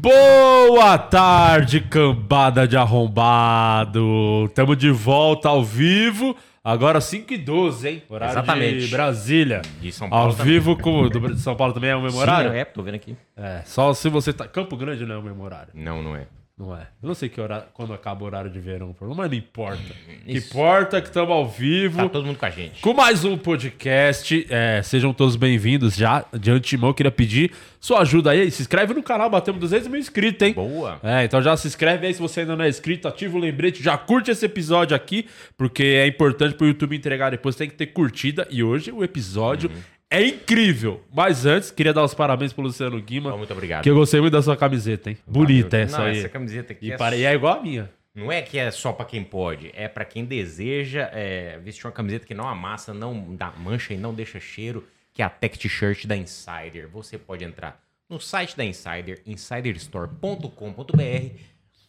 Boa tarde, cambada de arrombado. Tamo de volta ao vivo. Agora 5 e 12, hein? Horário Exatamente. de Brasília. De São Paulo Ao também. vivo com do de São Paulo também é o mesmo horário? Sim, é, tô vendo aqui. É, só se você tá Campo Grande não é o mesmo horário. Não, não é. Não é. Eu não sei que horário, quando acaba o horário de verão, mas não importa. O que Isso. importa é que estamos ao vivo. Tá todo mundo com a gente. Com mais um podcast, é, sejam todos bem-vindos já. De antemão, queria pedir sua ajuda aí. Se inscreve no canal, batemos 200 mil inscritos, hein? Boa. É, então já se inscreve aí se você ainda não é inscrito, ativa o lembrete, já curte esse episódio aqui, porque é importante pro YouTube entregar depois, tem que ter curtida. E hoje o episódio Uhum. É incrível. Mas antes, queria dar os parabéns pro Luciano Guima, muito obrigado. que eu gostei muito da sua camiseta, hein? Bonita Valeu. essa Não, aí. Essa camiseta aqui E é, e é igual a minha. não é que é só pra quem pode, é pra quem deseja é, vestir uma camiseta que não amassa, não dá mancha e não deixa cheiro, que é a Tech T-shirt da Insider. Você pode entrar no site da Insider, insiderstore.com.br,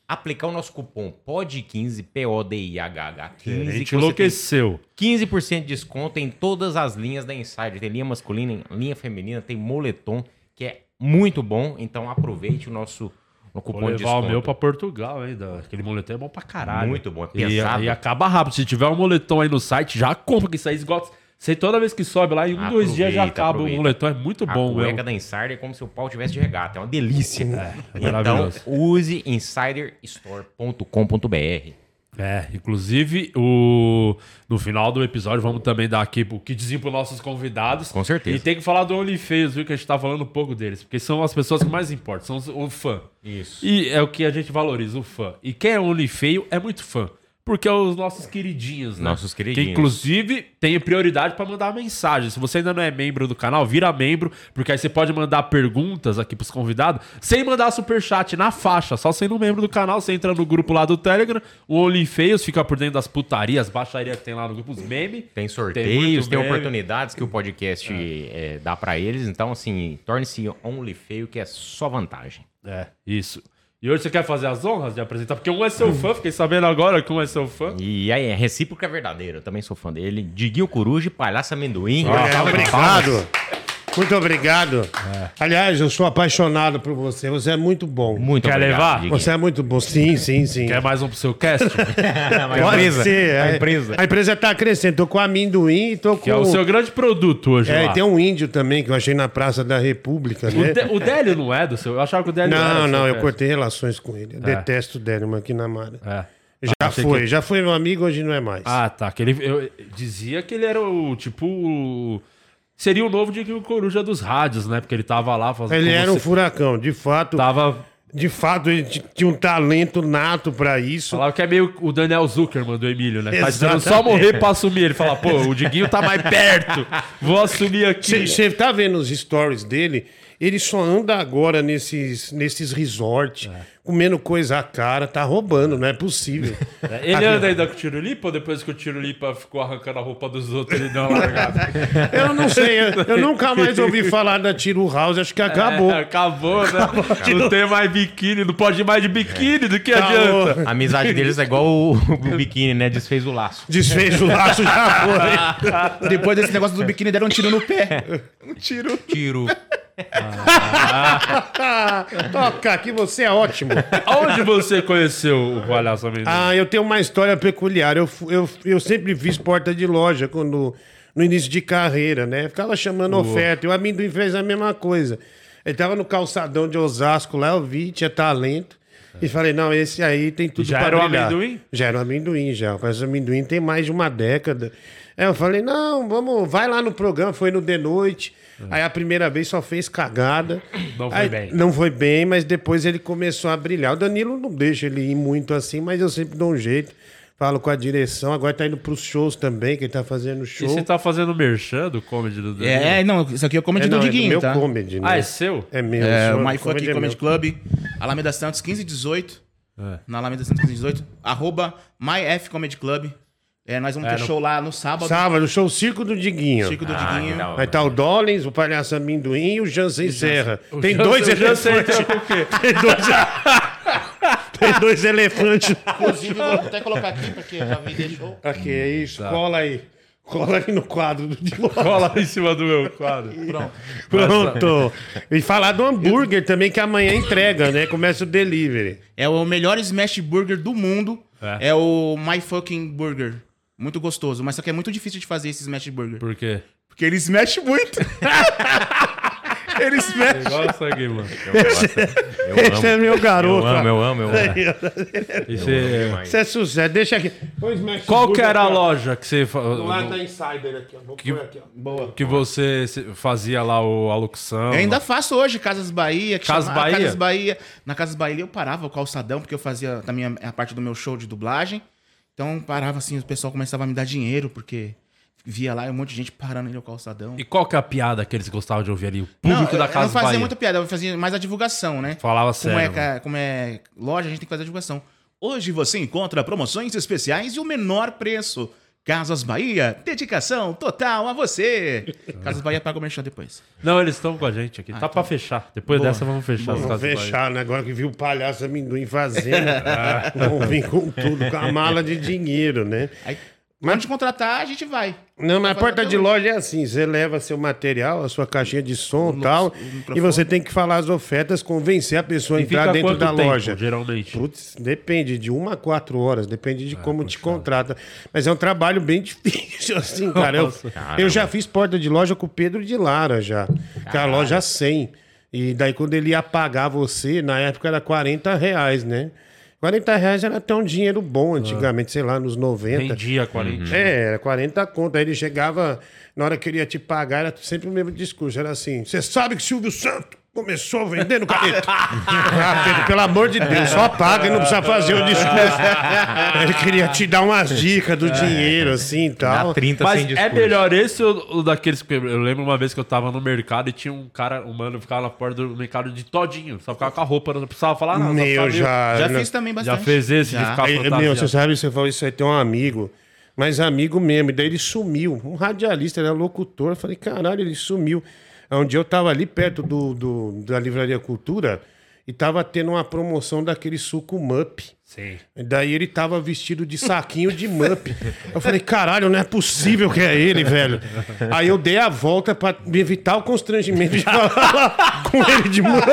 aplicar o nosso cupom POD15, P-O-D-I-H-H, 15, A gente enlouqueceu. 15% de desconto em todas as linhas da Insider. Tem linha masculina, linha feminina, tem moletom, que é muito bom. Então aproveite o nosso o cupom Vou de levar o desconto. meu pra Portugal ainda. Aquele moletom é bom pra caralho. Muito bom, é E, pesado. e acaba rápido. Se tiver um moletom aí no site, já compra, que isso aí esgota. Sei toda vez que sobe lá, em um, dois dias já Aproveita, acaba aproveita. o moletom. É muito A bom, cueca mesmo. da Insider é como se o pau tivesse de regata. É uma delícia. é então, maravilhoso. use insiderstore.com.br. É, inclusive, o... no final do episódio, vamos também dar aqui o kitzinho pros nossos convidados. Com certeza. E tem que falar do OnlyFans, viu? Que a gente tá falando um pouco deles. Porque são as pessoas que mais importam, são os- o fã. Isso. E é o que a gente valoriza, o fã. E quem é OnlyFeio é muito fã. Porque é os nossos queridinhos, né? Nossos queridinhos. Que inclusive tem prioridade pra mandar mensagem. Se você ainda não é membro do canal, vira membro, porque aí você pode mandar perguntas aqui pros convidados sem mandar superchat na faixa. Só sendo membro do canal, você entra no grupo lá do Telegram, o OnlyFeios, fica por dentro das putarias, baixaria que tem lá no grupo, os memes. Tem sorteios, tem, meme. oportunidades que o podcast é, dá pra eles. Então, assim, torne-se only feio, que é só vantagem. É, isso. E hoje você quer fazer as honras de apresentar? Porque um é seu fã, fiquei sabendo agora que um é seu fã. E aí, é recíproca é verdadeiro. Eu também sou fã dele. Diguinho Coruja e Palhaço Amendoim. Ah, É, obrigado. Muito obrigado. Aliás, eu sou apaixonado por você. Você é muito bom. Muito Quer obrigado, levar? Diguinho. Você é muito bom. Sim, sim, sim. Quer mais um pro seu cast? a Pode empresa. ser. A é. empresa. A empresa tá crescendo. Tô com amendoim e tô com. que é o seu grande produto hoje É, lá. e tem um índio também que eu achei na Praça da República, O, né? Dé- o Délio não é do seu? Eu achava que o Délio era Não, do não, seu eu cast. cortei relações com ele. Eu detesto o Délio Maquinamara. É. Já achei foi, que- já foi meu amigo, hoje não é mais. Ah, tá. Que ele, eu dizia que ele era o tipo. Seria o novo Diguinho Coruja dos rádios, né? Porque ele tava lá fazendo. ele era um furacão, de fato. Tava. De fato, ele tinha um talento nato pra isso. Falava que é meio o Daniel Zuckerman do Emílio, né? Tá esperando só Exatamente. morrer pra assumir. Ele fala, pô, o Diguinho tá mais perto. Vou assumir aqui. Você tá vendo os stories dele? Ele só anda agora nesses, nesses resorts, comendo coisa à cara, tá roubando, não é possível. Ele anda ainda com o Tirulipa ou depois que o Tirulipa ficou arrancando a roupa dos outros, ele deu uma largada? Eu não sei, eu, eu nunca mais ouvi falar da Tiro House, acho que acabou. É, acabou, né? Não tem mais biquíni, não pode ir mais de biquíni, do que Acabou. adianta? A amizade deles é igual o, o biquíni, né? Desfez o laço. Desfez o laço, já foi. Depois desse negócio do biquíni, deram um tiro no pé. Um tiro. Tiro. Toca aqui, você é ótimo. Aonde você conheceu o palhaço amendoim? Ah, eu tenho uma história peculiar. Eu, eu, eu sempre fiz porta de loja quando, no início de carreira, né? Ficava chamando oferta. E o amendoim fez a mesma coisa. Ele tava no calçadão de Osasco lá, eu vi, tinha talento. E falei, não, esse aí tem tudo Já era o brilhar. amendoim? Já era o amendoim, já. Mas o amendoim tem mais de uma década. Aí eu falei, não, vamos, vai lá no programa, foi no de noite. Aí a primeira vez só fez cagada. Não foi Aí, bem. Não foi bem, mas depois ele começou a brilhar. O Danilo não deixa ele ir muito assim, mas eu sempre dou um jeito. Falo com a direção, agora tá indo pros shows também, que ele tá fazendo E show. você tá fazendo merchan do comedy do Danilo? É, não, isso aqui é o comedy é, não, do é do Diguinho, meu tá? comedy, né? Ah, é seu? É meu. É, o My Fuck comedy é Comedy meu. Club, Alameda Santos, 15 e 18. É. Na Alameda Santos, 15 e 18. Arroba MyF Comedy Club. É, nós vamos É, ter no- show lá no sábado. Sábado, show Circo do Diguinho. Chico do Ah, Diguinho. hora. Vai estar o Dollins, o Palhaço Amendoim e o Jansen Serra. O Tem Jansen- dois o Jansen elefantes. Tem dois... Tem dois elefantes. Inclusive, vou até colocar aqui, porque já me deixou. Aqui, é isso. Cola aí. Cola aí no quadro do de loja. Cola em cima do meu quadro. Pronto. Pronto. E falar do hambúrguer também, que amanhã entrega, né? Começa o delivery. É o melhor smash burger do mundo. É. É, o My Fucking Burger. Muito gostoso, mas só que é muito difícil de fazer esse smash burger. Por quê? Porque ele smash muito. ele smash. Igual isso aqui, mano. Esse é meu Eu garoto. amo, eu amo, eu amo. E você- demais. Isso é sucesso. Deixa aqui. Qual que era a loja que você, lado da Insider aqui, ó. Vou Que- pôr aqui, ó. Boa. que você fazia lá o, a locução? Eu ainda faço hoje, Casas Bahia. Que Casas chama- Bahia? Casas Bahia. Na Casas Bahia eu parava o calçadão, porque eu fazia também a parte do meu show de dublagem. Então parava assim, o pessoal começava a me dar dinheiro, porque via lá um monte de gente parando ali no calçadão. E qual que é a piada que eles gostavam de ouvir ali? O público eu- da eu Casa não fazia Bahia. muita piada, eu fazia mais a divulgação, né? Falava Como sério. é, mano. ca- como é loja, a gente tem que fazer a divulgação. Hoje você encontra promoções especiais e o menor preço. Casas Bahia, dedicação total a você. Casas Bahia paga o merchan depois. Não, eles estão com a gente aqui. tá pra fechar. Depois Boa. dessa vamos fechar as Vamos fechar, né? Agora que viu o palhaço amendoim fazendo. Vamos vir com tudo, com a mala de dinheiro, né? Aí, quando te contratar, a gente vai. Não, mas a porta de loja é assim: você leva seu material, a sua caixinha de som e tal, microfone. e você tem que falar as ofertas, convencer a pessoa a entrar dentro da tempo, loja. geralmente? Putz, depende, de uma a quatro horas, depende de como te contrata. Mas é um trabalho bem difícil, assim, cara. Eu, eu já fiz porta de loja com o Pedro de Lara, já. Que é a loja 100. E daí, quando ele ia pagar você, na época era 40 reais, né? 40 reais era até um dinheiro bom antigamente, sei lá, nos 90. Rendia 40. É, era 40 conto. Aí ele chegava, na hora que ele ia te pagar, era sempre o mesmo discurso. Era assim: você sabe que Silvio Santos começou vendendo caneta? ah, Pedro, pelo amor de Deus, só paga e não precisa fazer o discurso. ele queria te dar umas dicas do dinheiro, assim e tal. Dá 30 Mas sem é discurso. melhor esse ou daqueles que. Eu lembro uma vez que eu tava no mercado e tinha um cara, um mano, ficava na porta do mercado de todinho. Só ficava com a roupa, não precisava falar nada. Meu, já. Já não- fiz também Já bastante. fez esse de Já. ficar Aí, meu, você sabe, você falou isso aí, tem um amigo, mas amigo mesmo, e daí ele sumiu. Um radialista, ele era locutor. Eu falei, caralho, ele sumiu. Dia eu tava ali perto do, do- da Livraria Cultura e tava tendo uma promoção daquele suco Mup. Sim. E Daí ele tava vestido de saquinho de Mup. Eu falei, caralho, não é possível que é ele, velho. Aí eu dei a volta pra evitar o constrangimento de falar com ele de Mup.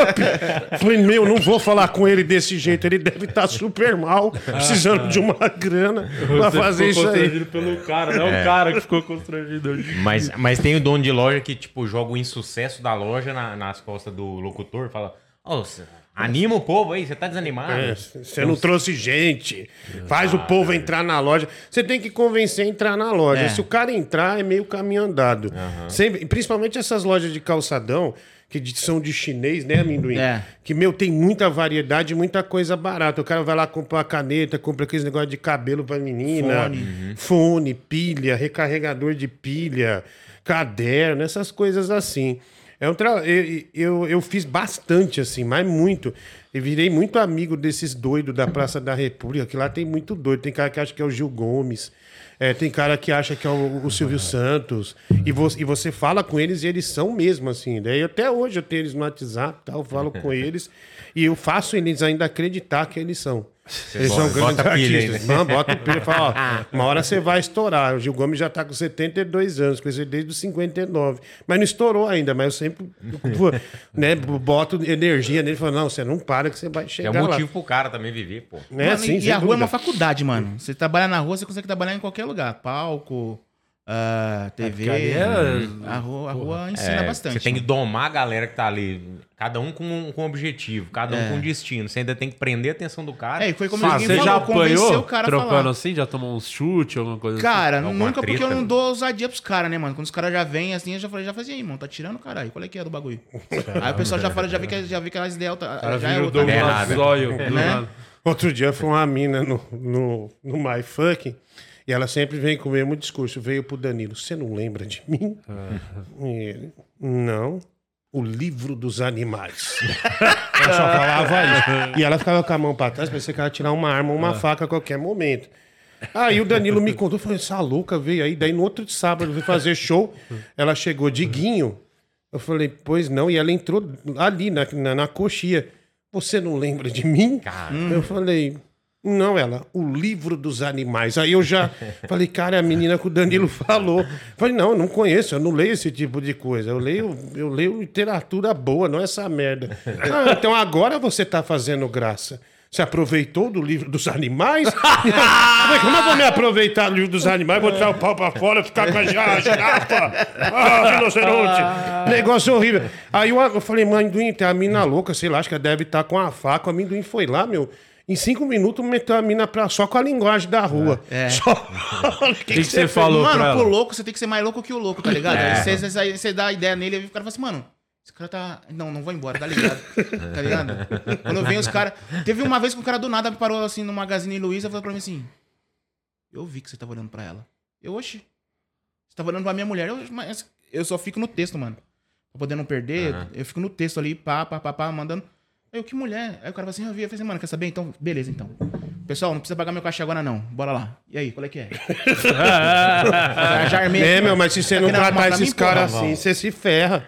Falei, meu, não vou falar com ele desse jeito. Ele deve estar super mal, precisando de uma grana pra Você fazer ficou isso aí. constrangido pelo cara, não o cara que ficou constrangido. Mas, mas tem o dono de loja que, tipo, joga o insucesso da loja na- nas costas do locutor. Fala, ó, cê- anima o povo aí, você tá desanimado. É, Você não trouxe gente, faz o povo entrar na loja. Você tem que convencer a entrar na loja. É. Se o cara entrar, é meio caminho andado. Sempre, principalmente essas lojas de calçadão, que são de chinês, né, amendoim? É. Que, meu, tem muita variedade, muita coisa barata. O cara vai lá comprar caneta, compra aqueles negócios de cabelo pra menina, Fone. fone, pilha, recarregador de pilha, caderno, essas coisas assim. É um tra... eu, eu, eu fiz bastante, assim, mas muito. Eu virei muito amigo desses doidos da Praça da República, que lá tem muito doido. Tem cara que acha que é o Gil Gomes, é, tem cara que acha que é o, o Silvio Santos. E, vo, e você fala com eles e eles são mesmo, assim. Daí até hoje eu tenho eles no WhatsApp, tal, falo com eles e eu faço eles ainda acreditar que eles são. Eles são bota- grandes bota pilha aí, artistas. né? Não, bota pilha e fala, ó, uma hora você vai estourar. O Gil Gomes já tá com 72 anos, conheci ele desde os 59. Mas não estourou ainda, mas eu sempre né, boto energia nele e falo, não, você não para que você vai É chegar um lá. motivo pro cara também viver, pô. É, Mano, sim, e a rua é uma dúvida. faculdade, mano. Você trabalha na rua, você consegue trabalhar em qualquer lugar. Palco, ah, TV. é- A rua, a rua ensina É, bastante. Você tem que mano. domar a galera que tá ali. Cada um com um, com um objetivo, cada um com um destino. Você ainda tem que prender a atenção do cara. É, e foi como Ah, ninguém você já falou, convencer apanhou o cara a trampando falar. assim? Já tomou uns chutes, alguma coisa Cara, Alguma nunca porque eu não né? dou ousadia pros caras, né, mano? Quando os caras já vêm assim, eu já falei, já fazia aí, mano, tá tirando, caralho. Qual é que é do bagulho? aí o pessoal já fala, já vê que já vê que elas assim? O cara já é outra. É. Zóio, do Né? nada. Outro dia foi uma mina no, no, no My Fucking e ela sempre vem com o mesmo discurso. Veio pro Danilo, você não lembra de mim? E ele, não. O livro dos animais. ela só falava isso. E ela ficava com a mão pra trás, parecia que ela ia tirar uma arma ou uma faca a qualquer momento. Aí o Danilo me contou, falou, essa louca veio aí. Daí no outro sábado, veio fazer show, ela chegou de guinho. Eu falei, pois não. E ela entrou ali na, na, na coxia. Você não lembra de mim? Eu falei, Não, ela, o livro dos animais. Aí eu já falei, cara, é a menina que o Danilo falou. Falei, não, eu não conheço, eu não leio esse tipo de coisa. Eu leio, eu leio literatura boa, não essa merda. Ah, então agora você tá fazendo graça. Você aproveitou do livro dos animais? Como eu vou me aproveitar do livro dos animais? Vou tirar o pau pra fora, ficar com a gi- a girafa, ah, rinoceronte. Negócio horrível. Aí eu, eu falei, mãe, amendoim, tem a mina louca, sei lá, acho que ela deve estar com a faca. O amendoim foi lá, meu. Em cinco minutos meteu a mina pra, só com a linguagem da rua. É. Só... O O que, que você falou mano, pro ela? louco, você tem que ser mais louco que o louco, tá ligado? É. Aí Você, você dá a ideia nele e o cara fala assim, mano, esse cara tá. Não, não vou embora, tá ligado? tá ligado? Quando vem os caras. Teve uma vez que o cara do nada parou assim no Magazine Luiza e falou pra mim assim: Eu vi que você tava olhando pra ela. Eu, oxi. Você tava olhando pra minha mulher. Eu, mas eu só fico no texto, mano. Pra poder não perder, eu fico no texto ali, pá, pá, pá, pá, mandando. Eu, que mulher? Aí o cara fala assim, eu vi. Eu falei assim, mano, quer saber? Então, beleza, então. Pessoal, não precisa pagar meu cachê agora, não. Bora lá. E aí, qual é que é? Já armei É, meu, mas se você Tá não tratar esses caras assim, você se ferra.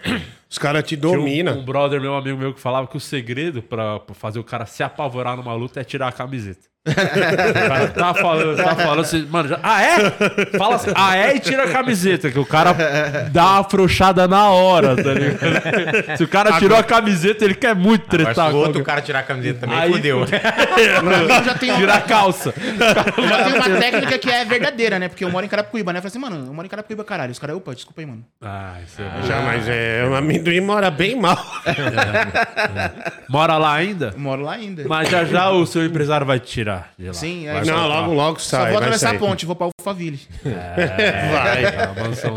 Os caras te Tinha um- dominam. Um, brother meu, amigo meu, que falava que o segredo pra, pra fazer o cara se apavorar numa luta é tirar a camiseta. Tá falando, tá falando assim, mano, já- ah é? Fala assim, ah é e tira a camiseta, que o cara dá uma afrouxada na hora, tá ligado? Se o cara tirou a camiseta, ele quer muito Agora, se tretar o outro cara tirar a camiseta também, Aí- fudeu. Eu já tenho, Tira a calça. já tenho uma técnica que é verdadeira, né? Porque eu moro em Carapicuíba, né? Eu falei assim, mano, eu moro em Carapicuíba, caralho. Os caras, opa, desculpa aí, mano. Ah, isso é... Já, mas é, o amendoim mora bem mal. Mora lá ainda? Moro lá ainda. Mas já já o seu empresário vai te tirar de lá. Sim, Vai aí Não, logo, logo Só sai. vou vai atravessar a ponte, vou pra Alphaville. Vai. A mansão.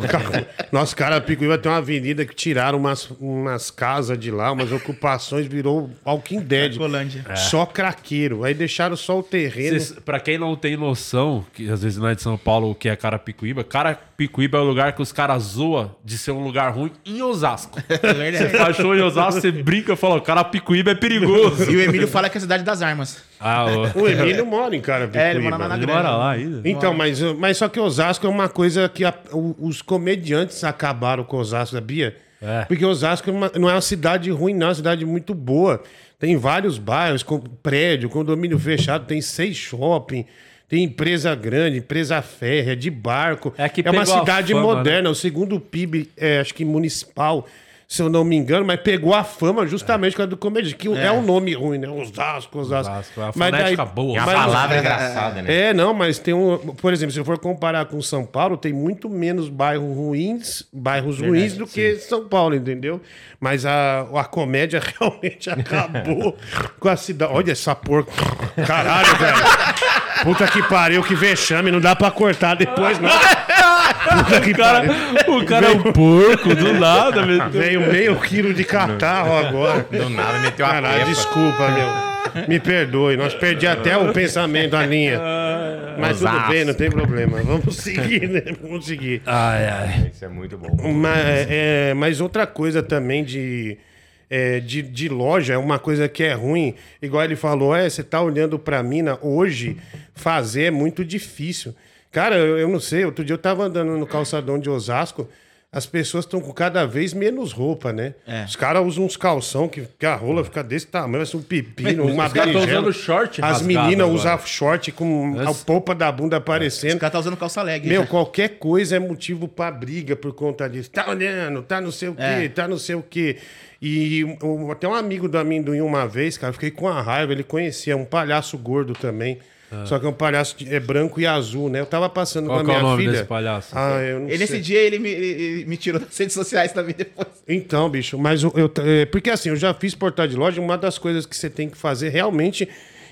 Nossa, cara, Picuíba tem uma avenida que tiraram umas, umas casas de lá, umas ocupações, virou Walking Dead. Colândia. Só craqueiro. Aí deixaram só o terreno. Cês- Pra quem não tem noção, que às vezes não é de São Paulo o que é Carapicuíba, Carapicuíba é o lugar que os caras zoam de ser um lugar ruim em Osasco. É Você faz show em Osasco, você brinca e fala, Carapicuíba é perigoso. E o Emílio fala que é a cidade das armas. Ah, ô. O Emílio mora em Carapicuíba. É, ele mora lá na ele grande. mora lá ainda? Então, mas, mas só que Osasco é uma coisa que a- o- os comediantes acabaram com Osasco, sabia? É. Porque Osasco é uma- não é uma cidade ruim, não, é uma cidade muito boa. Tem vários bairros, com prédio, condomínio fechado, tem seis shopping, tem empresa grande, empresa férrea, de barco. É que uma pegou a cidade fama, moderna, o segundo PIB, é, acho que municipal, se eu não me engano, mas pegou a fama justamente por causa do comediante, que é, um nome ruim, né? Osasco, Osasco. Osasco, é uma Mas daí- boa. É uma palavra engraçada, né? é, não, mas tem um. Por exemplo, se eu for comparar com São Paulo, tem muito menos bairros ruins, bairros ruins do que São Paulo, entendeu? Mas a, a comédia realmente acabou com a cidade. Olha essa porca. Caralho, velho. Puta que pariu, que vexame. Não dá pra cortar depois, não. Puta que O cara, pariu. o cara é um porco, do nada. meu. Veio meio quilo de catarro agora. Do nada meteu a Caralho, desculpa, meu. Me perdoe, nós perdi até o pensamento, a linha. Mas tudo bem, não tem problema. Vamos seguir, né? Vamos seguir. Ai, ai. Isso é muito bom. Mas, é, mas outra coisa também de, é, de, de loja, é uma coisa que é ruim. Igual ele falou, é, você tá olhando pra mina, hoje fazer é muito difícil. Cara, eu, eu não sei, outro dia eu tava andando no calçadão de Osasco, as pessoas estão com cada vez menos roupa, né? É. Os caras usam uns calção que, que a rola fica desse tamanho, parece um pepino, uma Os caras tão berinjela. usando short As meninas usam short com a polpa da bunda aparecendo. Os caras tá usando calça leg. Meu, qualquer coisa é motivo pra briga por conta disso. Tá olhando, tá não sei o quê, É. tá não sei o quê. E um- até um amigo do amendoim uma vez, cara, eu fiquei com a raiva. Ele conhecia um palhaço gordo também. Só que é um palhaço de- é branco e azul, né? Eu tava passando Qual com a que é o minha nome filha. desse palhaço? Ah, eu não E sei. nesse dia ele me, ele me tirou das redes sociais também depois. Então, bicho, mas eu, eu- é, porque assim, eu já fiz portal de loja, uma das coisas que você tem que fazer realmente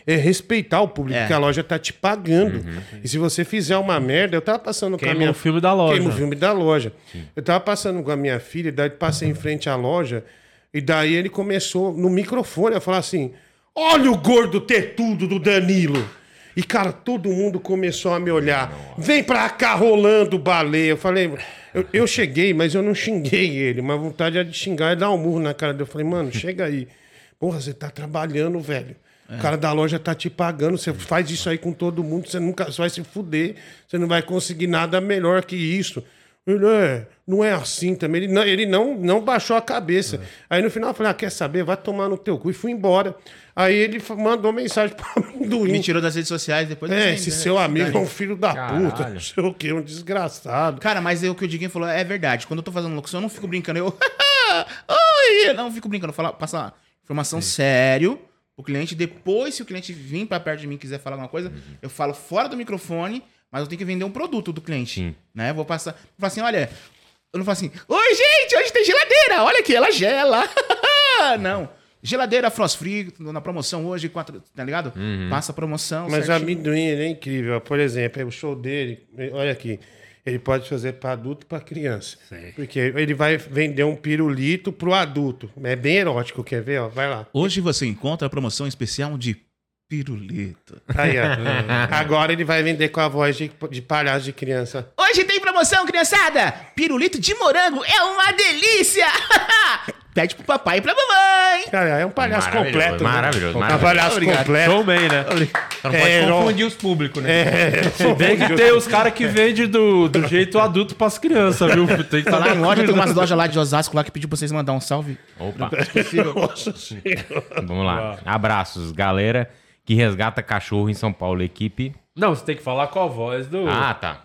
é respeitar o público, É. porque a loja tá te pagando. E se você fizer uma merda, eu tava passando com a Queima minha o filme da loja. Queima o filme da loja. Eu tava passando com a minha filha, e daí passei em frente à loja, e daí ele começou no microfone a falar assim: Olha o gordo tetudo do Danilo. E, cara, todo mundo começou a me olhar. Vem pra cá rolando baleia. Eu falei, eu, eu cheguei, mas eu não xinguei ele. Mas a vontade era de xingar e dar um murro na cara dele. Eu falei, mano, chega aí. Porra, você tá trabalhando, velho. O cara da loja tá te pagando. Você faz isso aí com todo mundo, você nunca você vai se fuder. Você não vai conseguir nada melhor que isso. Ele é, não é assim também. Ele não, ele não, não baixou a cabeça. Aí no final eu falei, ah, quer saber? Vai tomar no teu cu. E fui embora. Aí ele mandou mensagem pro amendoim. Me tirou das redes sociais depois. É, assim, esse né? seu amigo é um filho da puta, Caralho. não sei o que, um desgraçado. Cara, mas é o que o Diguinho falou é verdade. Quando eu tô fazendo locução, eu não fico brincando. Eu. Oi! Eu não fico brincando. Eu falo, passa informação sério pro cliente. Depois, se o cliente vir pra perto de mim e quiser falar alguma coisa, eu falo fora do microfone, mas eu tenho que vender um produto do cliente. Sim. Né? Vou passar. Eu falo assim: olha. Eu não falo assim, oi, gente, hoje tem geladeira. Olha aqui, ela gela. não. Geladeira Frost Free, na promoção hoje, quatro, tá ligado? Passa a promoção. Mas o certinho. amendoim ele é incrível. Por exemplo, é o show dele, olha aqui. Ele pode fazer para adulto e para criança. Porque ele vai vender um pirulito pro adulto. É bem erótico, quer ver? Ó? Vai lá. Hoje você encontra a promoção especial de pirulito. Aí, ó. Agora ele vai vender com a voz de, de palhaço de criança. Hoje tem promoção, criançada! Pirulito de morango é uma delícia! Pede pro papai e pra mamãe! Cara, é um palhaço Maravilhoso, completo. né? maravilhoso, Um maravilhoso. palhaço completo. Showman, né? Só não pode É, confundir os públicos, né? É, bem que tem os caras que vendem do, do jeito adulto pras crianças, viu? Tem que Falar estar em loja, tem umas lojas lá de Osasco lá que pediu pra vocês mandar um salve. Opa, Nossa vamos lá. Abraços, galera que resgata cachorro em São Paulo, equipe. Não, você tem que falar com a voz do. Ah, tá.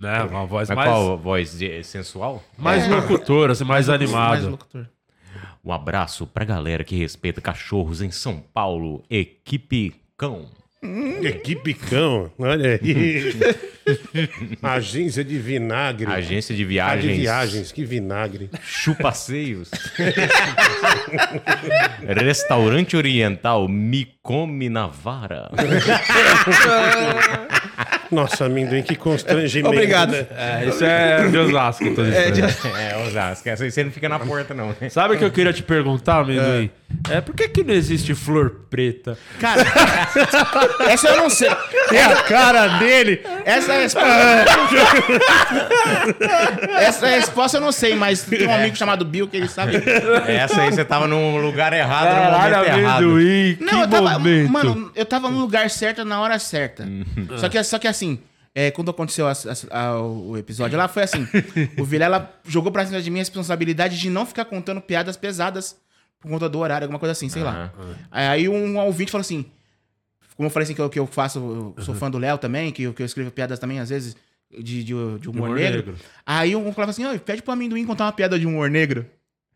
né? Uma voz Mas mais, qual voz de- sensual? mais locutora, assim, mais Mais animada. locutor. Um abraço pra galera que respeita cachorros em São Paulo, equipe cão. Equipe cão, olha aí. Agência de vinagre. Agência de Ah, viagens. de viagens, que vinagre. Chupaceios. Restaurante Oriental Me Come na Vara. Nossa, amendoim, que constrangimento. Obrigado. né? É, isso é de Osasco. tô dizendo. É, Osasco. Essa aí você não fica na porta, não. né? Sabe o que eu queria te perguntar, amendoim? É. por que, que não existe flor preta? Cara, essa eu não sei. É a cara dele. Essa é a resposta. essa é a resposta eu não sei, mas tem um amigo chamado Bill que ele sabe. Essa aí você tava num lugar errado, no Caralho, momento errado. amendoim, Não, que eu tava. momento. Mano, eu tava no lugar certo na hora certa. Só, que, só que assim, é, quando aconteceu as- as- a- o episódio lá, foi assim: o Vilela jogou pra cima de mim a responsabilidade de não ficar contando piadas pesadas por conta do horário, alguma coisa assim, sei lá. Aí um ouvinte falou assim. Como eu falei assim, que eu, que eu faço, eu sou fã do Léo também, que eu, que eu escrevo piadas também, às vezes, de, de, de humor, Humor negro. negro. Aí um falava assim, pede pro amendoim contar uma piada de humor negro.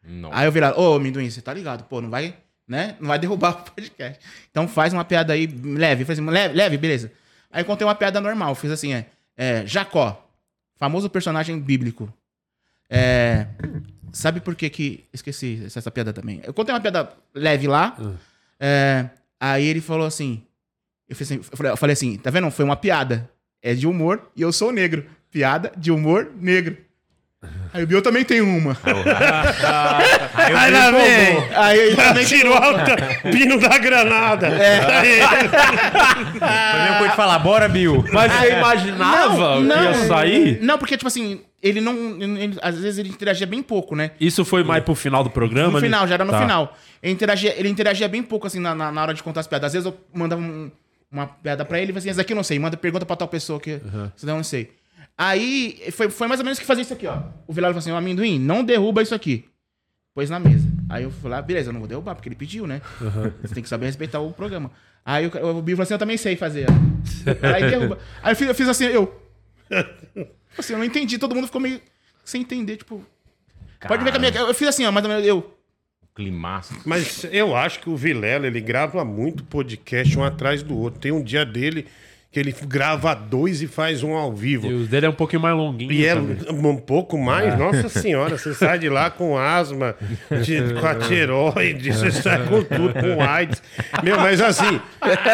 Não. Aí eu virava, ô, amendoim, você tá ligado, pô, não vai, né? Não vai derrubar o podcast. Então faz uma piada aí leve. Eu falei assim, leve, leve, beleza. Aí eu contei uma piada normal, fiz assim, é, é Jacó, famoso personagem bíblico. É, sabe por que que... Esqueci essa, piada também. Eu contei uma piada leve lá, é, aí ele falou assim, eu, assim, eu falei- eu falei assim, tá vendo? Foi uma piada. É de humor e eu sou negro. Piada de humor negro. Aí o Bill também tem uma. Aí, Aí lá vem. Aí ele também Tirou alta, pino da granada. É. eu vou te falar, bora, Bill. Mas você imaginava que ia sair? Não, porque, tipo assim, ele não. ele- às vezes ele interagia bem pouco, né? Isso foi mais pro final do programa? No né? final, já era no Tá. final. Ele interagia, ele interagia bem pouco, assim, na, na, na hora de contar as piadas. Às vezes eu mandava um- uma piada pra ele e falava assim, essa aqui eu não sei, manda pergunta pra tal pessoa que você não sei. Aí foi, foi mais ou menos que fazia isso aqui, ó. O Vilar falou assim: "Ô, amendoim, não derruba isso aqui. Pôs na mesa. Aí eu falei, ah, beleza, eu não vou derrubar, porque ele pediu, né? Você tem que saber respeitar o programa. Aí o, o Bill falou assim: eu também sei fazer. ó. Aí derruba. Aí eu fiz, eu fiz assim, eu. Assim, eu não entendi, todo mundo ficou meio sem entender, tipo. Pode ver que a minha. Eu fiz assim, ó, mais ou menos, eu. Climaço. Mas eu acho que o Vilela, ele grava muito podcast um atrás do outro. Tem um dia dele que ele grava dois e faz um ao vivo. E os dele é um pouquinho mais longuinho. E é um pouco mais, nossa senhora, você sai de lá com asma, de- com a tireoide, você sai com tudo, com AIDS. Meu, mas assim,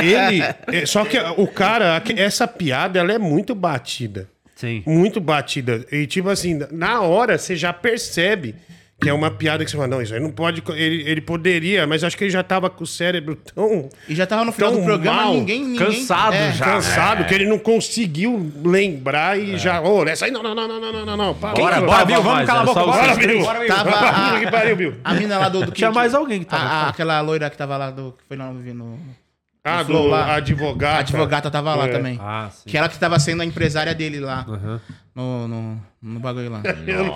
ele. é, Só que o cara, essa piada, ela é muito batida. Sim. Muito batida. E tipo assim, na hora você já percebe que é uma piada que você fala, não, isso aí não pode. Ele, ele poderia, mas acho que ele já tava com o cérebro tão. E já tava no final do programa, mal, ninguém, ninguém. Cansado é, já. Cansado, é. que ele não conseguiu lembrar e é. já. Ô, oh, essa aí não, não, não, não, não, não, não. Para, bora, bora, tá Bill, vamos calar a boca. Bora, Bill. Bora, Bill. Tava a, que pariu, Bill. A mina lá do. do que, Tinha mais alguém que tava. A, a, aquela loira que tava lá do. Que foi lá no. no... Ah, do, a advogata. A advogata tava lá é. também. Ah, sim. Que ela que tava sendo a empresária dele lá. Uhum no, no, no bagulho lá.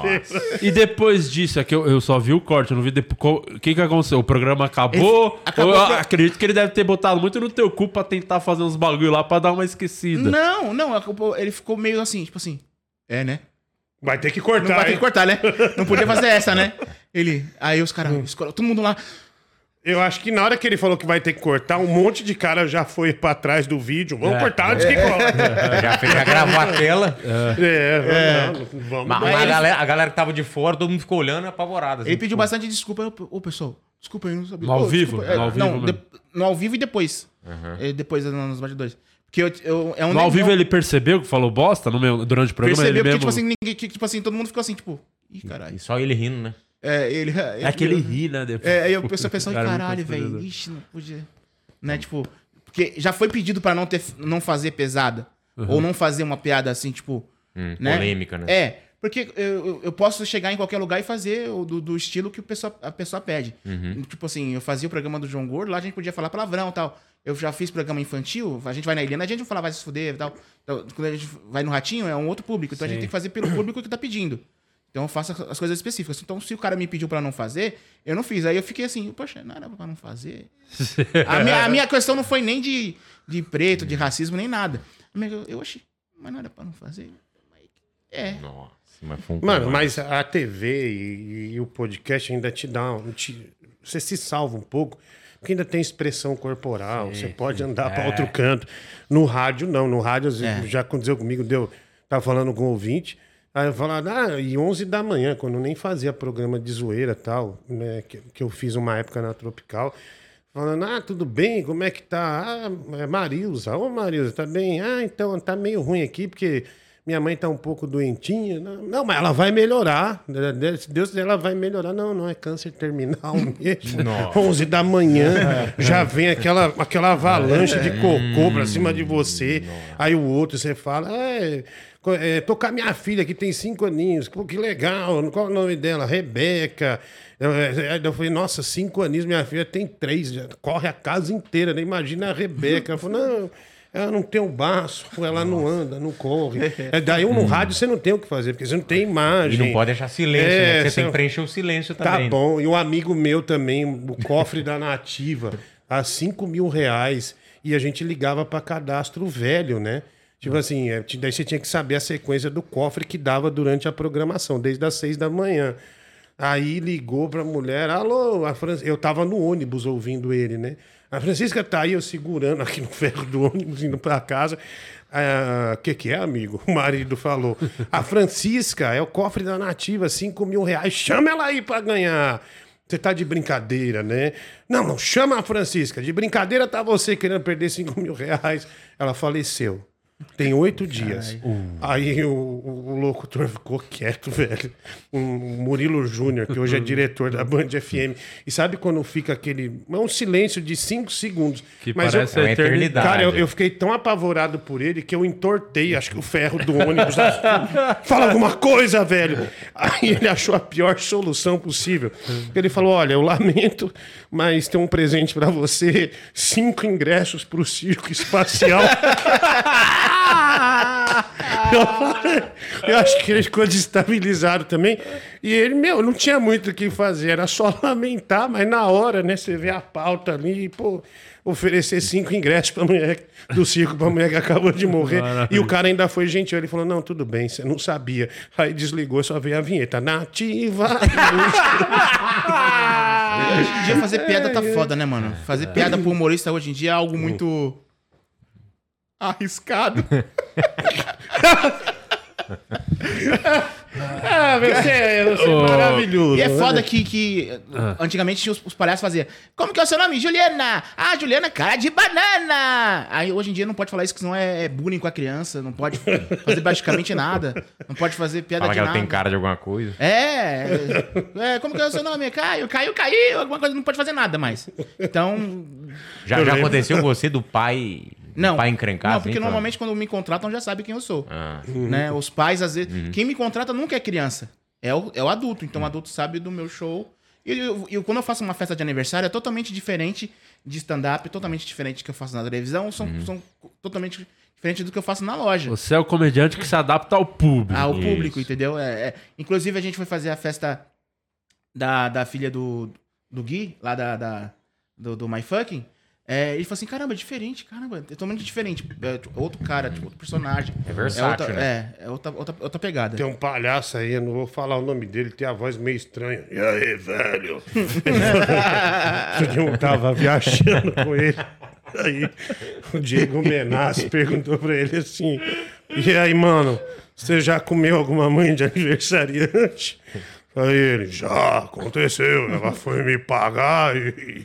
E depois disso, é que eu, eu só vi o corte, eu não vi depois. O que que aconteceu? O programa acabou? Acabou eu acredito que ele deve ter botado muito no teu cu pra tentar fazer uns bagulho lá pra dar uma esquecida. Não, não, acabou- ele ficou meio assim, tipo assim. É, né? Vai ter que Não cortar, vai ter que cortar, né? Não podia fazer essa, né? Ele. Aí os caras, escolhe- todo mundo lá. Eu acho que na hora que ele falou que vai ter que cortar, um monte de cara já foi pra trás do vídeo. Vamos É. cortar antes que corta. Já, fez, já gravou a tela. É, vamos, vamos. Mas, mas a, galera, a galera que tava de fora, todo mundo ficou olhando apavorado. assim, Ele pediu tipo, bastante desculpa. Ô, ô, pessoal, desculpa aí, não sabia. No ao Ô, vivo? desculpa, é, No ao vivo não, de- no ao vivo e depois. É, depois no- nos bastidores. Porque eu, eu, é um No ao vivo ele percebeu que falou bosta no meu, durante o programa? percebeu ele que, mesmo... tipo assim, ninguém, que, tipo assim, todo mundo ficou assim, tipo, ih, caralho. E só ele rindo, né? É, ele. É que ele ri, né? Depois. É, aí eu pessoa pensando, Cara, muito caralho, velho. Ixi, não podia. Né, tipo. Porque já foi pedido pra não, ter, não fazer pesada. Ou não fazer uma piada assim, tipo. Hum, né? Polêmica, né? É. Porque eu, eu- posso chegar em qualquer lugar e fazer o do, do estilo que o pessoa, a pessoa pede. Tipo assim, eu fazia o programa do João Gordo, lá a gente podia falar palavrão e tal. Eu já fiz programa infantil, a gente vai na Eliana, a gente não fala vai se fuder e tal. Então, quando a gente vai no Ratinho, é um outro público. Então a gente tem que fazer pelo público que tá pedindo. Então eu faço as coisas específicas. Então, se o cara me pediu pra não fazer, eu não fiz. Aí eu fiquei assim, poxa, não era pra não fazer. A minha, a minha questão não foi nem de, de preto, de racismo, nem nada. Eu, eu achei, mas não era pra não fazer. É. Nossa, mas foi um Mano, mas a TV e, e o podcast ainda te dá. um- te- você se salva um pouco, porque ainda tem expressão corporal, você pode andar pra outro canto. No rádio, não. No rádio, às vezes, É. já aconteceu comigo, deu. Tava falando com o ouvinte. Aí eu falava, ah, e 11 da manhã, quando eu nem fazia programa de zoeira e tal, né, que, que eu fiz uma época na Tropical, falando, ah, tudo bem, como é que tá? Ah, é Marilza, ô Marilza, tá bem? Ah, então, tá meio ruim aqui, porque minha mãe tá um pouco doentinha. Não, mas ela vai melhorar, né, se Deus ela vai melhorar. Não, não, é câncer terminal mesmo. 11 da manhã, já vem aquela, aquela avalanche de cocô pra cima de você, aí o outro, você fala, é... É, tô com a minha filha que tem cinco aninhos. Pô, que legal. Qual é o nome dela? Rebeca. Eu, é, eu falei, nossa, cinco aninhos, minha filha tem três. corre a casa inteira, né? Imagina a Rebeca. Ela falou, não, ela não tem o baço, ela não anda, não corre. É, daí eu no rádio você não tem o que fazer, porque você não tem E imagem. não pode deixar silêncio, É, né? Você você- tem que preencher o silêncio Tá também. né? bom. E um amigo meu também, o cofre da Nativa, a 5 mil reais. E a gente ligava para cadastro velho, né? Tipo assim, é, daí você tinha que saber a sequência do cofre que dava durante a programação, desde as seis da manhã. Aí ligou pra mulher, alô, a Fran... eu tava no ônibus ouvindo ele, né? A Francisca tá aí, eu segurando aqui no ferro do ônibus, indo pra casa. O que que é, amigo? O marido falou. A Francisca é o cofre da Nativa, 5 mil reais. Chama ela aí pra ganhar. Você tá de brincadeira, né? Não, não, chama a Francisca. De brincadeira tá você querendo perder 5 mil reais. Ela faleceu. Tem oito dias. Aí o, o- o locutor ficou quieto, velho. Um Murilo Júnior, que hoje é diretor da Band FM. E sabe quando fica aquele. É um silêncio de cinco segundos. Que Mas parece eu, É uma eternidade. Cara, eu, eu fiquei tão apavorado por ele que eu entortei, acho que o ferro do ônibus. Fala alguma coisa, velho. Aí ele achou a pior solução possível. Ele falou: Olha, eu lamento, mas tem um presente pra você: cinco ingressos pro circo espacial. eu, acho que ele ficou desestabilizado também. E ele, meu, não tinha muito o que fazer, era só lamentar, mas na hora, né, você vê a pauta ali, pô, oferecer cinco ingressos pra mulher do circo pra mulher que acabou de morrer. E o cara ainda foi gentil, ele falou: não, tudo bem, você não sabia. Aí desligou, só veio a vinheta. Nativa. Hoje em dia fazer piada tá foda, né, mano? Fazer piada pro humorista hoje em dia é algo muito. Arriscado. ah, você é, você é maravilhoso. E é né? foda que, que antigamente tinha os, os palhaços faziam. Como que é o seu nome? Juliana! Ah, Juliana, cara de banana! Aí hoje em dia não pode falar isso, que senão é, é bullying com a criança. Não pode fazer praticamente nada. Não pode fazer piada Fala de que ela nada. tem cara de alguma coisa. É, é, como que é o seu nome? Caio, Caio, caiu, alguma coisa, não pode fazer nada mais. Então, Já, já aconteceu com você do pai, não. pai encrencar? Não, assim, porque normalmente quando me contratam já sabe quem eu sou. Ah, Né? Os pais, às vezes. Uhum. Quem me contrata nunca é criança. É o, é o adulto. Então o adulto sabe do meu show E eu, eu- quando eu faço uma festa de aniversário, é totalmente diferente de stand-up, totalmente diferente do que eu faço na televisão, são, são totalmente diferentes do que eu faço na loja. Você é o comediante que se adapta ao público. ao público, Isso. entendeu? É, é. Inclusive, a gente foi fazer a festa da, da filha do, do Gui, lá da, da- do, do My Fucking. É, ele falou assim: caramba, é diferente, caramba, é totalmente diferente. É, tipo, outro cara, tipo, outro personagem. É versátil, outra, né? É, é outra, outra, outra pegada. Tem um palhaço aí, eu não vou falar o nome dele, tem a voz meio estranha. E aí, velho? eu tava viajando com ele. Aí o Diego Menas perguntou pra ele assim: E aí, mano, você já comeu alguma mãe de aniversariante? Aí ele, já aconteceu, ela foi me pagar e,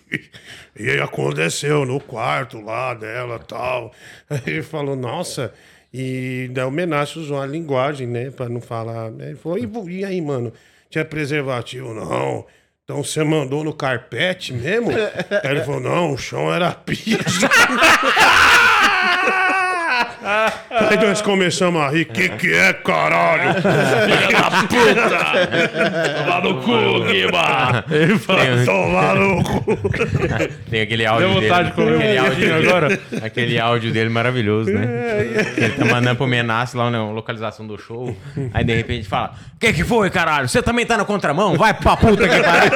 e aí aconteceu no quarto lá dela tal. Aí ele falou, nossa, e daí o Menacho usou a linguagem, né, pra não falar. né? Ele falou, e, e aí, mano, tinha preservativo? Não. Então você mandou no carpete mesmo? Aí ele falou, não, o chão era piso. Aí nós começamos a rir, que que é, caralho? Toma no cu, Guiba! Ele fala, Tomar no cu. Tem aquele áudio Deu vontade de dele. comer aquele um áudio agora. Aquele áudio dele maravilhoso, né? Ele tá mandando pro Menace lá na localização do show. Aí de repente fala: O que que foi, caralho? Você também tá na contramão? Vai pra puta que pariu.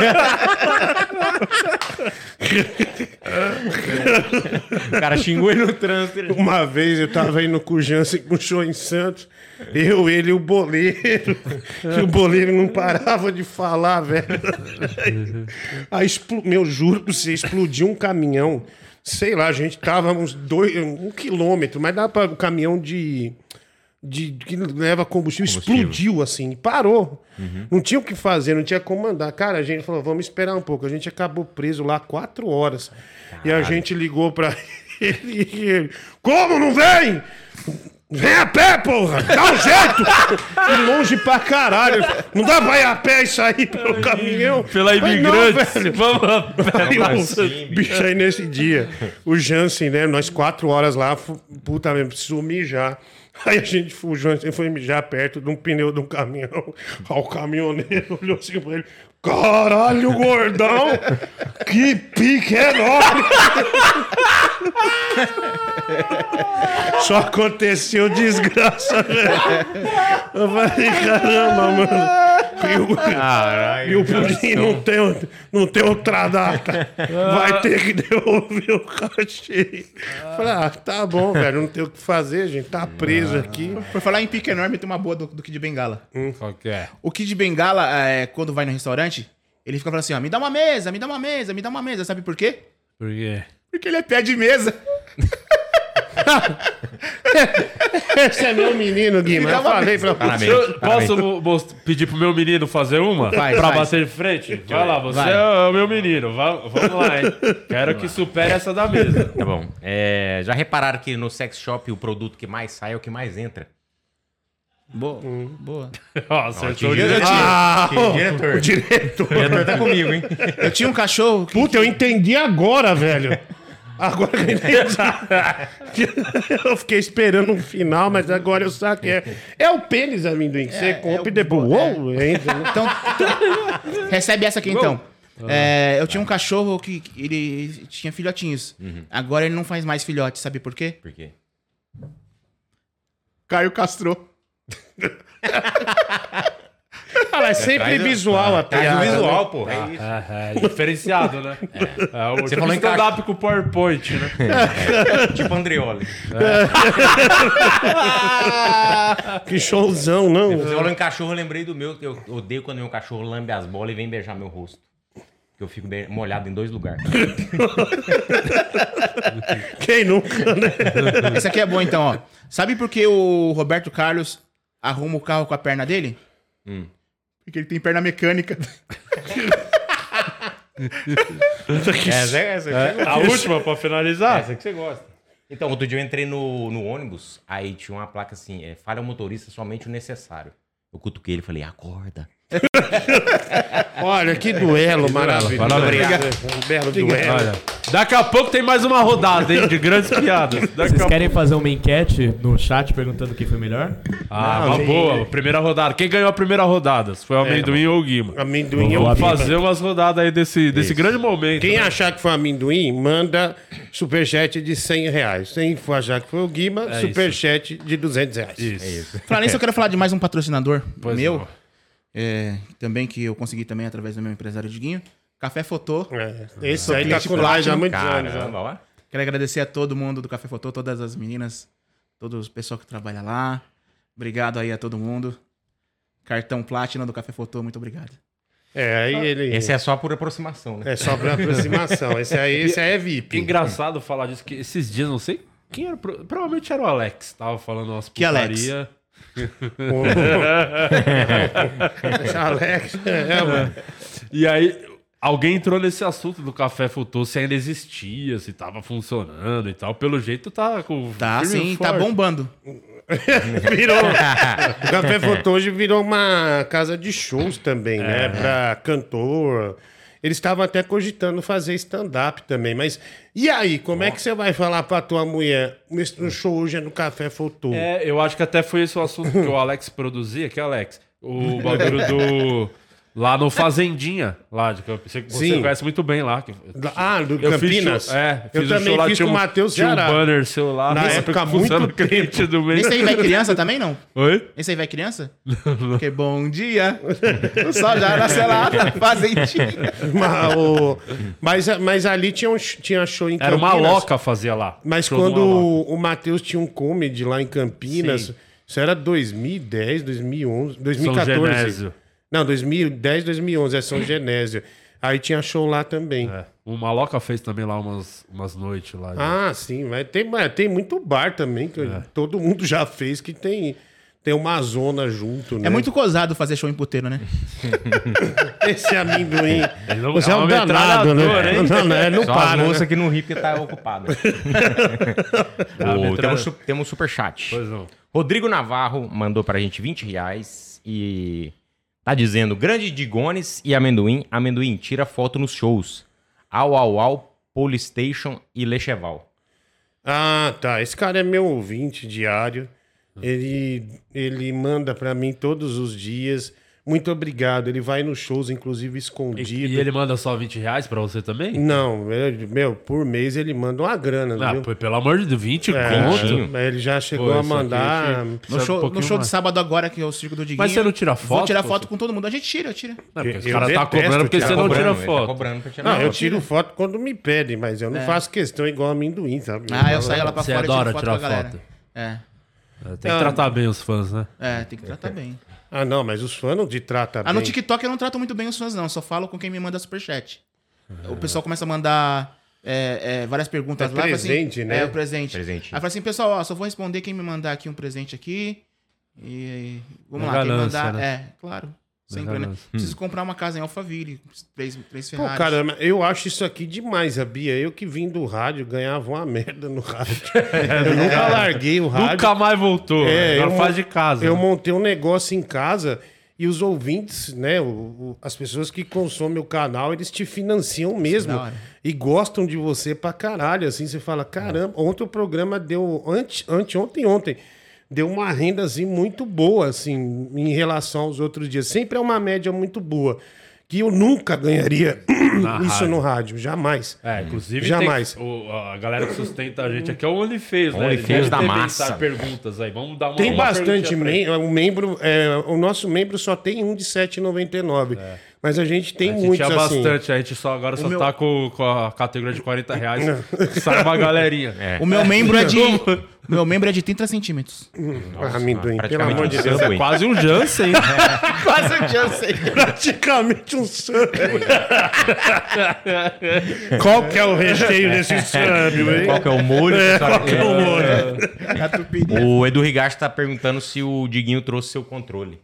o cara xingou ele no trânsito. ele- Uma vez eu tava indo com o Jansen com show em Santos. Eu, ele e o boleiro. E o boleiro não parava de falar, velho. Aí, meu, juro pra você, explodiu um caminhão. Sei lá, a gente tava uns dois, um quilômetro, mas dá para o caminhão de, de que leva combustível, explodiu assim, parou. Não tinha o que fazer, não tinha como andar. Cara, a gente falou, vamos esperar um pouco. A gente acabou preso lá quatro horas. E a gente ligou pra ele e ele, como não vem? Vem a pé, porra! Dá um jeito! E longe pra caralho. Não dá pra ir a pé e sair pelo caminhão. Pela imigrante. velho. Vamos lá. Aí o assim, bicho aí nesse dia, o Jansen, né? Nós quatro horas lá, puta mesmo, precisou mijar. Aí a gente, foi- o Jansen foi mijar perto de um pneu de um caminhão. Aí o caminhoneiro olhou assim pra ele: Caralho, gordão! Que pique enorme! Só aconteceu desgraça, velho. Eu falei, caramba, mano. E o, Caralho. e o pudim não tem, não tem outra data. Vai ter que devolver o cachê. Falei, ah, tá bom, velho. Não tem o que fazer, gente. Tá preso aqui. Por falar em pique enorme, tem uma boa do, do Kid Bengala. Qual que é? O Kid Bengala, é, quando vai no restaurante, ele fica falando assim, ó, me dá uma mesa, me dá uma mesa, me dá uma mesa. Sabe por quê? Por quê? Porque ele é pé de mesa. Esse é meu menino, Guima. Eu falei pra Parabéns. Parabéns. posso most- pedir pro meu menino fazer uma? Vai, pra vai. bater de frente? Vai lá, você Vai. é o meu menino. Va- vamos lá, hein? Quero que supere essa da mesa. Tá bom. É, já repararam que no sex shop o produto que mais sai é o que mais entra? Boa, boa. Ó, acertou Ó, de- diretor. Ah, Que diretor. o diretor. O diretor tá comigo, hein? Eu tinha um cachorro que... Puta, eu entendi agora, velho. Agora que eu entendi. Eu fiquei esperando um final, mas agora eu saquei. É, é o pênis amendoim. que Você É, compra é o- e depois. Uou, entra. Então, recebe essa aqui então. É, eu tinha um cachorro que ele tinha filhotinhos. Agora ele não faz mais filhote, sabe por quê? Por quê? Caio castrou. Ah, mas sempre traz visual a Traz o piada, visual, né? pô. É isso. É, é diferenciado, né? É, o Você tipo falou em stand-up com PowerPoint, né? Tipo Andreoli. Que showzão, não. Você falou em cachorro, eu lembrei do meu. que Eu odeio quando meu cachorro lambe as bolas e vem beijar meu rosto. Que eu fico be- molhado em dois lugares. Quem nunca, né? Esse aqui é bom então, ó. Sabe por que o Roberto Carlos arruma o carro com a perna dele? Porque ele tem perna mecânica. Essa, é- essa, é- A última, pra finalizar. essa que você gosta. Então, outro dia eu entrei no, no ônibus, aí tinha uma placa assim: é, fale ao motorista somente o necessário. Eu cutuquei ele e falei: acorda. Olha, que duelo maravilhoso. Parabéns. Um belo duelo. Olha, Daqui a pouco tem mais uma rodada, hein, de grandes piadas. Daqui Vocês a querem fazer uma enquete no chat perguntando quem foi melhor? Ah, uma boa. Primeira rodada. Quem ganhou a primeira rodada? Se foi o amendoim ou o Guima? Amendoim eu Vamos fazer umas rodadas aí desse, desse grande momento. Quem né? achar que foi amendoim, manda superchat de 100 reais. Quem for achar que foi o Guima, É superchat de 200 reais. Isso. Falar nisso, eu quero falar de mais um patrocinador Pois meu. não. é, também que eu consegui também através do meu empresário Diguinho. Café Fotô. É, Esse aí tá com nós há Platinum, muitos anos. ó. Quero agradecer a todo mundo do Café Fotô, todas as meninas, todo o pessoal que trabalha lá. Obrigado aí a todo mundo. Cartão Platinum do Café Fotô, muito obrigado. É, aí ele. Esse é só por aproximação, né? É só pra aproximação. Esse aí, esse aí é VIP. Engraçado falar disso, que esses dias, não sei quem era. pro- Provavelmente era o Alex. Tava falando umas Que Alex? putaria. Esse Alex. É, mano. E aí, alguém entrou nesse assunto do Café Futuro, se ainda existia, se tava funcionando e tal. Pelo jeito tá com. Tá sim, tá forte. bombando. Virou. O Café Foto hoje virou uma casa de shows também, né? Pra cantor. Eles estavam até cogitando fazer stand-up também, mas. E aí, como é que você vai falar pra tua mulher? O show hoje é no Café Foto. É, eu acho que até foi esse o assunto que o Alex produzia, que é Alex. O bagulho do. Lá no Fazendinha, lá de Campinas. Você, Sim. conhece muito bem lá. Ah, do Eu fiz Campinas? é, eu fiz um também show lá, fiz com o um- Matheus Tinha um Ceará. banner seu lá. Na época, muito cliente do mês. Esse aí vai criança também, não? Oi? Esse aí vai criança? Porque bom dia. Sol já lá na fazendinha. Mas, o- mas, mas ali tinha, um, tinha show em Era Campinas. uma loca fazia lá. Mas quando o, Matheus tinha um comedy lá em Campinas, Sim. isso era 2010, 2011, São 2014. Genésio. Não, 2010, 2011, é São Genésio. Aí tinha show lá também. É. O Maloca fez também lá umas, umas noites lá. Ah, sim, mas tem, mas tem muito bar também, que É. todo mundo já fez, que tem, tem uma zona junto, né? É muito cosado fazer show em puteiro, né? Esse amendoim. Não- Você é é um uma danado, né? hein? Não, não, é, não Só para. né? moças que não ri porque tá ocupada. Ah, temos, temos superchat. Pois não. Rodrigo Navarro mandou pra gente 20 reais e tá dizendo: grande Digones e amendoim. Amendoim, tira foto nos shows. Au, au, au, Polystation e Lecheval. Ah, tá. Esse cara é meu ouvinte diário. Ele, ele manda pra mim todos os dias. Muito obrigado. Ele vai nos shows, inclusive E, escondido. e ele manda só 20 reais pra você também? Não, ele- meu, por mês ele manda uma grana, Ah, viu? pô, pelo amor de Deus, 20 É, conto. mas ele já chegou Pô, a mandar. tinha- No show, um no show de sábado agora, que é o Circo do Diguinho. Mas você não tira foto? Vou tirar pô? foto com todo mundo. A gente tira, tira. Não, porque os Eu caras tá cobrando porque você não tira tá foto. cobrando pra tirar Não, eu foto. tiro foto quando me pedem, mas eu não faço questão igual amendoim, sabe? Ah, eu saio lá pra Você fora e adora tiro foto tirar com a galera. foto. É, É, Tem que tratar bem os fãs, né? é, tem que tratar bem. Ah, não, mas os fãs não te tratam Ah, no bem. TikTok eu não trato muito bem os fãs, não. Só falo com quem me manda superchat. O pessoal começa a mandar é, é, várias perguntas É lá. fala presente, assim, né? É, o presente. Presente. Aí fala assim, pessoal, ó, só vou responder quem me mandar aqui um presente aqui. E vamos Na lá, quem mandar. né? É, claro. Sempre, né? ganância. Preciso comprar uma casa em Alphaville, três, três Pô, Ferraris. caramba, eu acho isso aqui demais, a Bia. Eu que vim do rádio, ganhava uma merda no rádio. eu nunca larguei o rádio. Nunca mais voltou. É, Agora eu faz de casa. Eu né? montei um negócio em casa e os ouvintes, né, o- o- as pessoas que consomem o canal, eles te financiam mesmo da hora. e gostam de você pra caralho, assim, você fala, caramba, ontem o programa deu, ante, anteontem, ontem, deu uma renda, assim, muito boa, assim, em relação aos outros dias. Sempre é uma média muito boa, que eu nunca ganharia Na isso rádio. no rádio, jamais. É, inclusive Jamais. tem- o- a galera que sustenta a gente aqui é o OnlyFans, né? OnlyFans da massa. perguntas aí. Vamos dar uma Tem uma bastante pra ele. membro, é, o nosso membro só tem um de 7,99. Mas a gente tem A gente muitos tinha assim. bastante, a gente só agora só meu- tá com, com a categoria de 40 reais. Sai uma galerinha. O meu membro é de. o meu membro é de 30 centímetros. Ah, amendoim, pelo amor de um Deus. samba. É quase um Jansen. Quase um sei. Praticamente um samba. Qual que é o recheio desse samba, hein? Qual que é o molho? Qual que é o molho? O Edu Rigacho tá perguntando se o Diguinho trouxe seu controle.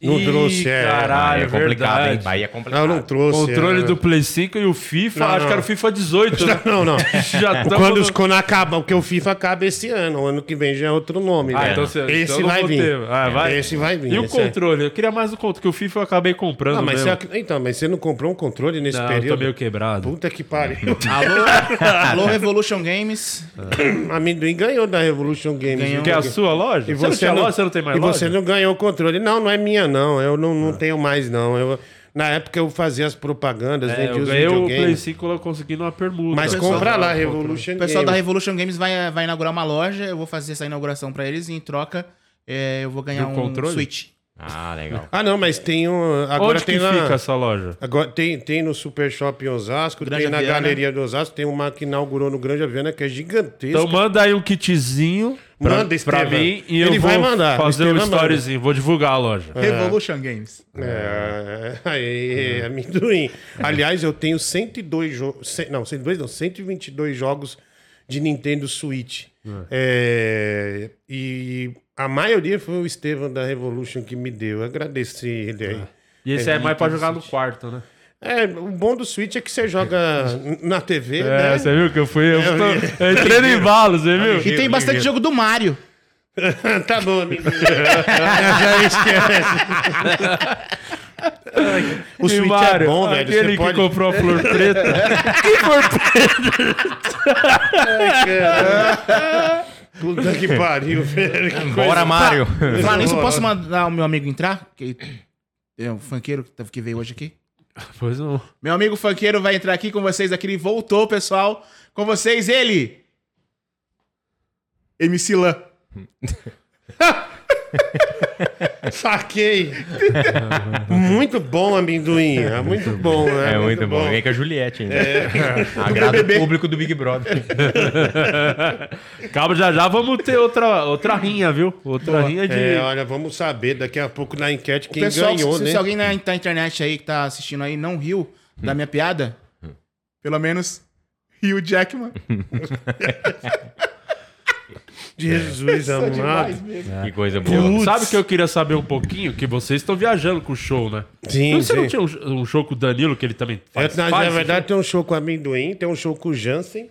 Não Ih, trouxe, é. Caralho, Bahia é complicado, verdade. hein? Bahia é complicado. Não, não trouxe. Controle é. do Play 5 e o FIFA, Não, acho não. que era o FIFA 18, né? Não, não. Já Quando, no- quando acaba, porque o FIFA acaba esse ano, o ano que vem já é outro nome. Ah, né? então você- esse então vai vir. ter. Ah, vai? Esse vai vir. E o é- controle? Eu queria mais o controle, que o FIFA eu acabei comprando Ah, mas mesmo. você, então, mas você não comprou um controle nesse Não, eu tô período? meio quebrado. Puta que pariu. Alô, alô Revolution Games. Amendoim ganhou da Revolution Games. Ganhou. Que é a sua loja? E você, não você não, loja, você não tem mais e loja? você não ganhou o controle. Não, não é minha, não. Eu não, não tenho mais, não. Eu, na época eu fazia as propagandas, É, vendia eu os ganhei o Play videogames. 5 eu consegui numa permuta. Mas compra lá, Ah, Revolution O pessoal da Games. Revolution Games vai, vai inaugurar uma loja. Eu vou fazer essa inauguração pra eles e em troca é, eu vou ganhar Do um controle? Switch. Ah, legal. Ah, não, mas tem um. Agora Onde tem que lá. fica essa loja? Agora tem, tem no Super Shop em Osasco, Granja tem na Viana. Galeria do Osasco, tem uma que inaugurou no Grande Viana que é gigantesca. Então manda aí um kitzinho pra, Manda, pra Estevam. mim e eu Ele vou vai mandar, fazer um Estevam manda. storyzinho, vou divulgar a loja. Revolution Games. É, aí, amendoim. Aliás, eu tenho 102 jogos. Não, 102 não, 122 jogos de Nintendo Switch. É, e a maioria foi o Estevam da Revolution que me deu. Eu agradeci ele aí. E esse É, é mais pra jogar no quarto, né? É, o bom do Switch é que você joga na TV, É, né? você viu que eu fui. Eu, Eu tô- vi. eu entrei no embalo, você viu? E tem bastante jogo do Mario. tá bom, amigo. Já esquece. o E Switch Mário, é bom, velho. Aquele Você que pode... comprou a flor preta. Puta que pariu, velho. Que Bora, coisa- Mário. Falar nisso, eu posso mandar o meu amigo entrar? Que é um funkeiro que que veio hoje aqui. pois não. Meu amigo funkeiro vai entrar aqui com vocês aqui. Ele voltou, pessoal. Com vocês, ele. MC Lan. Saquei. muito bom, amendoim. É muito bom, né? É muito bom. Vem com a Juliette ainda. É. Agrada o público do Big Brother. Calma, já já vamos ter outra, outra rinha, viu? Outra rinha de. É, olha, vamos saber daqui a pouco na enquete quem Pessoal, ganhou, se, né? se alguém na, na internet aí que tá assistindo aí não riu da minha piada, pelo menos riu Jackman. Jesus amado. Que coisa boa. Sabe que eu queria saber um pouquinho? Que vocês estão viajando com o show, né? Sim, Você não sim. tinha um, um show com o Danilo, que ele também É, faz? na, faz na verdade, tem um show com amendoim, tem um show com o Jansen,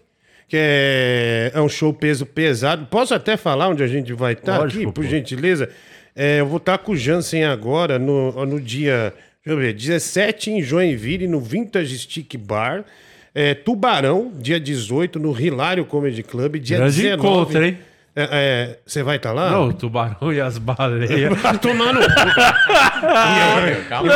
que é, é um show peso pesado. Posso até falar onde a gente vai estar Lógico, aqui, por pô. gentileza? É, eu vou estar com o Jansen agora, no, no dia, deixa eu ver, 17 em Joinville, no Vintage Stick Bar. É, Tubarão, dia 18, no Hilário Comedy Club, dia Grande 19. encontro, hein? É, é, Você vai estar lá? Não, o tubarão e as baleias. Vai tomar no cu. Calma.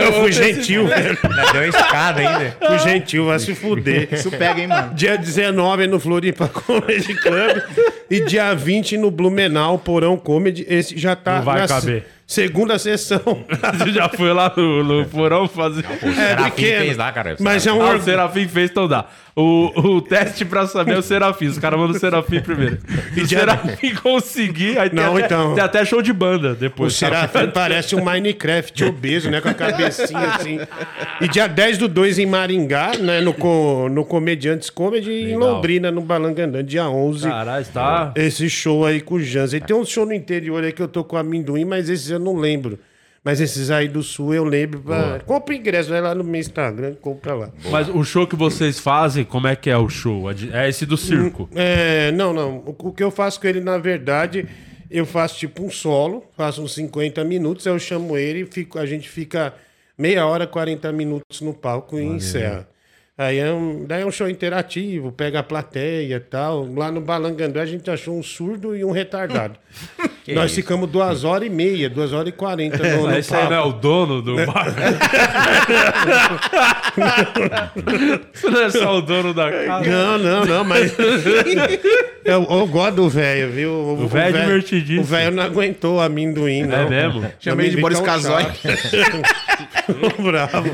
Eu fui gentil, velho. Ainda deu uma escada ainda. Fui gentil, vai se fuder. Isso pega, hein, mano? Dia 19 no Floripa Comedy Club e dia 20 no Blumenau Porão Comedy. Esse já tá Não vai na caber. Se- segunda sessão. Você já foi lá no, no porão fazer. O Serafim pequeno. fez lá, cara. Mas é um Ah, o. Serafim fez, então dá. O, o teste pra saber é o Serafim. Os caras mandam o Serafim primeiro. E o Serafim conseguir, aí tem, Não, até, então. tem até show de banda O depois. Serafim parece um Minecraft obeso, né? Com a cabecinha assim. E dia 10 do 2 em Maringá, né? No, co- no Comediantes Comedy e em. Londrina, no Balangandã, dia 11. Caralho, tá. Esse show aí com o Jans. E tem um show no interior aí que eu tô com amendoim, mas esses eu não lembro. Mas esses aí do sul eu lembro. Pra... Compra o ingresso, vai lá no meu Instagram, compra lá. Mas o show que vocês fazem, como é que é o show? É esse do circo. É, não, não. O, que eu faço com ele, na verdade, eu faço tipo um solo, faço uns 50 minutos, aí eu chamo ele e fico, a gente fica meia hora, 40 minutos no palco e encerra. Aí é um, daí é um show interativo, pega a plateia e tal. Lá no Balangandã a gente achou um surdo e um retardado. Nós ficamos duas horas e meia, duas horas e quarenta no, no Esse aí não é o dono do bar. Você não é só o dono da casa. Não, não, não, mas. eu, eu gosto do velho, viu? O velho é divertidíssimo. O velho não aguentou o amendoim, não. É mesmo? Chamei de Boris Casoy. Bravo.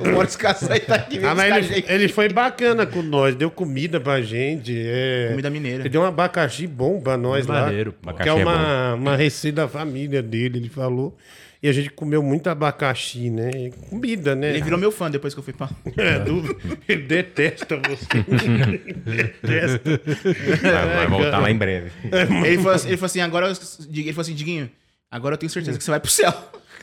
o Boris Casoy tá aqui. Ah, mas ele, cara, ele foi bacana com nós, deu comida pra gente. É... Comida mineira. Ele deu um abacaxi bom pra nós lá. Maneiro. Que Abacaxi é é uma, uma receita da família dele, ele falou. E a gente comeu muito abacaxi, né? E Comida, né? Ele virou meu fã depois que eu fui pra. É, do- Ele detesta você. Detesta. Vai, vai voltar lá em breve. Ele falou, assim, ele falou assim, agora. eu- Ele falou assim, Diguinho, agora eu tenho certeza que você vai pro céu.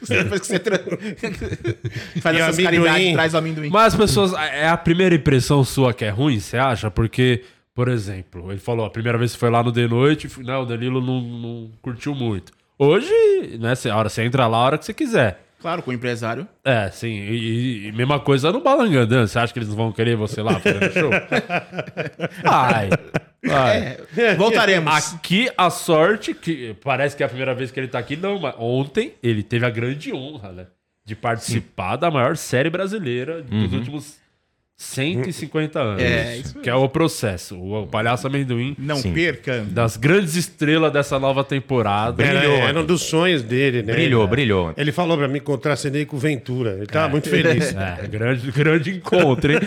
Depois que você tra... faz E essas amendoim? caridades, traz o amendoim. Mas as pessoas. É a primeira impressão sua que é ruim, você acha? Porque, por exemplo, ele falou, a primeira vez que foi lá no de noite, né, o Danilo não, não curtiu muito. Hoje, né, a hora você entra lá a hora que você quiser. Claro, com o empresário. É, sim. E, e- mesma coisa no Balangandã. Você acha que eles vão querer você lá fazendo show? Vai. É, voltaremos. Aqui a sorte, que parece que é a primeira vez que ele tá aqui, não, mas ontem ele teve a grande honra, né? De participar da maior série brasileira dos últimos 150 anos. É, isso Que é o processo. O, Palhaço Amendoim. Não Sim. perca. Das grandes estrelas dessa nova temporada. Era, Brilhou. era um dos sonhos dele, né? Brilhou, brilhou. Ele falou pra mim contracenei com o Ventura. Ele tava muito feliz. É, grande, grande encontro, hein?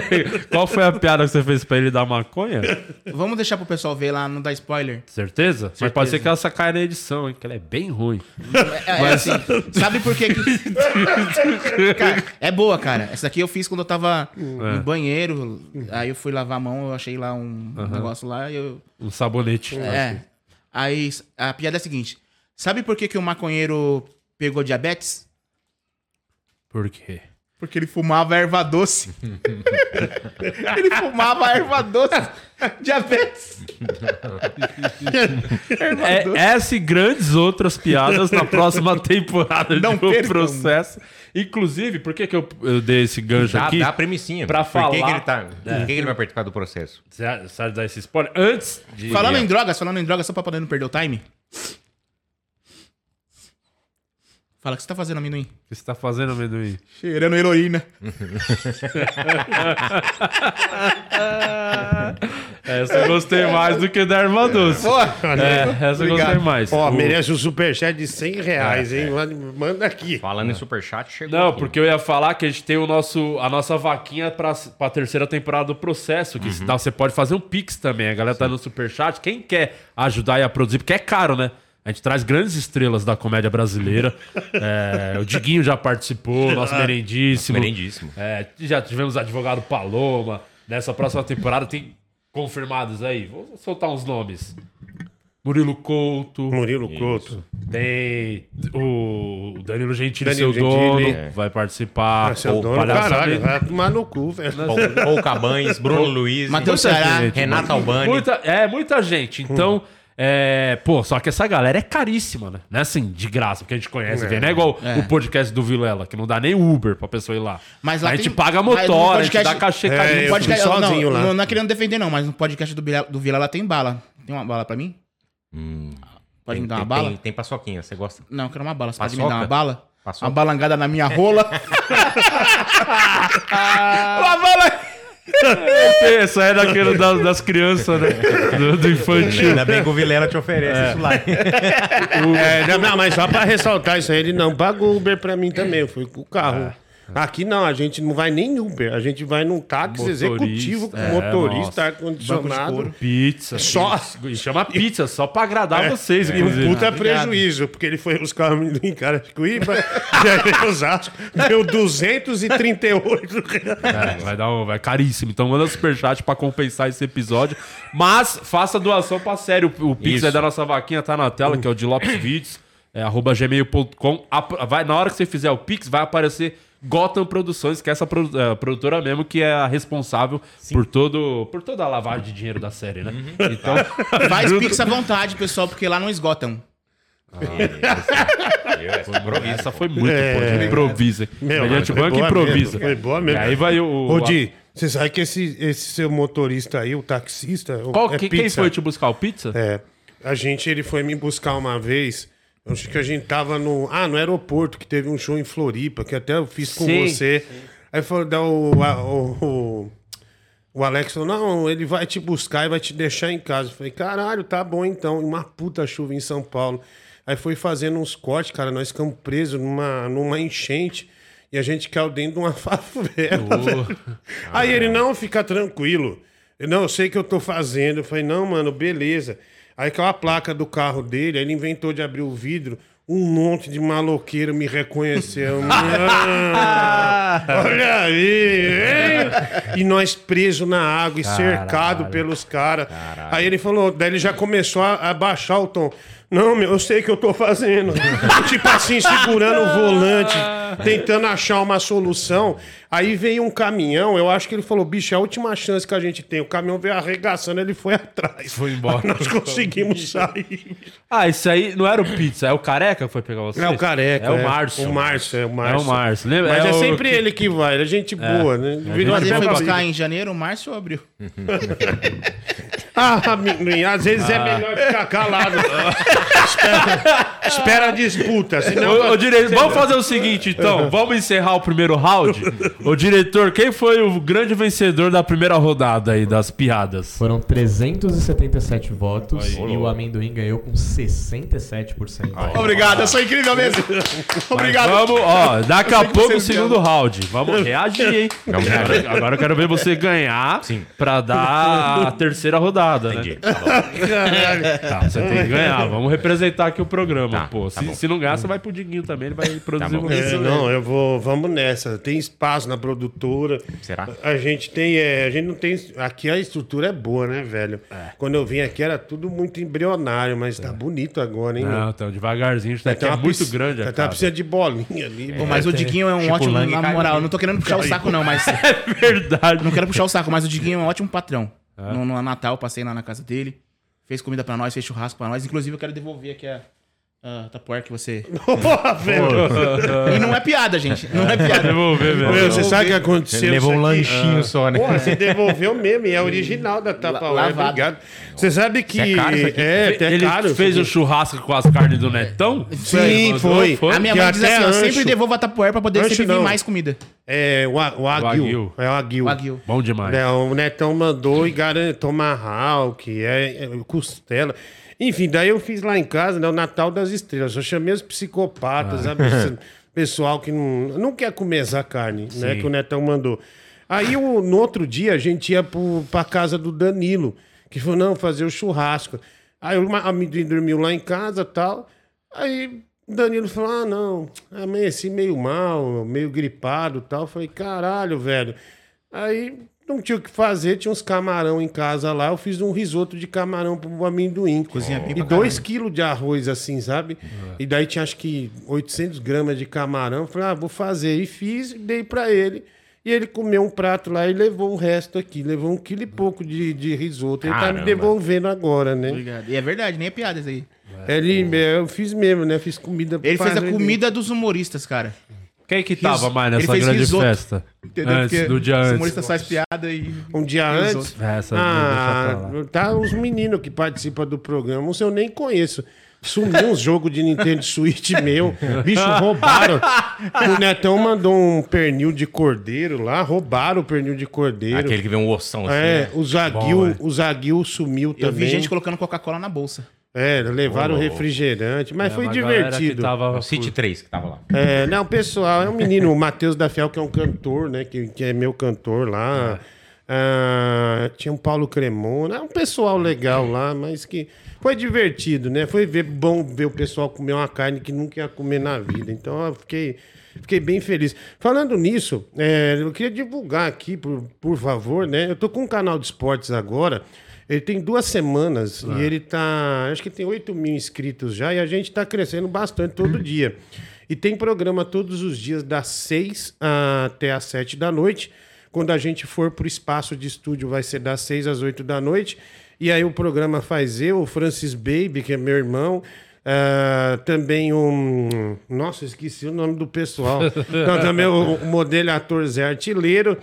Qual foi a piada que você fez pra ele dar maconha? Vamos deixar pro pessoal ver lá, não dar spoiler. Certeza? Mas pode ser que ela sacaia na edição, hein? Que ela é bem ruim. É, é assim, sabe por que que... Cara, é boa, cara. Essa daqui eu fiz quando eu tava É. no banheiro. Aí eu fui lavar a mão, eu achei lá um negócio lá e eu... Um sabonete. É. Aí a piada é a seguinte. Sabe por que que o maconheiro pegou diabetes? Por quê? Porque ele fumava erva doce. ele fumava erva doce. Diabetes. É, essa e grandes outras piadas na próxima temporada Não de O percam. Processo. Inclusive, por que, que eu, eu dei esse gancho Dá, aqui? dá a premissinha. Pra Por que, que falar- ele tá. Por que, que ele vai participar do processo? Você sabe dar esse spoiler? Antes de... Falando em drogas, falando em drogas, só pra poder não perder o time. Fala o que você tá fazendo, amendoim. O que você tá fazendo, amendoim? Cheirando heroína. Essa eu gostei mais do que da erva doce. É, essa eu gostei mais. Ó, merece um superchat de 100 reais, hein? Manda- Manda aqui. Falando em superchat, chegou. Não, aqui. porque eu ia falar que a gente tem o nosso, a nossa vaquinha pra, pra terceira temporada do processo. Que dá- você pode fazer um Pix também. A galera tá no superchat. Quem quer ajudar e a produzir, porque é caro, né? A gente traz grandes estrelas da comédia brasileira. É, o Diguinho já participou, nosso merendíssimo. Merendíssimo. É, já tivemos advogado Paloma. Nessa próxima temporada tem confirmados aí. Vou soltar uns nomes. Murilo Couto. Murilo Couto. Tem o Danilo Gentili, Danilo seu Gentili. dono, vai participar. Ah, seu O dono, Palhaço caralho. Vai tomar no cu, velho. Paul, Paul Cabanes, Bruno Luiz, Matheus Ceará. Renato Albani. Muita, é, muita gente. Então, é, pô, só que essa galera é caríssima, né? Não é assim, de graça, porque a gente conhece, vem, não é igual É. o podcast do Vilela, que não dá nem Uber pra pessoa ir lá. Mas lá a gente tem- paga motor, a gente podcast- dá cachê É, caríssimo. fui sozinho não, lá. Não, não é querendo defender, não, mas no podcast do, Bila- do Vila lá tem bala. Tem uma bala pra mim? Pode me dar uma tem, bala? Tem, tem paçoquinha, você gosta? Não, eu quero uma bala. Você pode me Paçoca? dar uma bala? Paçoca? Uma balangada na minha rola. uma bala. Essa é daquele das, das crianças, né? Do, do infantil. Ainda bem que o Vilela te oferece isso lá. É, não, não, mas só pra ressaltar isso aí, ele não pagou Uber pra mim também, eu fui com o carro. Aqui não, a gente não vai nem Uber, a gente vai num táxi Motorista, executivo com é, motorista, ar-condicionado. Pizza. Só- E chama pizza, só pra agradar vocês, E um puta prejuízo, porque ele foi buscar o amendoim cara de Cuíba, e aí Osasco, deu 238 reais. É, vai dar um, vai caríssimo. Então manda superchat pra compensar esse episódio. Mas faça doação pra sério. O, o Pix aí da nossa vaquinha tá na tela, que é o de Lopes Vídeos, é, arroba gmail.com. Vai, na hora que você fizer o Pix, vai aparecer Gotham Produções, que é essa produ- é, produtora mesmo, que é a responsável por, todo, por toda a lavagem de dinheiro da série, né? Então, Faz ajuda- pix à vontade, pessoal, porque lá não esgotam. Essa foi muito É. improvisa. hein? Meu, Mediante banco improvisa. mesmo, foi boa mesmo. E aí vai o. Ô, Di, você sabe que esse, esse seu motorista aí, o taxista. o- Qual, é quem, quem foi te buscar o pizza? É. A gente, ele foi me buscar uma vez. Acho que a gente tava no. Ah, no aeroporto, que teve um show em Floripa, que até eu fiz com Sim. você. Aí falou, dá o, o, o, o Alex falou: não, ele vai te buscar e vai te deixar em casa. Eu falei, caralho, tá bom então. E uma puta chuva em São Paulo. Aí foi fazendo uns cortes, cara. Nós ficamos presos numa, numa enchente. E a gente caiu dentro de uma favela. velho. Aí ele, não, fica tranquilo. Eu, não, eu sei que eu tô fazendo. Eu falei, não, mano, beleza. Aí caiu a placa do carro dele, aí ele inventou de abrir o vidro. Um monte de maloqueiro me reconheceu. Ah, olha aí! hein? E nós presos na água e cercado pelos caras. Aí ele falou, daí ele já começou a, a baixar o tom. Não, meu, eu sei o que eu tô fazendo. tipo assim, segurando o volante, tentando achar uma solução. Aí veio um caminhão, eu acho que ele falou, bicho, é a última chance que a gente tem. O caminhão veio arregaçando, ele foi atrás. Foi embora. Aí nós conseguimos sair. Ah, isso aí não era o Pizza, é o Careca que foi pegar você? É o careca. É o Márcio. O Márcio, é o É Márcio. o Márcio. Lembra? Mas é, o sempre ele que vai, ele é gente boa, né? Virou Mas ele foi buscar em janeiro, março ou abril? Ah, amendoim, às vezes é melhor ficar calado. Espera, espera a disputa, senão... Ô, ô, dire- Vamos fazer o seguinte, então. Vamos encerrar o primeiro round. Ô, diretor, quem foi o grande vencedor da primeira rodada aí das piadas? Foram 377 votos e o amendoim ganhou com 67%. Obrigado, eu sou incrível mesmo. Obrigado. Vamos, ó, daqui a pouco o segundo round. Vamos reagir, hein? Vamos Agora, reagir. agora eu quero ver você ganhar Sim. pra dar a terceira rodada, Entendi. né? Tá. Tá, você tem que ganhar. Vamos representar aqui o programa, Tá, pô. tá se, se não ganhar, você vai pro Diguinho também, ele vai produzir bom. um É, não, eu vou. Vamos nessa. Tem espaço na produtora. Será? A gente tem. é, a gente não tem. Aqui a estrutura é boa, né, velho? Quando eu vim aqui era tudo muito embrionário, mas tá bonito agora, hein? Não, então, devagarzinho, isso daqui Tem é muito grande Tá casa. precisa de bolinha ali. Pô, mas o Diguinho é um Tipo ótimo, Lang na moral, eu não tô querendo puxar o saco não, mas... Verdade. Não quero puxar o saco, mas o Diguinho é um ótimo patrão. No, no Natal, passei lá na casa dele, fez comida pra nós, fez churrasco pra nós. Inclusive, eu quero devolver aqui a, a tapoer que você... Porra, velho. E não é piada, gente. Não é piada. Devolver, Meu, velho. você sabe o que aconteceu? Levou um lanchinho só, né? Porra, você devolveu mesmo, e é original da Tupperware, lavado. obrigado. Você sabe que... é caro isso aqui? É, até Ele caro. fez o aqui. churrasco com as carnes do Netão? Sim, Mandou? foi. A minha Que mãe diz assim, eu sempre devolvo a tapoer pra poder Ancho sempre vir mais comida. É, o, a- o Aguil. Aguil. É o Aguil. O Aguil. Bom demais. É, o Netão mandou e garantou Tomahawk, é, é costela. Enfim, daí eu fiz lá em casa, né, o Natal das Estrelas. Eu chamei os psicopatas, sabe? Esse Pessoal que não, não quer comer essa carne, né? Que o Netão mandou. Aí o- no outro dia a gente ia pro, pra casa do Danilo, que falou, não, fazer o churrasco. Aí amendoim dormiu lá em casa e tal. Aí o Danilo falou: ah, não, amanheci meio mal, meio gripado e tal. Eu falei, caralho, velho. Aí não tinha o que fazer, tinha uns camarão em casa lá. Eu fiz um risoto de camarão pro amendoim. Cozinha bem E dois quilos de arroz, assim, sabe? E daí tinha acho que 800 gramas de camarão. Eu falei, ah, vou fazer. E fiz, dei pra ele. E ele comeu um prato lá e levou o resto aqui. Levou um quilo e pouco de, de risoto. Ele tá me devolvendo agora, né? Obrigado. E é verdade, nem é piada isso aí. Ele, eu fiz mesmo, né? Fiz comida Ele fez a comida dos humoristas, cara. Quem que tava mais Ele nessa fez grande risoto. festa? Entendeu? Antes, Porque do dia Os antes. humoristas faz piada e... Um dia Risoto. antes. Essa Ah, deixa pra lá. tá os meninos que participam do programa, uns eu nem conheço. Sumiu uns jogos de Nintendo Switch meu. Bicho, roubaram. O Netão mandou um pernil de cordeiro lá, roubaram o pernil de cordeiro. Aquele que vem um ossão assim, É, né? o Zaguil, o Zaguil sumiu Eu também. vi gente colocando Coca-Cola na bolsa. É, levaram refrigerante, mas É, foi divertido. tava O City 3 que tava lá. É, não, pessoal, é um menino, o Matheus da Fiel, que é um cantor, né? Que, que é meu cantor lá. Ah, tinha um Paulo Cremona, é um pessoal legal lá, mas que foi divertido, né? Foi ver, bom ver o pessoal comer uma carne que nunca ia comer na vida. Então eu fiquei, fiquei bem feliz. Falando nisso, é, eu queria divulgar aqui, por, por favor, né? Eu tô com um canal de esportes agora. Ele tem duas semanas e ele tá. Acho que tem 8 mil inscritos já e a gente tá crescendo bastante todo dia. E tem programa todos os dias, das 6 até as 7 da noite. Quando a gente for pro espaço de estúdio, vai ser das 6 às 8 da noite. E aí o programa faz eu, o Francis Baby, que é meu irmão. ah, também um. Nossa, esqueci o nome do pessoal. Não, também o, o modelo ator Zé Artilheiro.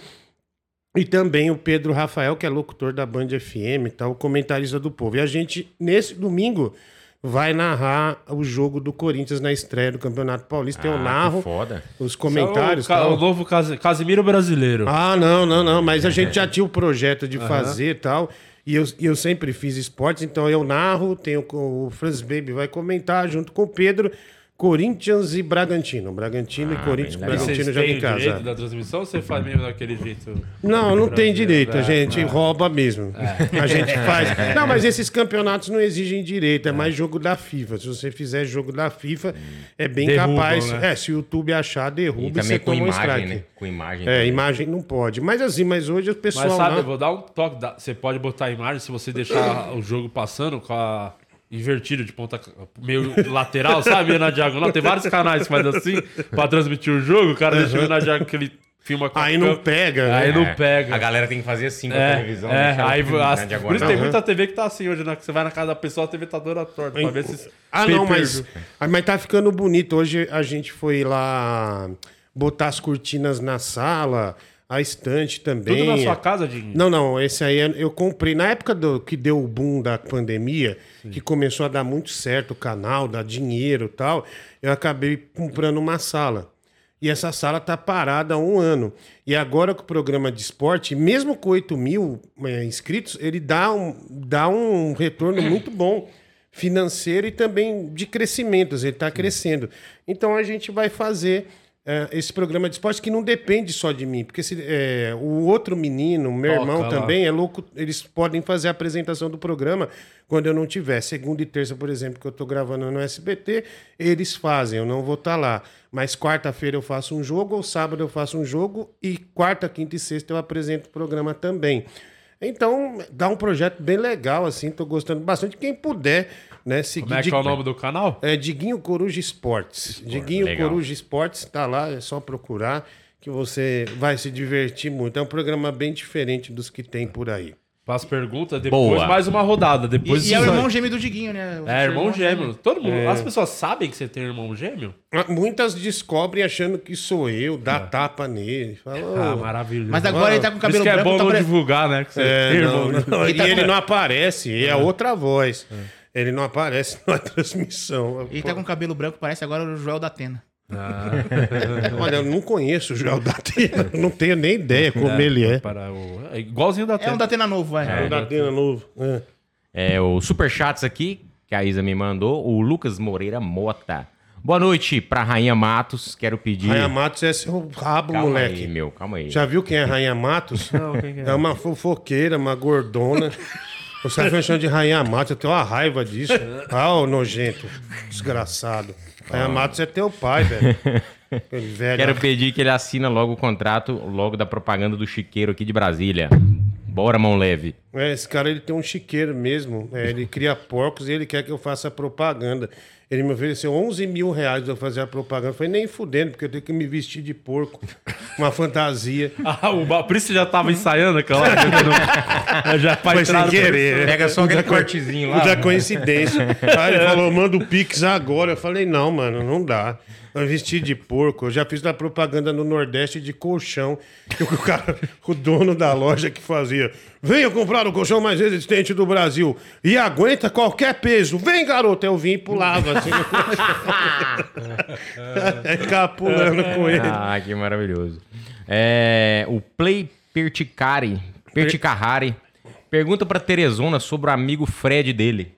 E também o Pedro Rafael, que é locutor da Band FM e tal, comentarista do povo. E a gente, nesse domingo, vai narrar o jogo do Corinthians na estreia do Campeonato Paulista. Eu Ah, narro que foda. os comentários. O, ca- tal. o novo Casi- Casimiro brasileiro. Ah, não, não, não. Mas a gente já tinha o projeto de fazer e tal. E eu, eu sempre fiz esportes, então eu narro, tenho o Franz Baby vai comentar junto com o Pedro. Corinthians e Bragantino. Bragantino e Corinthians, bem. Bragantino têm em casa. direito da transmissão ou você faz mesmo daquele jeito? Não, não tem direito, a É, gente é. rouba mesmo. A gente faz. Não, mas esses campeonatos não exigem direito, é mais jogo da FIFA. Se você fizer jogo da FIFA, é bem Derrubam, capaz. né? É, se o YouTube achar, derruba E e, também você com toma um imagem, strike. né? Com imagem. É, também. imagem não pode. Mas assim, mas hoje o pessoal. Mas sabe, lá- eu vou dar um toque. da- Você pode botar a imagem se você deixar o jogo passando com a invertido de ponta meio lateral, sabe? Meio na diagonal. Tem vários canais que faz assim pra transmitir o jogo. O cara deixa meio na diagonal que ele filma com a Aí não pega, né? Aí não É, pega. A galera tem que fazer assim com a É, televisão. é, deixar aí, as- na diagonal. por isso tem muita TV que tá assim hoje, né? Que você vai na casa da pessoa, a TV tá toda torta pra ver se. Ah, não, mas, ah, mas tá ficando bonito. Hoje a gente foi lá botar as cortinas na sala, a estante também. Tudo na sua casa, Dinho? Não, não, esse aí é- eu comprei. Na época do, que deu o boom da pandemia, que começou a dar muito certo o canal, dar dinheiro e tal, eu acabei comprando uma sala. E essa sala tá parada há um ano. E agora com o programa de esporte, mesmo com 8 mil eh, inscritos, ele dá um, dá um retorno muito bom financeiro e também de crescimento. Ele está crescendo. Então a gente vai fazer eh, esse programa de esporte que não depende só de mim. Porque se, eh, o outro menino, meu Toca irmão lá. também, é louco. Eles podem fazer a apresentação do programa quando eu não tiver. Segunda e terça, por exemplo, que eu estou gravando no SBT, eles fazem. Eu não vou estar lá. Mas quarta-feira eu faço um jogo, ou sábado eu faço um jogo, e quarta, quinta e sexta eu apresento o programa também. Então, dá um projeto bem legal, assim, tô gostando bastante. Quem puder, né, seguir. Como é que é o nome do canal? É Diguinho Coruja Esportes. Diguinho legal. Coruja Esportes, tá lá, é só procurar que você vai se divertir muito. É um programa bem diferente dos que tem por aí. Faz pergunta, depois Boa. mais uma rodada. E, Depois e é o isso irmão gêmeo do Diguinho, né? O É, seu irmão gêmeo. Todo mundo. As pessoas sabem que você tem irmão gêmeo? Ah, Muitas descobrem achando que sou eu, dá tapa nele. Fala, Ah, "Ô, maravilhoso. Mas agora ele tá com o Por isso cabelo que é branco. bom tá não pare- divulgar, né? Que você É, tem não, irmão não, gêmeo. E ele não aparece, é outra voz. Ele não aparece na transmissão. Ele tá com o cabelo branco, parece agora o Joel da Atena. Olha, eu não conheço o Joel Datena, não tenho nem ideia como ele é. Para o... é igualzinho da É um Atena. da Atena novo, vai. O Datena novo. É. É, o Superchats aqui, que a Isa me mandou, o Lucas Moreira Mota. Boa noite pra Rainha Matos, quero pedir... Rainha Matos é seu rabo, calma moleque. aí, meu, calma aí. Já viu quem é Rainha Matos? Não, quem que é? É uma fofoqueira, uma gordona. Você vai chamando de Rainha Matos, eu tenho uma raiva disso. Ah, ô nojento, desgraçado. Rainha Matos é teu pai, velho. Velho. Quero pedir que ele assina logo o contrato, logo da propaganda do chiqueiro aqui de Brasília. Bora, mão leve. É, esse cara ele tem um chiqueiro mesmo. É, ele cria porcos e ele quer que eu faça propaganda. Ele me ofereceu 11 mil reais pra fazer a propaganda. Eu falei, nem fudendo, porque eu tenho que me vestir de porco. Uma fantasia. Ah, o você já tava ensaiando aquela hora. Não... Já Foi sem querer. né? Pega só aquele cortezinho lá. Da coincidência. Aí ele falou, manda o Pix agora. Eu falei, não, mano, não dá. Eu vesti de porco. Eu já fiz da propaganda no Nordeste de colchão. Que o cara, o dono da loja que fazia. Venha comprar o colchão mais resistente do Brasil. E aguenta qualquer peso. Vem, garoto. Eu vim e pulava. Assim. Aí ficava pulando com ele. Ah, que maravilhoso. É, o Play Perticari, Perticarrari pergunta pra Teresona sobre o amigo Fred dele.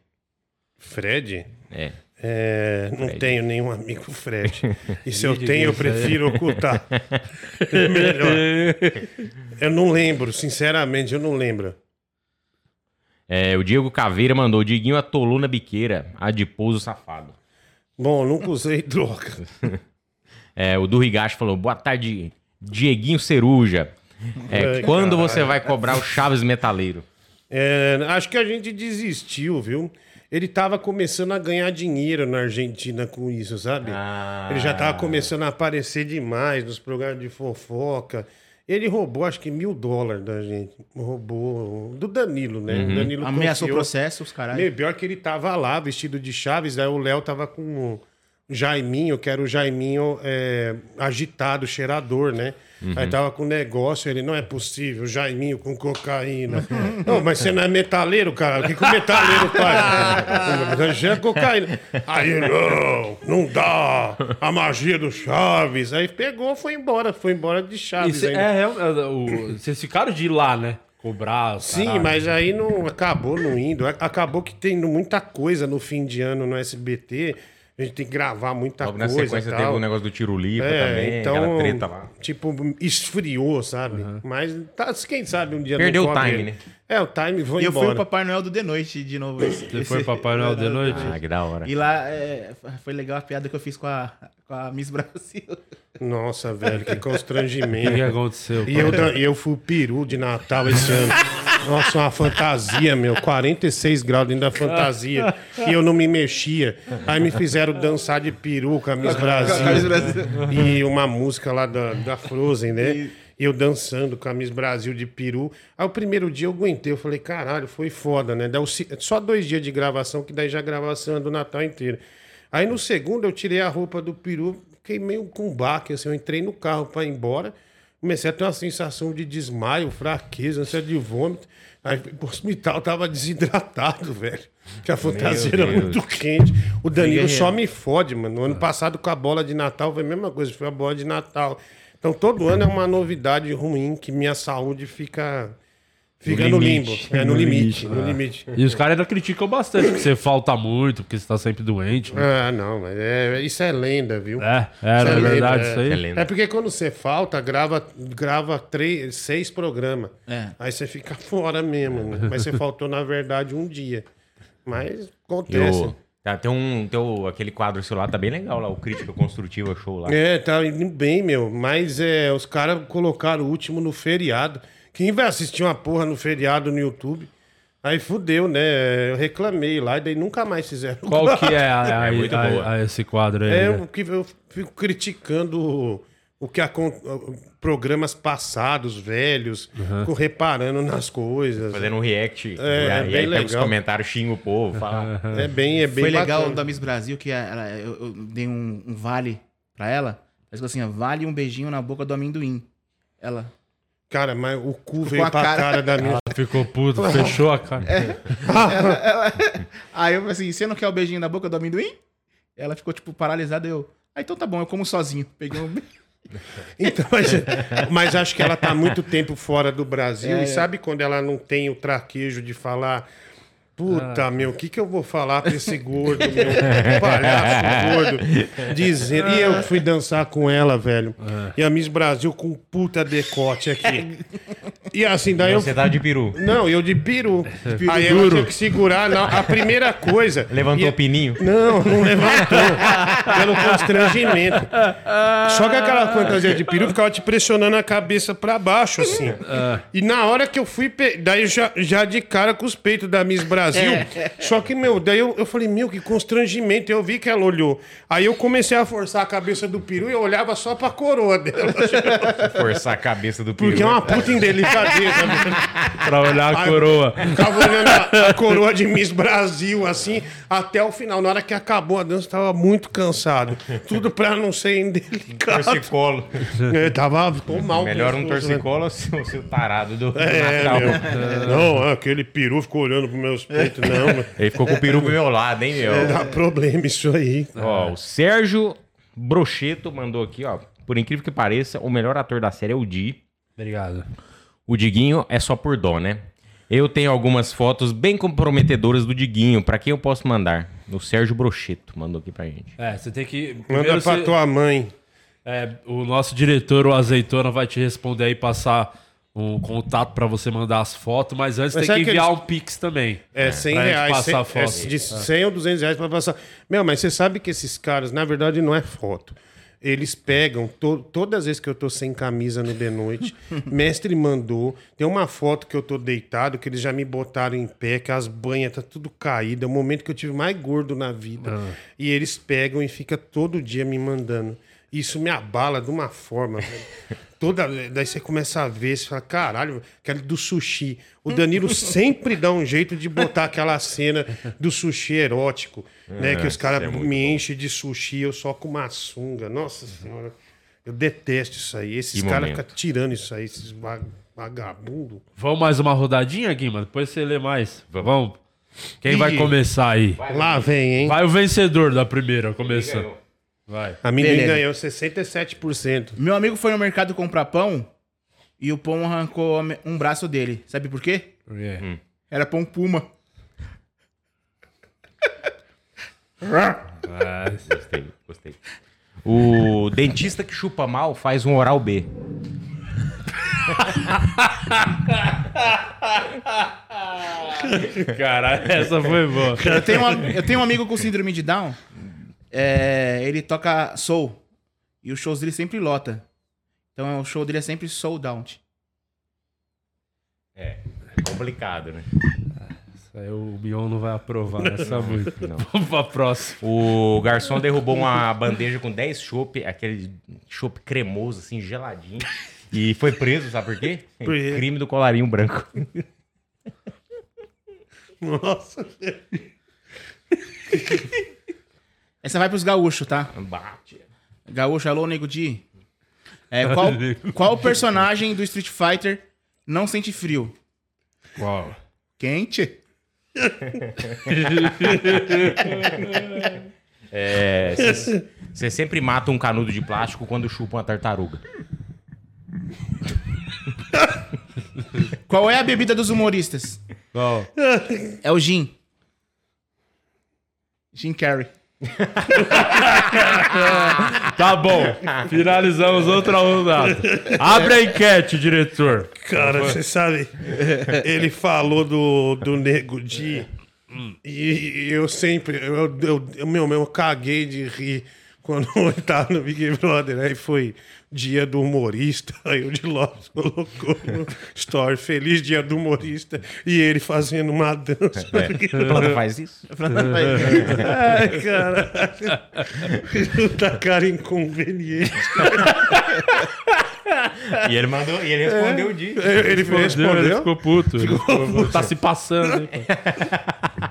Fred? É. É, não tenho nenhum amigo Fred. E se eu tenho, eu prefiro ocultar. É melhor. Eu não lembro, sinceramente, eu não lembro. É, o Diego Caveira mandou, Diguinho atolou na biqueira, adiposo safado. Bom, nunca usei droga. É, o Durrigacho falou, boa tarde, Dieguinho Ceruja. É, quando você vai cobrar o Chaves Metaleiro? É, acho que a gente desistiu, viu? Ele tava começando a ganhar dinheiro na Argentina com isso, sabe? Ah. Ele já tava começando a aparecer demais nos programas de fofoca. Ele roubou, acho que mil dólares da gente. Roubou do Danilo, né? O Danilo Ameaçou o processo, os caras. Meu, pior que ele tava lá, vestido de Chaves, aí o Léo tava com o Jaiminho, que era o Jaiminho é, agitado, cheirador, né? Aí tava com negócio, ele, não é possível, Jaiminho com cocaína. não, mas você não é metaleiro, cara, o que, que o metaleiro faz? Já é cocaína. Aí, não, não dá, a magia do Chaves. Aí pegou, foi embora, foi embora de Chaves cê- é, é, o- vocês ficaram de ir lá, né? Cobrar. Sim, caralho. mas aí não acabou não indo. Acabou que tendo muita coisa no fim de ano no SBT a gente tem que gravar muita Logo na coisa. sequência tal. teve o negócio do tiro lipa É, também, então, aquela treta lá. tipo, esfriou, sabe? Mas tá, quem sabe um dia Perdeu não o time, né? É, o time foi E eu fui o Papai Noel do The Noite de novo. Esse, Você foi Papai Noel de noite? Ah, que da hora. E lá é, foi legal a piada que eu fiz com a, com a Miss Brasil. Nossa, velho, que O que, constrangimento. aconteceu? E eu, e eu fui o peru de Natal esse ano. Nossa, uma fantasia, meu. 46 graus dentro da fantasia. E eu não me mexia. Aí me fizeram dançar de peru com a Miss Brasil. E uma música lá da, da Frozen, né? E eu dançando com a Miss Brasil de peru. Aí o primeiro dia eu aguentei. Eu falei, caralho, foi foda, né? Só dois dias de gravação, que daí já a gravação é do Natal inteiro. Aí no segundo eu tirei a roupa do peru, fiquei meio com baque, assim. Eu entrei no carro pra ir embora. Comecei a ter uma sensação de desmaio, fraqueza, ansiedade de vômito. Aí pro hospital, tava desidratado, velho. Que a fantasia era Deus. muito quente. O Danilo só me fode, mano. No ano passado, com a bola de Natal, foi a mesma coisa. Foi a bola de Natal. Então, todo ano é uma novidade ruim que minha saúde fica, fica no, limbo. É, no, No limite. limite, No limite. E os caras ainda criticam bastante, porque você falta muito, porque você tá sempre doente. né? Ah, não, mas é, isso é lenda, viu? É, era Isso é verdade lenda, isso é. aí. É lenda. É porque quando você falta, grava, grava três, seis programas. É. Aí você fica fora mesmo. né? Mas você faltou, na verdade, um dia. Mas acontece. o- tá, tem um, tem o- aquele quadro seu lá, tá bem legal lá, o Crítica Construtiva Show lá. É, tá indo bem, meu. Mas é, os caras colocaram o último no feriado. Quem vai assistir uma porra no feriado no YouTube? Aí fudeu, né? Eu reclamei lá e daí nunca mais fizeram. Qual que é, a- a- É a- boa. a- esse quadro aí? É, né? o que eu fico criticando o, o que programas passados, velhos, fico reparando nas coisas. Fazendo um react. É, e é aí, bem aí pega os legal. comentários, xinga o povo, fala. É bem, é bem Foi legal bacana. da Miss Brasil que ela, eu, eu dei um, um vale pra ela. Ela falou assim: vale um beijinho na boca do amendoim. Ela. Cara, mas o cu veio a pra cara, cara. da minha. Ficou puto, fechou a cara. Aí eu falei assim: você não quer o beijinho na boca do amendoim? Ela ficou, tipo, paralisada. Eu. Ah, então tá bom, eu como sozinho. Peguei um. Então, mas, mas acho que ela tá muito tempo fora do Brasil. É. E sabe quando ela não tem o traquejo de falar. Puta, meu, o que, que eu vou falar pra esse gordo, meu palhaço gordo? Dizendo. E eu fui dançar com ela, velho. E a Miss Brasil com um puta decote aqui. E assim, daí eu. Você tá de peru. Não, eu de peru. Aí ela tinha que segurar. Não, a primeira coisa. Levantou E- o pininho? não, não levantou. pelo constrangimento. Só que aquela fantasia de peru ficava te pressionando a cabeça pra baixo, assim. E na hora que eu fui. pe- Daí eu já, já de cara com os peitos da Miss Brasil. Só que, meu, daí eu, eu falei, meu, que constrangimento. Eu vi que ela olhou. Aí eu comecei a forçar a cabeça do peru e eu olhava só pra coroa dela. Forçar a cabeça do peru. Porque é uma puta indelicadeza. né? Pra olhar a Ai, coroa. Ficava olhando a, a coroa de Miss Brasil, assim, até o final. Na hora que acabou a dança, tava muito cansado. Tudo pra não ser indelicado. Torcicolo. É, tava tô mal. Melhor um né? torcicolo ou seu, seu tarado do, do É, Natal. meu. Não, aquele peru ficou olhando pros meus Não, Ele ficou com o peru pro meu lado, hein, meu? dá problema isso aí. Ó, o Sérgio Brocheto mandou aqui, ó. Por incrível que pareça, o melhor ator da série é o Di. Obrigado. O Diguinho é só por dó, né? Eu tenho algumas fotos bem comprometedoras do Diguinho. Pra quem eu posso mandar? O Sérgio Brocheto mandou aqui pra gente. É, você tem que. Manda primeiro pra você- tua mãe. É, o nosso diretor, o Azeitona, vai te responder aí, passar um contato pra você mandar as fotos, mas antes Mas tem que que enviar eles- um Pix também. É 100 pra gente reais. passar 100, a foto. é de 100 ou 200 reais pra passar. Meu, mas você sabe que esses caras, na verdade, não é foto. Eles pegam, to- todas as vezes que eu tô sem camisa no de noite, mestre mandou. Tem uma foto que eu tô deitado, que eles já me botaram em pé, que as banhas tá tudo caída. É o momento que eu tive mais gordo na vida. E eles pegam e fica todo dia me mandando. Isso me abala de uma forma, velho. Toda, daí você começa a ver, você fala, caralho, aquele do sushi. O Danilo sempre dá um jeito de botar aquela cena do sushi erótico, né? Que os caras me enchem de sushi, eu só com uma sunga. Nossa senhora, eu detesto isso aí. Esses Que caras ficam tirando isso aí, esses va- vagabundos. Vamos mais uma rodadinha, Guima? Depois você lê mais. Vamos. Quem vai Ih. começar aí? Lá vem, hein? Vai o vencedor da primeira, começando. Vai. A menina Beleza. ganhou 67%. Meu amigo foi no mercado comprar pão e o pão arrancou um braço dele. Sabe por quê? Por quê? Era pão puma. Gostei, gostei. O dentista que chupa mal faz um oral B. Caralho, essa foi boa. Eu tenho, um, eu tenho um amigo com síndrome de Down. É, ele toca soul. E os shows dele sempre lota. Então o show dele é sempre sold out. É, complicado, né? Isso aí o Mion não vai aprovar essa muito. não. Vamos pra próxima. O garçom derrubou uma bandeja com 10 chopp, aquele chopp cremoso, assim, geladinho. E foi preso, sabe por quê? Por quê? Crime do colarinho branco. Nossa. Essa vai pros gaúchos, tá? Bate. Gaúcho, alô, Nego Di. É, qual, qual personagem do Street Fighter não sente frio? Qual? Quente? É, Você sempre mata um canudo de plástico quando chupa uma tartaruga. Qual é a bebida dos humoristas? Qual? É o gin. Gin Carrey. Tá bom. Finalizamos outra rodada. Abre a enquete, diretor. Cara, você sabe, ele falou do, do Nego Di. E eu sempre, eu, eu, eu, meu, eu caguei de rir quando ele tava no Big Brother. Aí foi dia do humorista. Aí o de Lopes colocou no story, feliz dia do humorista. E ele fazendo uma dança. Planta faz isso? Ai, cara. Puta cara inconveniente. E ele mandou, e ele respondeu o dia. Ele Ele respondeu. ficou puto. Ele ficou- tá se passando. hein?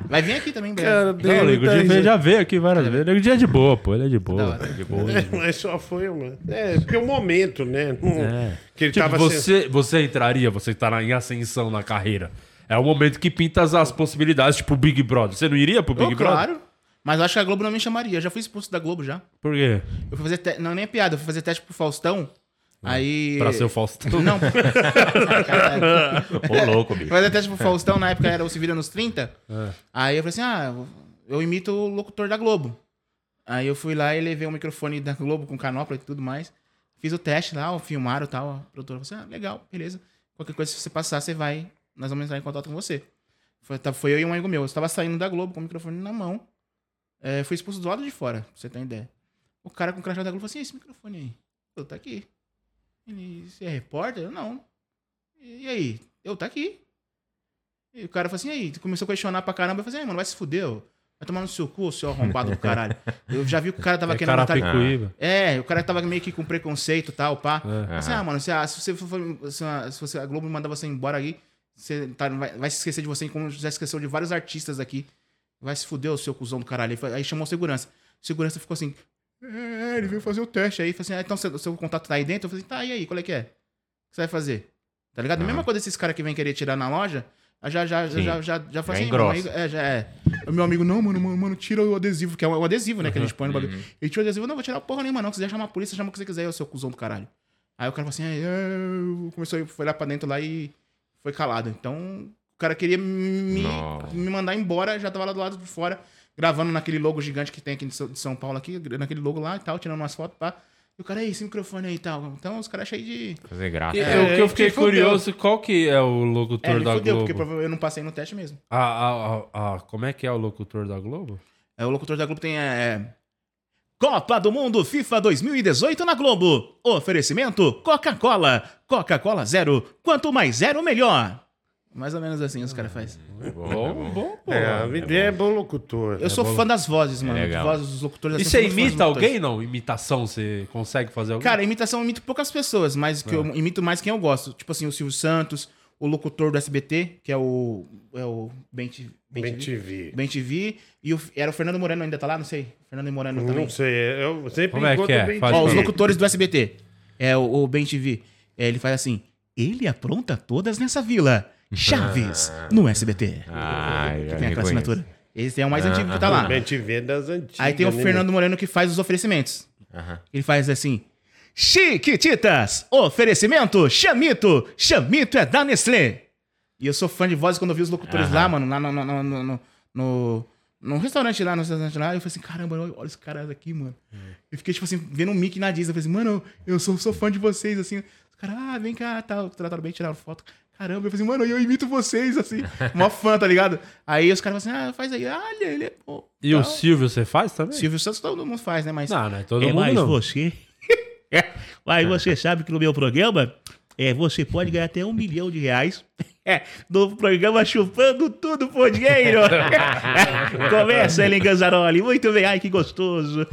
Vai vir aqui também, Cara. Não, o Nego Di tá- veio- já veio aqui várias vezes. O Nego Di é de boa, pô. Ele é de boa. Hora. De boa. Mas só foi uma. É, porque o momento, né? Não- É. Que ele Tipo, tava sendo- você, você entraria, você tá na- em ascensão na carreira. É o momento que pinta as, as possibilidades, tipo Big Brother. Você não iria pro Big Ô, Brother? claro. Mas eu acho que a Globo não me chamaria. Eu já fui expulso da Globo já. Por quê? Eu fui fazer te... Não, nem é piada. Eu fui fazer teste pro Faustão. Aí. Pra ser o Faustão. Não. Ô, louco, bicho. Fui fazer teste pro Faustão, na época era o Se Vira nos 30. Aí eu falei assim: ah, eu imito o locutor da Globo. Aí eu fui lá e levei o microfone da Globo com canopla e tudo mais. Fiz o teste lá, filmaram e tal. A produtora falou assim: ah, legal, beleza. Qualquer coisa, se você passar, você vai. Nós vamos entrar em contato com você. Foi, tá- foi eu e um amigo meu. Eu estava saindo da Globo com o microfone na mão. É, fui expulso do lado de fora, pra você ter uma ideia. O cara com o crachá da Globo falou assim: "E esse microfone aí? Eu tá aqui. Ele, você é repórter? Eu não. E aí? Eu tá aqui. E o cara falou assim: e aí? Começou a questionar pra caramba. Eu falei assim: "Ei, mano, vai se fuder. Vai tomar no seu cu, seu arrombado do caralho. Eu já vi que o cara tava É querendo matar. É, o cara tava meio que com preconceito e tal, pá. É. Assim, ah, mano, se, a- se você for, se, a, se você, a Globo mandar você embora aí, você tá- vai, vai se esquecer de você como já esqueceu de vários artistas aqui. Vai se fuder o seu cuzão do caralho. Aí chamou segurança. Segurança ficou assim. É, ele veio fazer o teste aí. Falei assim, ah, então seu, seu contato tá aí dentro? Eu falei assim, tá, e aí, qual é que é? O que você vai fazer? Tá ligado? A mesma coisa desses caras que vem querer tirar na loja. Já, já, já, Sim. já, já, já faz Já assim, amigo, é, já é. O meu amigo, não, mano, mano, mano, tira o adesivo, que é o adesivo, né? Que a gente põe no bagulho. Ele tira o adesivo, não, vou tirar porra nenhuma, não. Se quiser chamar a polícia, chama o que você quiser, ô seu cuzão do caralho. Aí o cara falou assim, "É, é", começou a foi lá pra dentro lá e foi calado. Então, o cara queria me, me mandar embora, já tava lá do lado de fora, gravando naquele logo gigante que tem aqui de São- Paulo, aqui, naquele logo lá e tal, tirando umas fotos, pá. E o cara, "Ei, esse microfone aí e tal. Então, os caras cheios de. Fazer graça. É, o que eu fiquei fudeu. curioso, qual que é o É, locutor me da fudeu, Globo? porque eu não passei no teste mesmo. Ah, ah, ah, ah, como é que é o locutor da Globo? É, o locutor da Globo tem. É, Copa do Mundo FIFA 2018 na Globo. Oferecimento Coca-Cola. Coca-Cola Zero. Quanto mais zero, melhor. Mais ou menos assim os caras fazem. Bom, bom, pô. É, a ideia é bom locutor. Eu sou fã das vozes, mano. legal. Vozes dos locutores. E assim, você sou muito fã dos imita locutores. alguém, não? Imitação, você consegue fazer alguém? Cara, imitação eu imito poucas pessoas, mas que eu imito mais quem eu gosto. Tipo assim, o Silvio Santos, o locutor do SBT, que é o. É o Ben, T- Ben Bem TV. TV. Ben TV. E o, era o Fernando Moreno, ainda tá lá? Não sei. Fernando Moreno também. Não sei, eu sempre Como é que é? bem Faz Ó, os locutores do SBT. É o, o Ben TV. É, ele faz assim. Ele apronta todas nessa vila. Chaves, no SBT. Ah, já Tem aquela assinatura. Esse é o mais antigo que tá lá. TV das antigas. Aí tem o né, Fernando Moreno que faz os oferecimentos. Aham. Ele faz assim. Chiquititas. Oferecimento Chamito. Chamito é da Nestlé. E eu sou fã de voz quando eu vi os locutores lá, mano, lá no, no, no, no, no- num restaurante lá, no restaurante lá, eu falei assim, caramba, olha, os caras aqui, mano. Eu fiquei, tipo assim, vendo um Mickey na Disney. Eu falei assim, mano, eu sou, sou fã de vocês, assim. Os caras, ah, vem cá, tal. Trataram bem, tiraram foto. Caramba, eu falei assim, mano, eu imito vocês, assim. Mó fã, tá ligado? Aí os caras falaram assim, ah, faz aí. Olha, ele é... Pô, E o. Silvio você faz também? Silvio Santos todo mundo faz, né? Mas... Não, não é todo é mundo mais não. você. É, Mas você sabe que no meu programa, é, você pode ganhar até um milhão de reais. É, no programa Chupando Tudo por Dinheiro. Começa, Ellen Ganzaroli. Muito bem, ai que gostoso.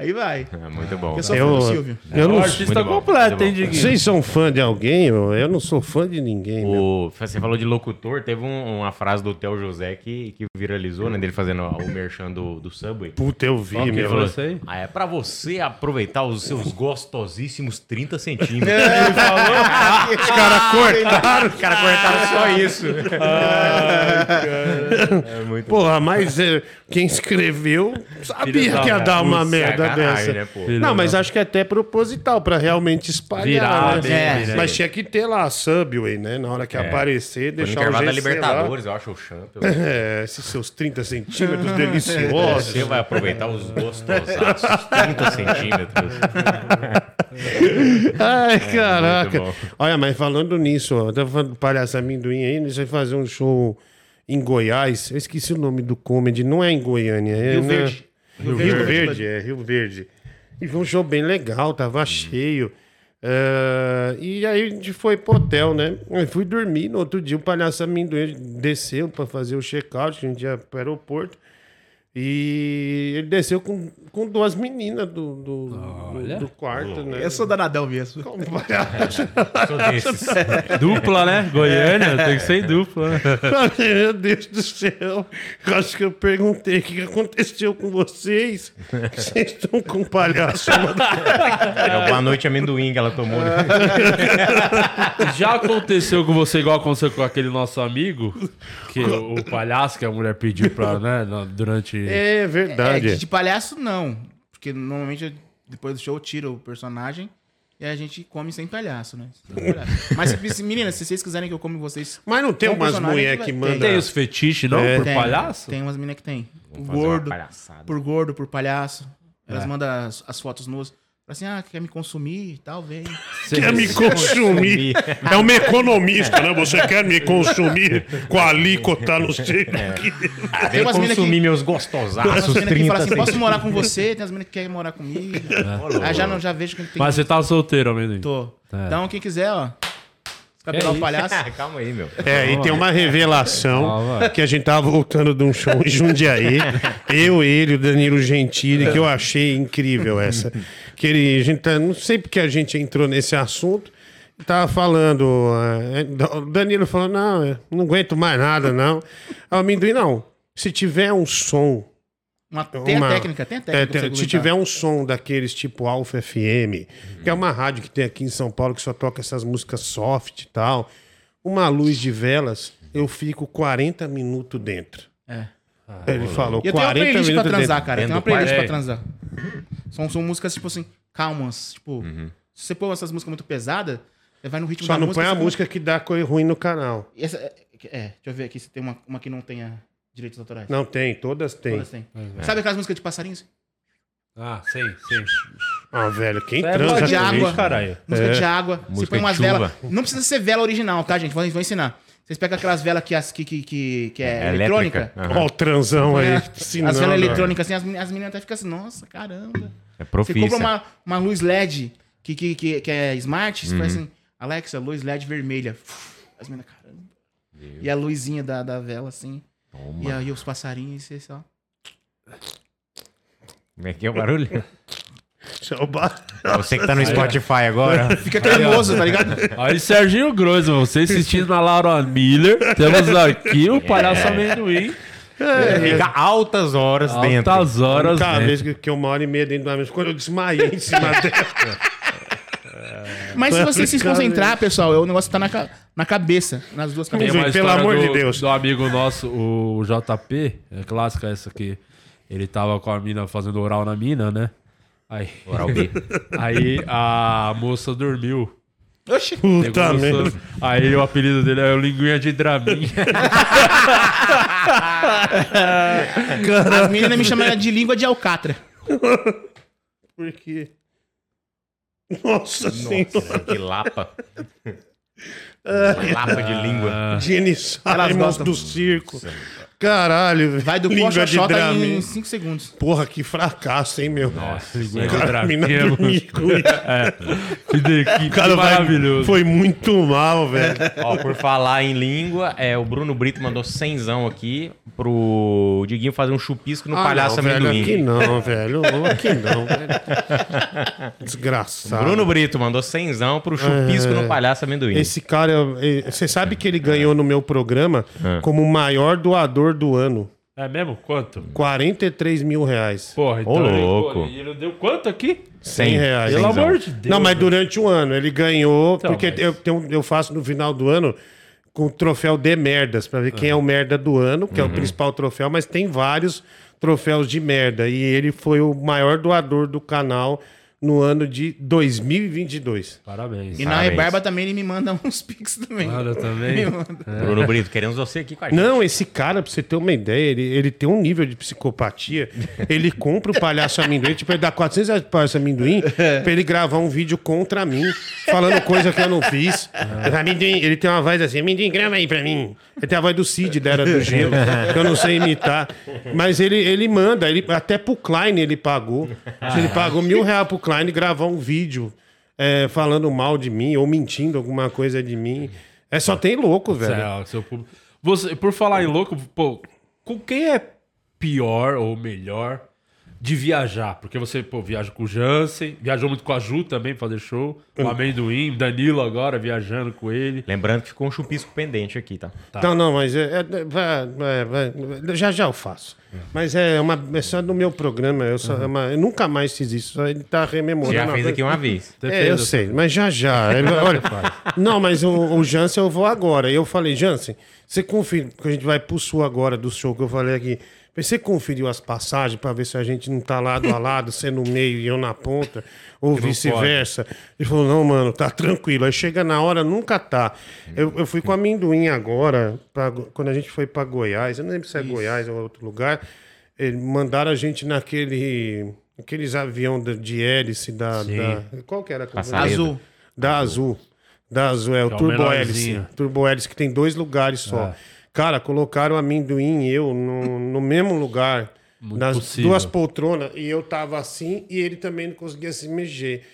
Aí vai. É muito bom. Eu sou cara. fã Eu, do Silvio. eu O não, artista Muito bom, completo, hein. Diguinho? vocês são fã de alguém? Eu não sou fã de ninguém. O, você falou de locutor, teve um- uma frase do Theo José que, que viralizou, né? Dele fazendo o merchan do, do Subway. Puta, eu vi, Qual meu. falou? Ah, é pra você aproveitar os seus gostosíssimos 30 centímetros. Os caras cortaram. Os caras cortaram só isso. é muito Porra, mas é, quem escreveu sabia que ia dar uma merda dessa. né, Não, mas acho que é até proposital, pra realmente espalhar. Virar, né? bem, É. Mas tinha que ter lá a Subway, né? Na hora que aparecer, Foi no deixar o intervalo da Libertadores, eu acho, o Champions. É, esses seus 30 centímetros deliciosos. Você vai aproveitar os gostosaços, 30 centímetros. Ai, caraca. muito bom. Olha, mas falando nisso, ó, eu tava falando do Palhaço Amendoim aí, eles vão fazer um show em Goiás. Eu esqueci o nome do comedy, não é em Goiânia. É Rio Verde. Rio, Verde, é, Rio Verde. E foi um show bem legal, tava cheio. É, e aí a gente foi pro hotel, né? Eu fui dormir. No outro dia, o palhaço amendoim desceu pra fazer o check-out, a gente ia pro aeroporto. E ele desceu com, com duas meninas do, do, do, do quarto, né? Eu sou danadão mesmo. Como desses. Dupla, né? Goiânia, tem que ser em dupla. né? Meu Deus do céu. Eu acho que eu perguntei o que aconteceu com vocês. Vocês estão com um palhaço. É Boa Noite Amendoim que ela tomou. né? Já aconteceu com você igual aconteceu com aquele nosso amigo, que o, o palhaço que a mulher pediu pra, né, durante... É É, verdade. de, de palhaço, não. Porque normalmente, eu- depois do show, eu tiro o personagem e a gente come sem palhaço, né? Sem palhaço. Mas, se- meninas, se vocês quiserem que eu come vocês... Mas não tem umas personagem mulher que mandam. Tem os fetiches, não? por Tem, palhaço? Tem umas meninas que tem. Por gordo, por gordo, por palhaço. Elas mandam as, as fotos nuas. Fala assim, ah, quer me consumir e tal, vem. Quer me consumir. É uma economista, né? Você quer me consumir com a alíquota, não sei o que. Vem umas mina consumir que- meus Tem umas gostosaços meninas que 30 falam assim, posso morar com você? Tem as meninas que querem morar comigo. Aí já, não, já vejo que tem... Mas você tá solteiro, amendoim. Tô. É. Então, quem quiser, ó... Capelar o isso? palhaço. Calma aí, meu. É, e tem uma revelação que a gente tava voltando de um show em Jundiaí. Eu, ele, o Danilo Gentili, que eu achei incrível essa. Que ele, a gente tá, não sei porque a gente entrou nesse assunto. Tava falando, eh, o Danilo falou: não, eu não aguento mais nada, não. O amendoim, não. Se tiver um som Uma, tem uma- a técnica, tem a é, técnica. você se aguentar. tiver um som daqueles tipo Alpha FM, que é uma rádio que tem aqui em São Paulo que só toca essas músicas soft e tal, uma luz de velas, eu fico 40 minutos dentro. É. Ele falou E eu tenho uma 40 playlist pra minutos transar, dentro. cara. Tem Dentro uma playlist pra transar. São, são músicas, tipo assim, calmas. Tipo, se você pôr essas músicas muito pesadas, você vai no ritmo Só da não música. põe a você música que dá coisa ruim no canal. E Essa, é, é, deixa eu ver aqui se tem uma, uma que não tenha direitos autorais. Não tem, todas tem. Todas têm. Sabe aquelas músicas de passarinhos? Ah, sim, sim. Ah, velho, quem É transa de água. isso? caralho. Música É. de água. Você Música põe de umas velas. Não precisa ser vela original, tá, gente? Vou, vou ensinar. Vocês pegam aquelas velas que, que, que, que, que é, É eletrônica. Ó, o transão aí. É, ensinando, as velas eletrônicas, assim, as, as meninas até ficam assim, nossa, caramba. É Você profícia. compra uma, uma luz LED que, que, que, que é smart, Uhum. você faz assim, Alexa, luz LED vermelha. As meninas, caramba. E a luzinha da, da vela, assim. E aí os passarinhos, e só. Como é que é o barulho? É Você que tá no Spotify agora. Fica cremoso, tá ligado? Aí, Serginho Grosso, você assistindo na Laura Miller. Temos aqui o palhaço amendoim. Fica altas horas dentro. Altas horas. Cada vez que, que eu uma hora e meia dentro da mesa, quando eu desmaiei em cima dela. Mas se você se concentrar, pessoal, o negócio tá na, ca- na cabeça, nas duas Tem cabeças. uma pelo história amor do, de Deus. Do amigo nosso, o JP, é clássica essa aqui. Ele tava com a mina fazendo oral na mina, né? Aí, Oral B. aí a moça dormiu. Oxi. Puta merda. Aí o apelido dele é o Linguinha de Dramin. As meninas me chamam de língua de alcatra. Por quê? Nossa, senhora. Nossa, que lapa. lapa de língua. Jenny Elas Simons do circo. Caralho. Vai do língua de xota em 5 segundos. Porra, que fracasso, hein, meu? Nossa, Linguinha de Cara, a mina Dramin. dormia com isso. Que, de- que, O cara vai- maravilhoso. foi muito mal, velho. Ó, por falar em língua, é, o Bruno Brito mandou cenzão aqui pro Diguinho fazer um chupisco no palhaço Ah, não, velho, amendoim. aqui não, velho. Aqui não, velho. Desgraçado. Bruno Brito mandou cenzão pro chupisco no palhaço amendoim. Esse cara, eh, você sabe que ele ganhou no meu programa É. como o maior doador do ano. É mesmo? Quanto? 43 mil reais. Porra, então Ô, ele- louco. ele, ele deu quanto aqui? 100 reais. Pelo Cenzão. amor de Deus. Não, mas durante o ano. Ele ganhou, Então, porque mas- eu, tenho- eu faço no final do ano com o troféu de merdas, pra ver quem é o merda do ano, que é Uhum. o principal troféu, mas tem vários troféus de merda. E ele foi o maior doador do canal no ano de 2022. Parabéns. E na Parabéns. Rebarba também ele me manda uns pics também. Nada também. Me manda. Bruno Brito, queremos você aqui com a gente. Não, esse cara, pra você ter uma ideia, ele, ele tem um nível de psicopatia. Ele compra o palhaço amendoim, tipo, ele dá 400 reais pro palhaço amendoim pra ele gravar um vídeo contra mim, falando coisa que eu não fiz. Amendoim, ele tem uma voz assim, amendoim, grava aí pra mim. Ele tem a voz do Cid, da Era do Gelo, que eu não sei imitar. Mas ele, ele manda, ele, até pro Klein ele pagou. Ele pagou mil reais pro Klein gravar um vídeo é, falando mal de mim ou mentindo alguma coisa de mim. É só tem louco, velho. Céu, seu. Você, por falar em louco, pô, com quem é pior ou melhor de viajar? Porque você, pô, viaja com o Jansen, viajou muito com a Ju também pra fazer show, o Amendoim, Danilo agora viajando com ele. Lembrando que ficou um chupisco pendente aqui, tá? Não, não, mas é, é- vai- vai- vai- já já eu faço. Mas é uma é só no meu programa, eu, só, é uma- eu nunca mais fiz isso. Só ele tá rememorando. Você já fez aqui uma vez. É, eu essa- sei, mas já já. Ele- olha, não, mas o, o Jansen eu vou agora. E eu falei, Jansen, você confere, porque a gente vai pro sul agora do show que eu falei aqui. Você conferiu as passagens pra ver se a gente não tá lado a lado, você no meio e eu na ponta, ou vice-versa? Ele falou, não, mano, tá tranquilo. Aí chega na hora, nunca tá. Eu, eu fui com amendoim agora, pra- quando a gente foi pra Goiás, eu não lembro se é Goiás ou outro lugar. Eles mandaram a gente naquele. Aqueles avião de, de hélice da, da- Qual que era a companhia? Azul. Da Azul. Da Azul, é o é o Turbo Hélice. Turbo Hélice, que tem dois lugares só. É. Cara, colocaram amendoim e eu no, no mesmo lugar. nas possível. duas poltronas. E eu tava assim e ele também não conseguia se mexer.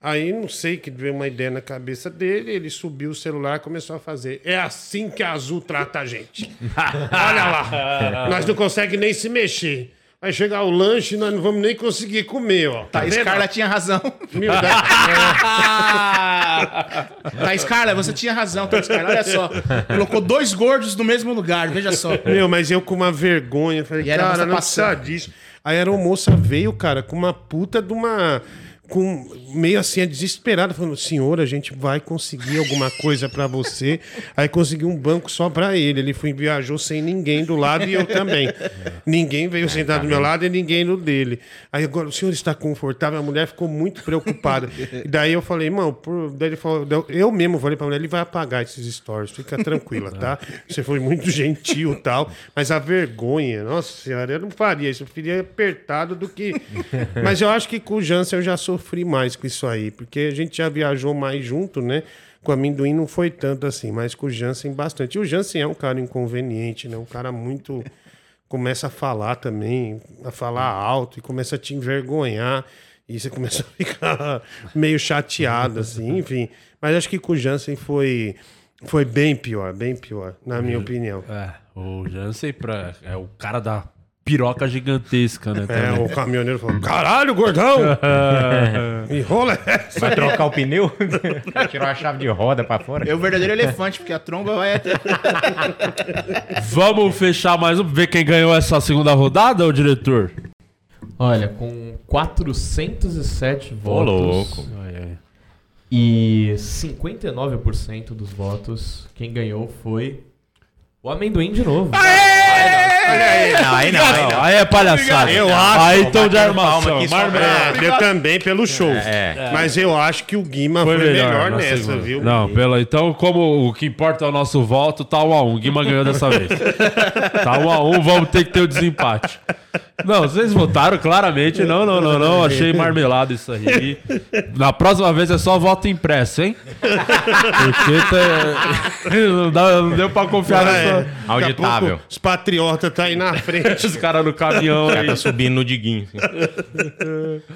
Aí não sei que veio uma ideia na cabeça dele, ele subiu o celular e começou a fazer. É assim que a Azul trata a gente. Olha lá. Nós não conseguimos nem se mexer. Vai chegar o lanche, nós não vamos nem conseguir comer, ó. Tá, vendo? Scarla tinha razão. Meu Deus. Tá, Scarla, você tinha razão, tá, Scarla? Olha só. Colocou dois gordos no mesmo lugar, veja só. Meu, mas eu com uma vergonha, falei, E cara, não precisa passando. disso. Aí era uma moça veio, cara, com uma puta de uma. Com, meio assim, desesperada, falando: Senhor, a gente vai conseguir alguma coisa pra você. Aí conseguiu um banco só pra ele. Ele foi, viajou sem ninguém do lado e eu também. Ninguém veio sentar do meu lado e ninguém no dele. Aí agora, o senhor está confortável? A mulher ficou muito preocupada. E daí eu falei, mano, por... daí ele falou, eu mesmo falei pra mulher, ele vai apagar esses stories, fica tranquila, tá? Você foi muito gentil e tal, mas a vergonha, nossa senhora, eu não faria isso, eu preferia apertado do que. Mas eu acho que com o Jansen eu já sofri mais com isso aí, porque a gente já viajou mais junto, né? Com o amendoim não foi tanto assim, mas com o Jansen bastante. E o Jansen é um cara inconveniente, né? Um cara muito. Começa a falar também, a falar alto e começa a te envergonhar. E você começa a ficar meio chateado, assim, enfim. Mas acho que com o Jansen foi, foi bem pior, bem pior, na minha opinião. É, o Jansen pra, é o cara da piroca gigantesca, né? É, também. o caminhoneiro falou: caralho, gordão! Enrola essa. Vai trocar o pneu? Tirou a chave de roda pra fora? É o verdadeiro elefante, porque a tromba vai até. Vamos fechar mais um, ver quem ganhou essa segunda rodada, ô diretor? Olha, com 407 Ô, votos louco. E 59% dos votos, quem ganhou foi o amendoim de novo. Aê! Não, aí não, aí não. Aí é palhaçada. Eu acho. Aí então de palma armação. Marmelada. É, eu também pelo show. É. Mas eu acho que o Guima foi, melhor, nessa, segunda. viu? Não, pela, então, como o que importa é o nosso voto, tá 1 a 1 Guima ganhou dessa vez. tá 1 a 1 vamos ter que ter o desempate. Não, vocês votaram claramente. Não, não, não, não. Achei marmelado isso aí. Na próxima vez é só voto impresso, hein? Porque tá- não, dá- não deu pra confiar É, nessa. Auditável. pouco Os patriotas tá aí na frente. Os caras no caminhão aí. tá subindo no diguinho.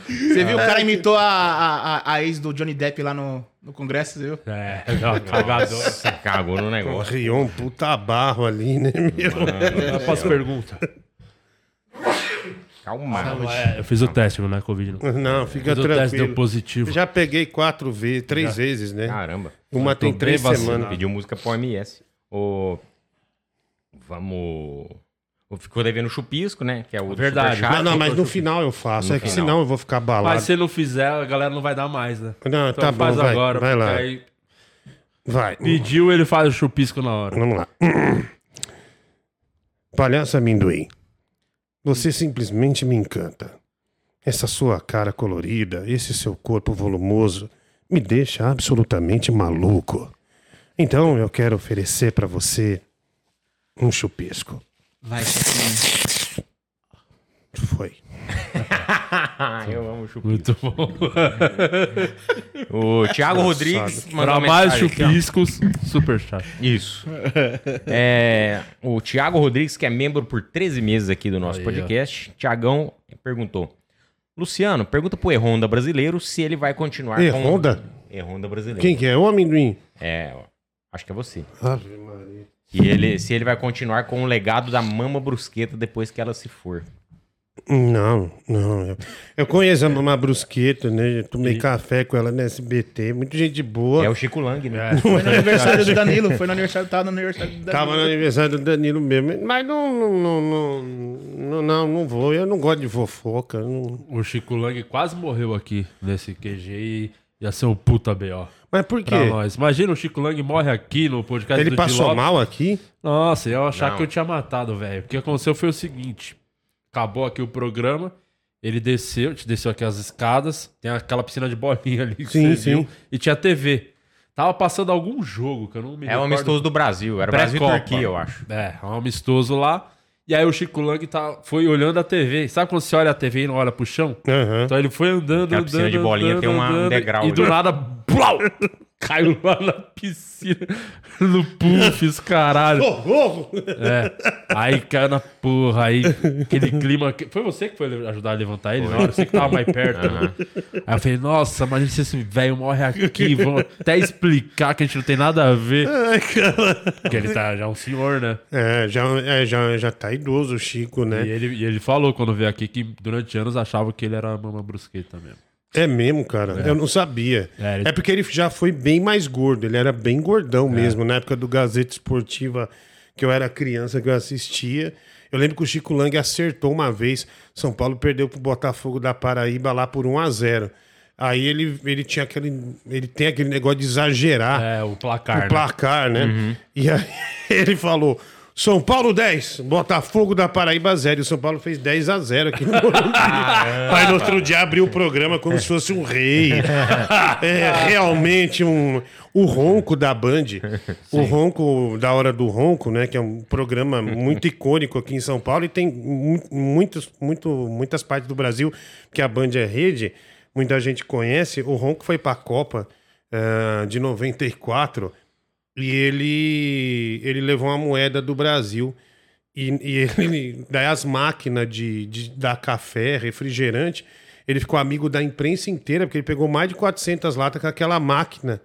Você viu o cara imitou a, a, a- a ex do Johnny Depp lá no, no congresso, viu? É, cagador. Você cagou no negócio. Rion, um puta barro ali, né, meu? Eu faço pergunta. Calma. É, eu fiz o teste, não é Covid, não. Não, fica Fiz o teste, deu tranquilo. positivo. Já peguei quatro vezes, três vezes, né? Caramba. Uma tem três vacinado. semanas. Pediu música pro MS. O... Vamos. O- Ficou devendo chupisco, né? Que é o Verdade. superchat. Não, não, mas no final eu faço. No é que final. senão eu vou ficar abalado. Mas se não fizer, a galera não vai dar mais, né? Não, Então tá bom, faz vai, agora. vai porque lá. aí Vai. pediu, ele faz o chupisco na hora. Vamos lá. Palhaço amendoim. Você simplesmente me encanta. Essa sua cara colorida, esse seu corpo volumoso, me deixa absolutamente maluco. Então eu quero oferecer pra você um chupisco. Vai, Chiquinho. Foi. Eu amo chupisco. Muito bom. O Thiago Rodrigues mandou Pra uma mais ó. chupiscos, super chat. Isso. É, o Thiago Rodrigues, que é membro por 13 meses aqui do nosso Aí, podcast. Tiagão perguntou. Luciano, pergunta pro E-Honda brasileiro se ele vai continuar E-Honda? com... E-Honda brasileiro. Quem que é? O amendoim? É, ó, acho que é você. Ave Maria. E ele, se ele vai continuar com o legado da mama brusqueta depois que ela se for. Não, não. Eu, eu conheço a Mamá Brusqueta, né? Eu tomei café com ela na SBT. Muita gente boa. É o Chico Lang, né? É. Foi no aniversário do Danilo. Foi no aniversário, tava no aniversário do Danilo. Tava no aniversário do Danilo mesmo. Mas não, não, não, não, não, não, não vou. Eu não gosto de fofoca. não- O Chico Lang quase morreu aqui nesse QG e ia ser um puta B.O. Mas por quê? Pra nós. Imagina o Chico Lang morre aqui no podcast Ele do passou mal aqui? Nossa, eu ia achar Não. que eu tinha matado, velho. O que aconteceu foi o seguinte: acabou aqui o programa, ele desceu, te desceu aqui as escadas, tem aquela piscina de bolinha ali que Sim, você sim. viu, e tinha TV. Tava passando algum jogo que eu não me É o recordo. amistoso do Brasil. Era Brasil e Pré-Copa. Turquia, eu acho. É, um amistoso lá. E aí o Chico Lang tá, foi olhando a TV. Sabe quando você olha a TV e não olha pro chão? Aham. Então ele foi andando, Aquela andando, piscina de bolinha andando, tem uma- um andando, degrau E do ali. nada, plau, caiu lá na piscina, no puff, os caralho. Socorro! É. Aí caiu na porra, aí aquele clima. que- Foi você que foi ajudar a levantar ele? Na hora você que tava mais perto. né? Aí eu falei, nossa, imagina se esse velho morre aqui. Vamos até explicar que a gente não tem nada a ver. Ai, cara. Porque ele tá já é um senhor, né? É, já, é, já, já tá idoso o Chico, E né? ele, e ele falou quando veio aqui que durante anos achava que ele era a mama brusqueta mesmo. É mesmo, cara. Eu não sabia. É, É, ele- porque ele já foi bem mais gordo. Ele era bem gordão mesmo. Na época do Gazeta Esportiva, que eu era criança, que eu assistia. Eu lembro que o Chico Lang acertou uma vez. São Paulo perdeu pro Botafogo da Paraíba lá por 1 a 0 Aí ele, ele tinha aquele. Ele tem aquele negócio de exagerar É, o placar. o né? placar, né? E aí ele falou: São Paulo 10, Botafogo da Paraíba 0. E o São Paulo fez 10 a 0 aqui no. Aí no outro dia abriu o programa como se fosse um rei. É realmente um. O ronco da Band, o ronco da hora do ronco, né? Que é um programa muito icônico aqui em São Paulo e tem mu- muitos, muito, muitas partes do Brasil que a Band é rede, muita gente conhece. O ronco foi para a Copa ah, de 94 e ele, ele levou uma moeda do Brasil. E, e ele, daí as máquinas de, de dar café, refrigerante, ele ficou amigo da imprensa inteira, porque ele pegou mais de 400 latas com aquela máquina.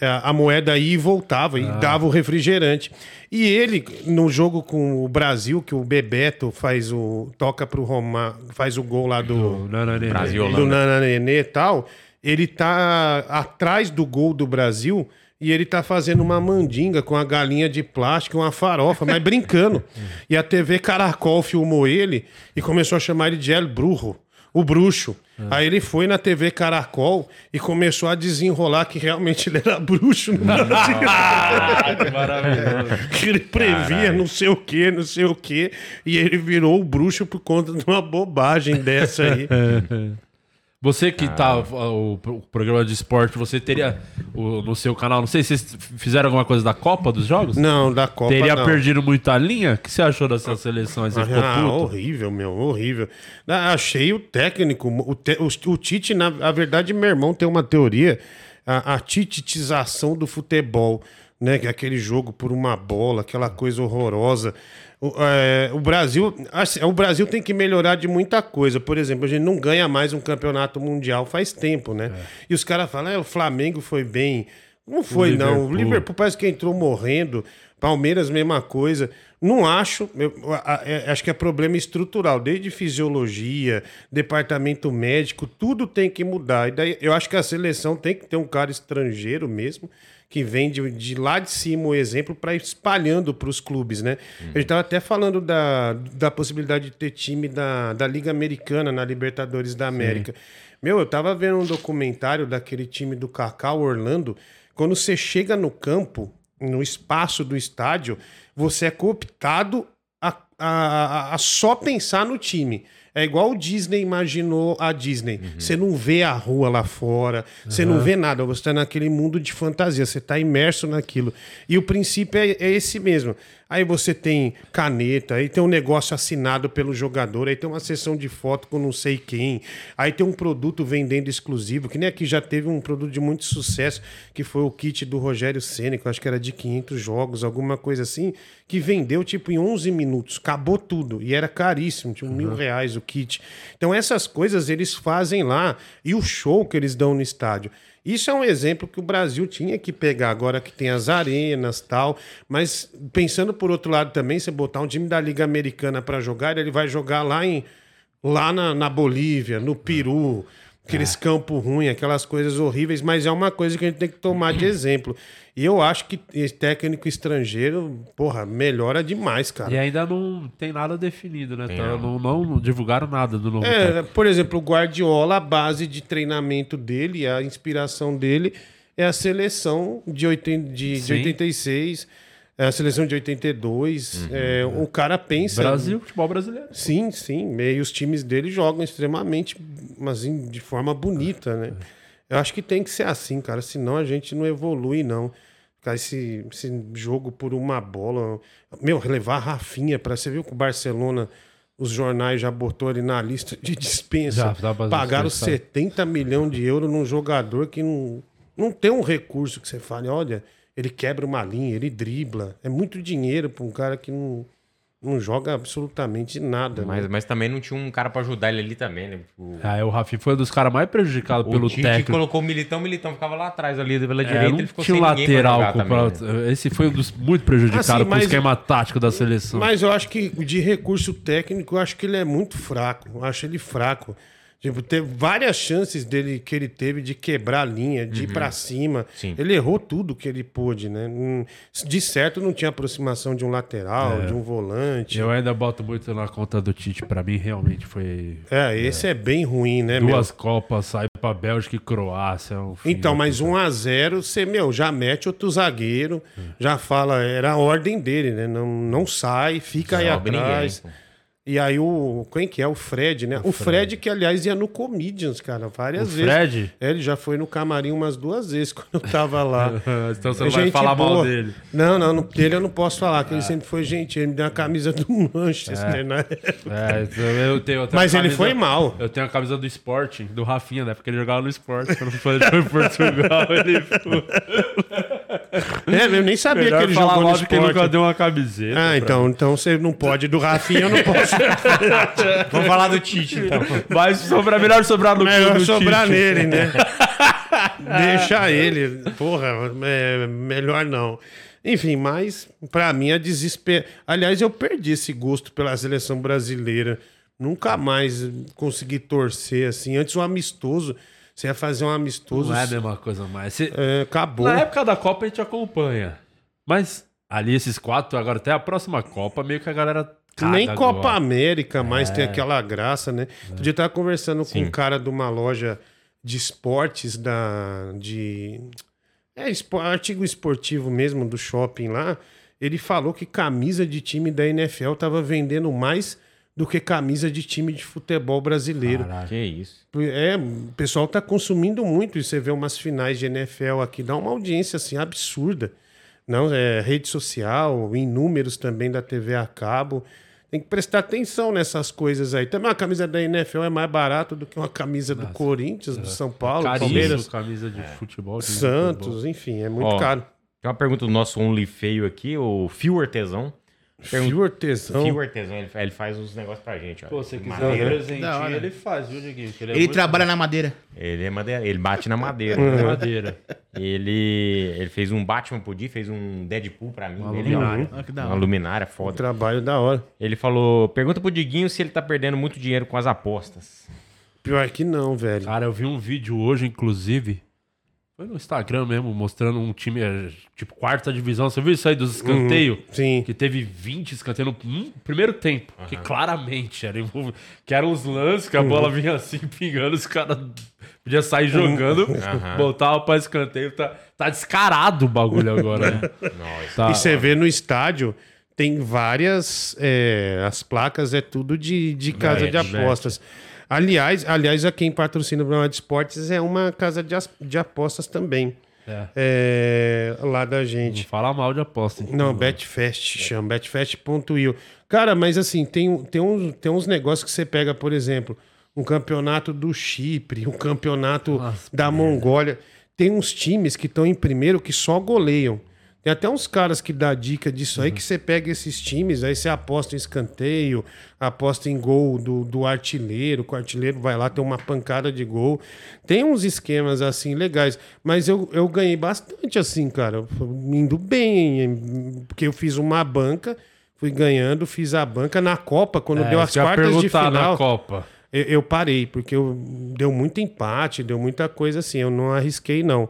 É, A moeda ia e voltava e dava o refrigerante. E ele, no jogo com o Brasil, que o Bebeto faz o. toca pro Roma, faz o gol lá do não, Brasil, do Nana Nenê e tal, ele tá atrás do gol do Brasil e ele tá fazendo uma mandinga com a galinha de plástico uma farofa, mas brincando. E a TV Caracol filmou ele e começou a chamar ele de El Brujo. o bruxo. Ah. Aí ele foi na TV Caracol e começou a desenrolar que realmente ele era bruxo no Brasil. Ah, que maravilhoso. que ele previa não sei o que, não sei o que. E ele virou o bruxo por conta de uma bobagem dessa aí. Você que tá o, o programa de esporte, você teria o- no seu canal, não sei se vocês fizeram alguma coisa da Copa dos Jogos? Não, da Copa Teria não. perdido muita linha? O que você achou dessa seleção? aí? Você Ah, puto? horrível, meu, horrível. Ah, achei o técnico, o, te- o- o Tite, na a verdade, meu irmão tem uma teoria, a, a tititização do futebol, né? Que é aquele jogo por uma bola, aquela coisa horrorosa. O, é, o Brasil, assim, o Brasil tem que melhorar de muita coisa. Por exemplo, a gente não ganha mais um campeonato mundial faz tempo, né? E os caras falam, é, o Flamengo foi bem. Não foi, não. O Liverpool. Parece que entrou morrendo. Palmeiras, mesma coisa. Não acho. eu- é- acho que é problema estrutural, desde fisiologia, departamento médico, tudo tem que mudar. E daí eu acho que a seleção tem que ter um cara estrangeiro mesmo, que vem de, de lá de cima o exemplo para ir espalhando para os clubes, né? A gente estava até falando da, da possibilidade de ter time da, da Liga Americana na Libertadores da América. Meu, eu tava vendo um documentário daquele time do Cacau Orlando. Quando você chega no campo, no espaço do estádio, você é cooptado a, a- a só pensar no time. É igual o Disney imaginou a Disney. Você não vê a rua lá fora, você não vê nada, você está naquele mundo de fantasia, você está imerso naquilo. E o princípio é, é esse mesmo. Aí você tem caneta, aí tem um negócio assinado pelo jogador, aí tem uma sessão de foto com não sei quem, aí tem um produto vendendo exclusivo, que nem aqui já teve um produto de muito sucesso, que foi o kit do Rogério Ceni, que eu acho que era de 500 jogos, alguma coisa assim, que vendeu tipo em 11 minutos, acabou tudo, e era caríssimo, tipo mil reais o kit. Então essas coisas eles fazem lá, e o show que eles dão no estádio. Isso é um exemplo que o Brasil tinha que pegar agora que tem as arenas tal, mas pensando por outro lado também, você botar um time da Liga Americana para jogar, ele vai jogar lá em lá na, na Bolívia, no Peru, aqueles campos ruins, aquelas coisas horríveis, mas é uma coisa que a gente tem que tomar de exemplo. E eu acho que esse técnico estrangeiro, porra, melhora demais, cara. E ainda não tem nada definido, né? Tá? Não, não divulgaram nada do novo técnico. É, por exemplo, o Guardiola, a base de treinamento dele, a inspiração dele é a seleção de, 80, de, de Sim. 86, é a seleção de 82. é, o cara pensa. Brasil, futebol brasileiro. Sim, sim. E os times dele jogam extremamente, mas de forma bonita, né? Eu acho que tem que ser assim, cara. Senão a gente não evolui, não. Ficar esse, esse jogo por uma bola. Meu, levar a Rafinha para você viu que o Barcelona, os jornais já botou ele na lista de dispensa. Já, Pagaram dispensar. 70 milhões de euros num jogador que não, não tem um recurso que você fale, olha, ele quebra uma linha, ele dribla. É muito dinheiro para um cara que não, não joga absolutamente nada. né? Mas, mas também não tinha um cara pra ajudar ele ali também, né? Tipo, Ah, o Rafinha foi um dos caras mais prejudicados o pelo Tite técnico. colocou o Militão, o Militão ficava lá atrás ali pela É, direita, não ele ficou tinha sem ninguém pra lateral. jogar com- também, pra- né? Esse foi um dos muito prejudicados Assim, com o mas- esquema tático da seleção. Mas eu acho que de recurso técnico, eu acho que ele é muito fraco. Eu acho ele fraco. Tipo, teve várias chances dele que ele teve de quebrar a linha, de ir pra cima. Sim. Ele errou tudo que ele pôde, né? Hum, De certo, não tinha aproximação de um lateral, de um volante. Eu ainda boto muito na conta do Tite. Pra mim, realmente foi É, esse é, bem ruim, né, meu? duas Copas, sai pra Bélgica e Croácia. é um Então, mas 1 a 0 você, meu, já mete outro zagueiro, já fala, era a ordem dele, né? Não, não sai, fica aí ninguém, atrás. pô. E aí o. Quem que é? O Fred, né? O, Fred. que, aliás, ia no Comedians, cara, várias O vezes. Fred? É, ele já foi no camarim umas duas vezes quando eu tava lá. então você É não vai gente falar mal dele. Não, não, dele eu não posso falar, que ele sempre foi gentil. Ele me deu a camisa do Manchester, né? É, então eu tenho até Mas a ele camisa- foi mal. Eu tenho a camisa do Sporting, do Rafinha, né? Porque ele jogava no Sporting. Quando foi ele foi em Portugal, ele foi. É, eu nem sabia Melhor que ele falar jogou no de que ele esporte. nunca deu uma camiseta. Ah, então, então você não pode. Do Rafinha eu não posso. Vamos falar do Tite, então. Mas sobra, melhor sobrar no Melhor do sobrar Tite. nele, né? Deixa ele. Porra, é, melhor não. Enfim, mas pra mim é desespero. Aliás, eu perdi esse gosto pela seleção brasileira. Nunca mais consegui torcer assim. Antes o amistoso, você ia fazer um amistoso. Não é a mesma coisa mais. Você- é, acabou. Na época da Copa a gente acompanha. Mas ali esses quatro, agora até a próxima Copa, meio que a galera Nem Copa gol. América mais É. tem aquela graça, né? Outro dia eu tava conversando com um cara de uma loja de esportes da. de. É, espo- artigo esportivo mesmo do shopping lá. Ele falou que camisa de time da NFL tava vendendo mais do que camisa de time de futebol brasileiro. Caralho. Que isso. É, o pessoal tá consumindo muito. E você vê umas finais de NFL aqui, dá uma audiência assim absurda. Não, é rede social, em números também da TV a cabo. Tem que prestar atenção nessas coisas aí. Também uma camisa da NFL é mais barato do que uma camisa do Corinthians, do São Paulo, Caríssimo, Palmeiras, camisa de futebol. time de Santos, futebol. enfim, é muito Ó, caro. Tem uma pergunta do nosso Only Feio aqui, o Fio Artesão. Pergunta- Fio artesão. Fio Artesão, ele, ele faz uns negócios pra gente. Ó. Pô, se quiser um hora. ele faz, viu, Diguinho? Ele é muito trabalha na madeira. Ele é madeira, ele bate na madeira. né? madeira. ele, ele fez um Batman pro Di, fez um Deadpool pra mim. Uma Ele é um- luminária. Olha que da Uma hora. luminária Um foda. trabalho da hora. Ele falou: pergunta pro Diguinho se ele tá perdendo muito dinheiro com as apostas. Pior que não, velho. Cara, eu vi um vídeo hoje, inclusive. Foi no Instagram mesmo, mostrando um time, é, tipo, quarta divisão. Você viu isso aí dos escanteios? Sim. Que teve 20 escanteios no hum, primeiro tempo. Que claramente era envolv- Que eram os lances que a bola vinha assim, pingando, os caras podiam sair jogando, Aham. botava pra escanteio. Tá, tá descarado o bagulho agora, né? Nossa. Tá. E você vê no estádio, tem várias. é, as placas é tudo de, de casa Bet, de apostas. Aliás, aliás, a quem patrocina o programa de esportes é uma casa de, de apostas também. É. É, lá da Não gente. fala mal de aposta. hein? Não, Betfest chama, betfest.io. Cara, mas assim, tem, tem, uns, tem uns negócios que você pega, por exemplo, um campeonato do Chipre, um campeonato Nossa, da Mongólia. Tem uns times que estão em primeiro que só goleiam. Tem até uns caras que dá dica disso aí, que você pega esses times, aí você aposta em escanteio, aposta em gol do, do artilheiro, que o artilheiro vai lá, tem uma pancada de gol. Tem uns esquemas assim legais, mas eu, eu ganhei bastante assim, cara, indo bem, porque eu fiz uma banca, fui ganhando, fiz a banca na Copa, quando É, deu as quartas de final. na Copa. Eu, eu parei, porque eu, deu muito empate, deu muita coisa assim. Eu não arrisquei, não.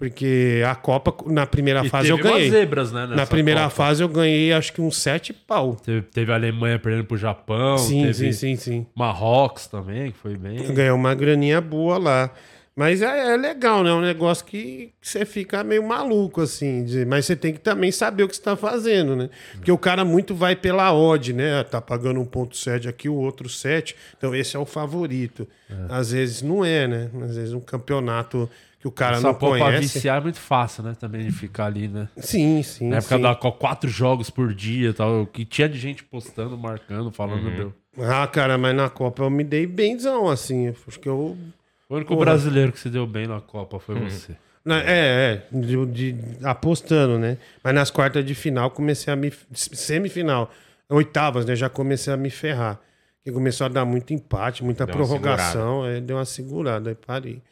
Porque a Copa, na primeira E fase, eu ganhei. zebras, né? Na primeira Copa. fase, eu ganhei acho que uns sete pau. Teve, teve a Alemanha perdendo pro Japão. sim, teve sim, sim, sim. Marrocos também, que foi bem. Ganhei uma graninha boa lá. Mas é, é legal, né? É um negócio que você fica meio maluco, assim. de- mas você tem que também saber o que você tá fazendo, né? Porque o cara muito vai pela odd, né? Tá pagando um ponto 7 aqui, o outro 7. Então esse é o favorito. Às vezes não é, né? Às vezes um campeonato que o cara Essa não Copa conhece. viciar é muito fácil, né? Também de ficar ali, né? Sim, sim. Na época sim. da Copa, quatro jogos por dia e tal. Que tinha de gente postando, marcando, falando. Uhum. Meu. Ah, cara, mas na Copa eu me dei benzão, assim. Acho que eu. O único Porra. brasileiro que se deu bem na Copa foi Uhum. você. Na- É, é, de, de- apostando, né? Mas nas quartas de final comecei a me. Semifinal, oitavas, né? Já comecei a me ferrar. Que começou a dar muito empate, muita Deu uma prorrogação, aí deu uma segurada, aí parei.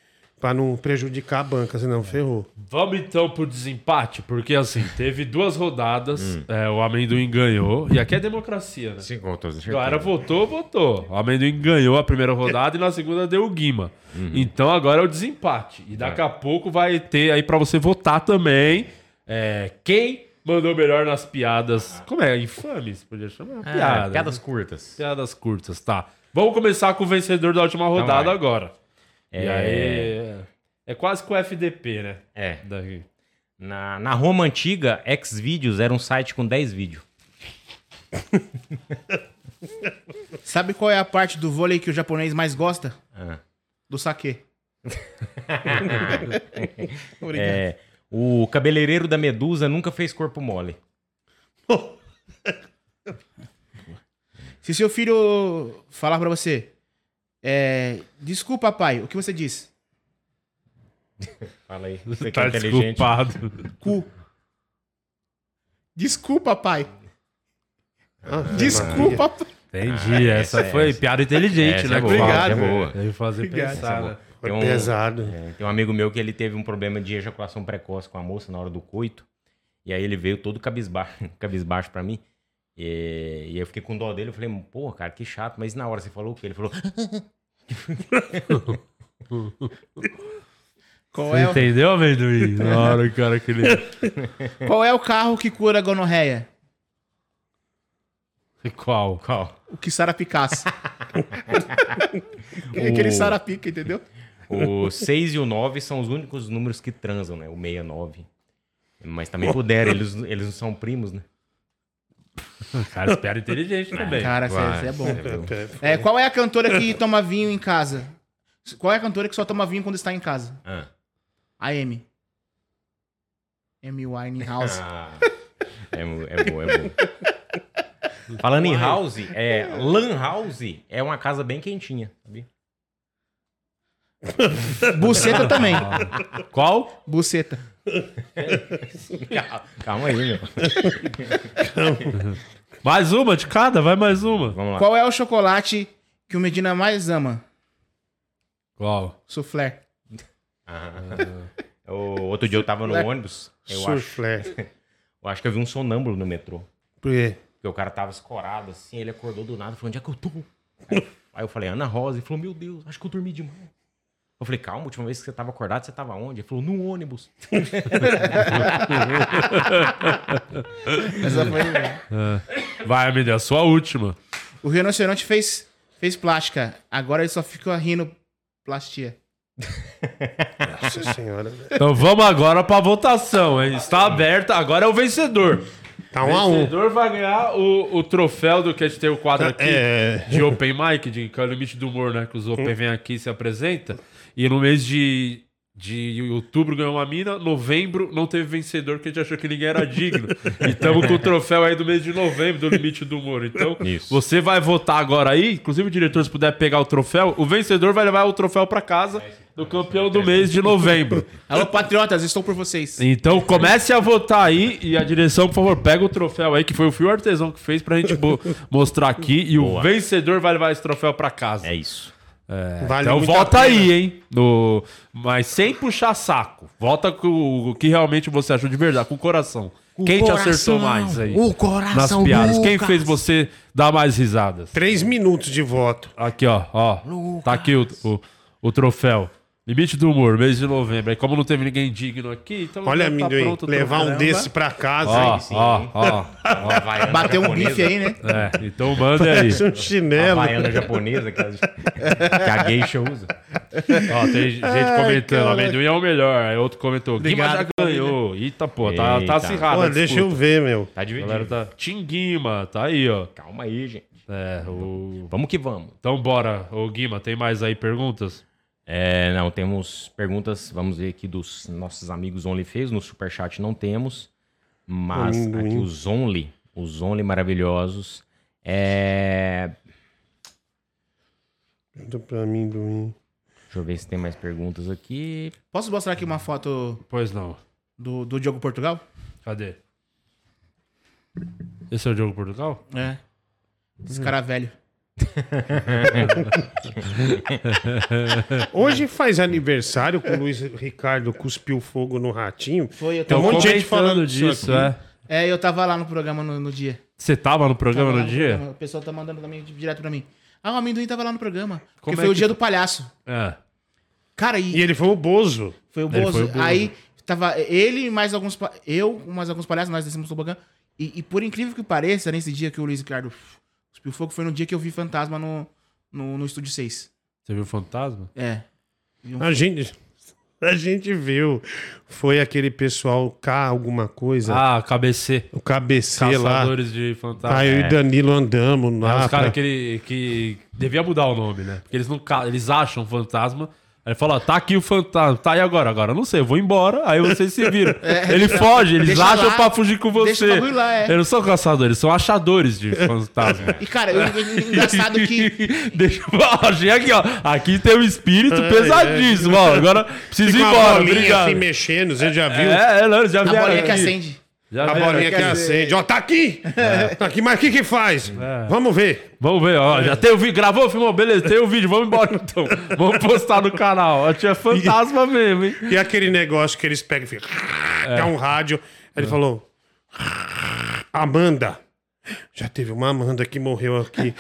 Pra não prejudicar a banca, senão ferrou. Vamos então pro desempate, porque assim, teve duas rodadas, Hum. é, o amendoim ganhou, e aqui é democracia, né? Sim, com toda A galera votou, votou. O amendoim ganhou a primeira rodada e na segunda deu o Guima. Uhum. Então agora é o desempate. E É. daqui a pouco vai ter aí pra você votar também é, quem mandou melhor nas piadas. Como é? Infames? Podia chamar? Ah, Piada. piadas curtas. Piadas curtas, tá. Vamos começar com o vencedor da última rodada vai. agora. E É. aí. É, quase com o FDP, né? É. Daqui. Na, na Roma antiga, Xvideos era um site com 10 vídeos. Sabe qual é a parte do vôlei que o japonês mais gosta? Ah. Do saque. Obrigado. É, o cabeleireiro da Medusa nunca fez corpo mole. Se seu filho falar pra você, é, desculpa, pai, o que você diz? Fala aí. Você que Tá é inteligente. desculpado. Cu. Desculpa, pai. Ah, Desculpa, pai. Entendi. essa essa- foi piada inteligente, essa né? é boa, Obrigado. é boa. Deve fazer Obrigado. pensar, é né? Foi um- pesado. É, tem um amigo meu que ele teve um problema de ejaculação precoce com a moça na hora do coito. E aí ele veio todo cabisbaixo, cabisbaixo pra mim. E, e eu fiquei com dó dele. Eu falei, pô, cara, que chato. Mas na hora você falou o quê? Ele falou, Qual Você é, o, entendeu, amendoim? Na hora, cara, que ele. qual é o carro que cura a gonorreia? Qual? Qual? O que Sara Picasso. Aquele Sara Pica, entendeu? O 6 e o 9 são os únicos números que transam, né? O 69. Mas também puderam, eles, eles não são primos, né? Cara, espera inteligente também. Cara, você é bom. É, qual é a cantora que toma vinho em casa? Qual é a cantora que só toma vinho quando está em casa? Ah. A M. M. Winehouse. Ah, é, mo- é bom, é bom. Falando em house, é, Lan House é uma casa bem quentinha, sabia? Buceta também. Qual? Buceta. Calma aí, meu. Mais uma de cada? Vai mais uma. Vamos lá. Qual é o chocolate que o Medina mais ama? Qual? Soufflé. O outro dia eu tava no ônibus, eu acho, Surflé. eu acho que eu vi um sonâmbulo no metrô. Por quê? Porque o cara tava escorado assim, ele acordou do nada, falou, onde é que eu tô? Aí, aí eu falei, Ana Rosa, ele falou, meu Deus, acho que eu dormi demais. Eu falei, calma, a última vez que você tava acordado, você tava onde? Ele falou, no ônibus. Essa foi... Vai, me deu. Sua última. O rinoceronte fez, fez plástica. Agora ele só fica rindo plastia. Nossa senhora. velho. Então vamos agora pra votação, hein? Está aberta. Agora é o vencedor. Tá um O a um. vencedor vai ganhar o, o troféu do que a gente tem o quadro aqui É. de Open Mic, de, que é o limite do humor, né? Que os Open vêm aqui e se apresenta. E no mês de, de outubro ganhou uma mina, novembro não teve vencedor porque a gente achou que ninguém era digno. e estamos com o troféu aí do mês de novembro, do limite do humor. Então, Isso. você vai votar agora aí, inclusive o diretor, se puder pegar o troféu, o vencedor vai levar o troféu pra casa do campeão do mês de novembro. Alô, patriotas, estou por vocês. Então comece a votar aí e a direção, por favor, pega o troféu aí, que foi o Fio Artesão que fez pra gente mostrar aqui. E o Boa. vencedor vai levar esse troféu pra casa. É isso. Vale então muito a vota pena. aí, hein? No... Mas sem puxar saco. Vota com o que realmente você achou de verdade, com o coração. Quem te acertou mais aí? O coração nas piadas. Quem Lucas. fez você dar mais risadas? Três minutos de voto. Aqui, ó. ó. Tá aqui o, o, o troféu. Limite do humor, mês de novembro. Aí, como não teve ninguém digno aqui, então. Olha, tá amendoim. pronto levar um desse pra casa. Ó, hein? sim, ó, ó. Havaiana Bateu um bife aí, né? É, então manda aí. Parece um A chinelo. havaiana japonesa que a, que a geisha usa. Ó, tem gente comentando, cara. amendoim é o melhor. Aí outro comentou, Guima já ganhou. Eita, pô, tá, Eita. tá acirrado. Pô, deixa eu ver, meu. Tá A dividido. galera tá... Tinguima, tá aí, ó. Calma aí, gente. É, o... Vamos que vamos. Então bora. Ô, Guima, tem mais aí perguntas? É, não, temos perguntas, vamos ver aqui dos nossos amigos Only fez, no Superchat não temos, mas aqui os Only, os Only maravilhosos, é... Pergunta pra mim, amendoim. Deixa eu ver se tem mais perguntas aqui. Posso mostrar aqui uma foto Pois não. do, do Diogo Portugal? Cadê? Esse é o Diogo Portugal? É. Esse cara velho. Hoje faz aniversário que o Luiz Ricardo cuspiu fogo no ratinho. Foi, eu Tem um tava, monte de gente falando disso, é. é, eu tava lá no programa no, no dia. Você tava no programa Tava lá no dia? programa. O pessoal tá mandando também direto pra mim. Ah, o amendoim tava lá no programa. Porque Como é foi o que dia foi? do palhaço. É. Cara, e, E ele foi o Bozo. foi o Ele Bozo. foi o Bozo. Aí tava ele e mais alguns. pa- Eu, mais alguns palhaços, nós descemos do tobogã. E, e por incrível que pareça, nesse dia que o Luiz Ricardo cuspiu fogo, foi no dia que eu vi fantasma no, no, no Estúdio 6. Você viu fantasma? É. Vi um- A gente, a gente viu. Foi aquele pessoal K alguma coisa. Ah, KBC. o KBC lá. Caçadores de fantasma. Aí eu e Danilo andamos É, lá. os caras pra- que, ele- que devia mudar o nome, né? Porque eles não ca- eles acham fantasma. Aí ele fala, ó, tá aqui o fantasma. Tá aí agora? Agora eu não sei, eu vou embora. Aí vocês se viram. Ele foge, eles Deixa acham lá, pra fugir com deixa você. bagulho lá, é. Eles não são caçadores, eles são achadores de fantasma. E, cara, eu, engraçado que. Deixa eu achei aqui, ó. Aqui tem um espírito Ai, pesadíssimo, ó. Agora preciso ir embora. Obrigado. assim mexendo, você já viu? É, é, não, já A vieram bolinha que aqui. acende. Já A bolinha aqui. que acende. Ó, tá aqui! Tá aqui, mas o que que faz? Vamos ver. Vamos ver, ó. Já tem o vídeo. Gravou, filmou? Beleza, tem o vídeo. Vamos embora então. Vamos postar no canal. Ó, tinha fantasma mesmo, hein? E aquele negócio que eles pegam e ficam... É um rádio. Aí ele falou... Amanda. Já teve uma Amanda que morreu aqui.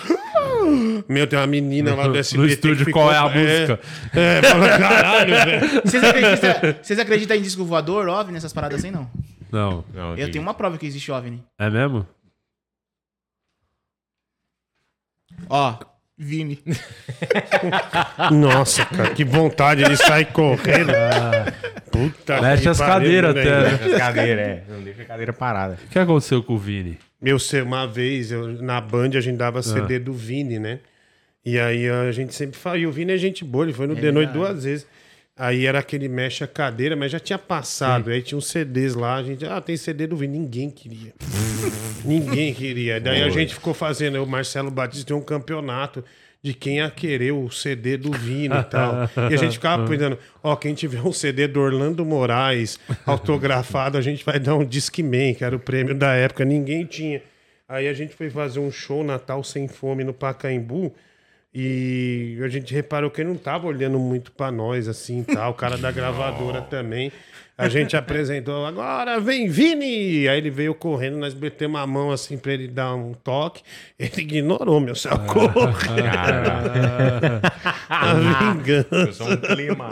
Meu, tem uma menina lá do SBT No estúdio, ficou- qual é a música? É, fala, caralho, velho. Vocês acreditam, vocês acreditam em disco voador, OVNI, nessas paradas assim, não? Não. Não, Eu tenho uma prova que existe OVNI. É mesmo? Ó, Vini. Nossa, cara, que vontade de sair correndo. Puta Mexe que as cadeiras né, até, né? Deixa a cadeira, é. Não deixa a cadeira parada. O que aconteceu com o Vini? Meu, ser uma vez, eu- na Band, a gente dava CD do Vini, né? E aí a gente sempre fala, e o Vini é gente boa, ele foi no The Noite duas vezes. Aí era aquele mexe a cadeira, mas já tinha passado. Aí tinha uns CDs lá, a gente, ah, tem CD do Vini. Ninguém queria. Ninguém queria. Daí a gente ficou fazendo, o Marcelo Batista tem um campeonato de quem ia querer o CD do Vini e tal. E a gente ficava pensando, ó, quem tiver um CD do Orlando Moraes autografado, a gente vai dar um Discman, que era o prêmio da época. Ninguém tinha. Aí a gente foi fazer um show Natal Sem Fome no Pacaembu. E a gente reparou que ele não tava olhando muito pra nós, assim, tal. O cara da gravadora também. A gente apresentou, agora vem Vini! Aí ele veio correndo, nós metemos a mão assim pra ele dar um toque. Ele ignorou meu socorro. a vingança. Eu sou um clima.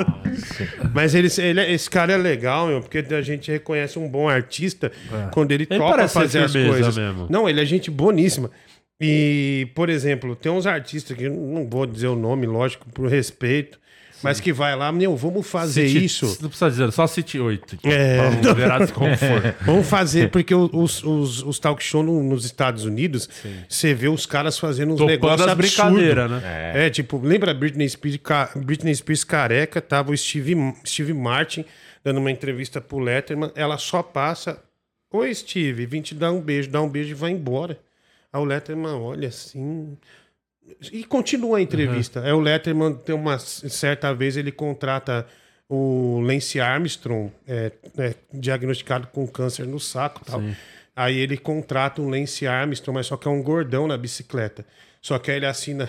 Mas ele, ele- esse cara é legal, meu, porque a gente reconhece um bom artista quando ele, Ele ser fazer as coisas. mesmo. Não, ele é gente boníssima. E, por exemplo, tem uns artistas que não vou dizer o nome, lógico, por respeito, mas que vai lá, meu, vamos fazer Cite- isso. Não precisa dizer, só cite oito. É. Pra liberar como for. Vamos fazer, porque os, os, os talk show no- nos Estados Unidos, você vê os caras fazendo uns Topando negócios brincadeiras, né? É. tipo, lembra Britney Spears, Britney Spears careca? Tava o Steve, Steve Martin dando uma entrevista pro Letterman. Ela só passa. Oi, Steve, vim te dar um beijo. Dá um beijo e vai embora. Aí o Letterman olha assim. E continua a entrevista. Aí o Letterman tem uma certa vez ele contrata o Lance Armstrong, é, é, diagnosticado com câncer no saco tal. Aí ele contrata o Lance Armstrong, mas só que é um gordão na bicicleta. Só que aí ele assina.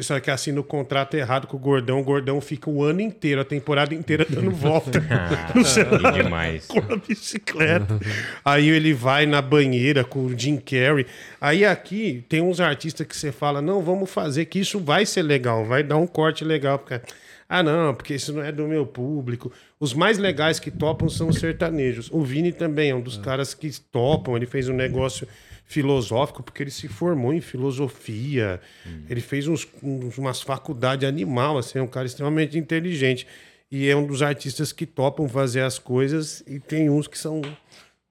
Só que assina o contrato errado com o gordão. O gordão fica o ano inteiro, a temporada inteira dando volta no celular Que demais. com a bicicleta. Aí ele vai na banheira com o Jim Carrey. Aí aqui tem uns artistas que você fala: não, vamos fazer que isso vai ser legal, vai dar um corte legal. Porque... Ah, não, porque isso não é do meu público. Os mais legais que topam são os sertanejos. O Vini também é um dos caras que topam. Ele fez um negócio filosófico porque ele se formou em filosofia. Ele fez uns, uns- umas faculdades animal, assim, é um cara extremamente inteligente. E é um dos artistas que topam fazer as coisas e tem uns que são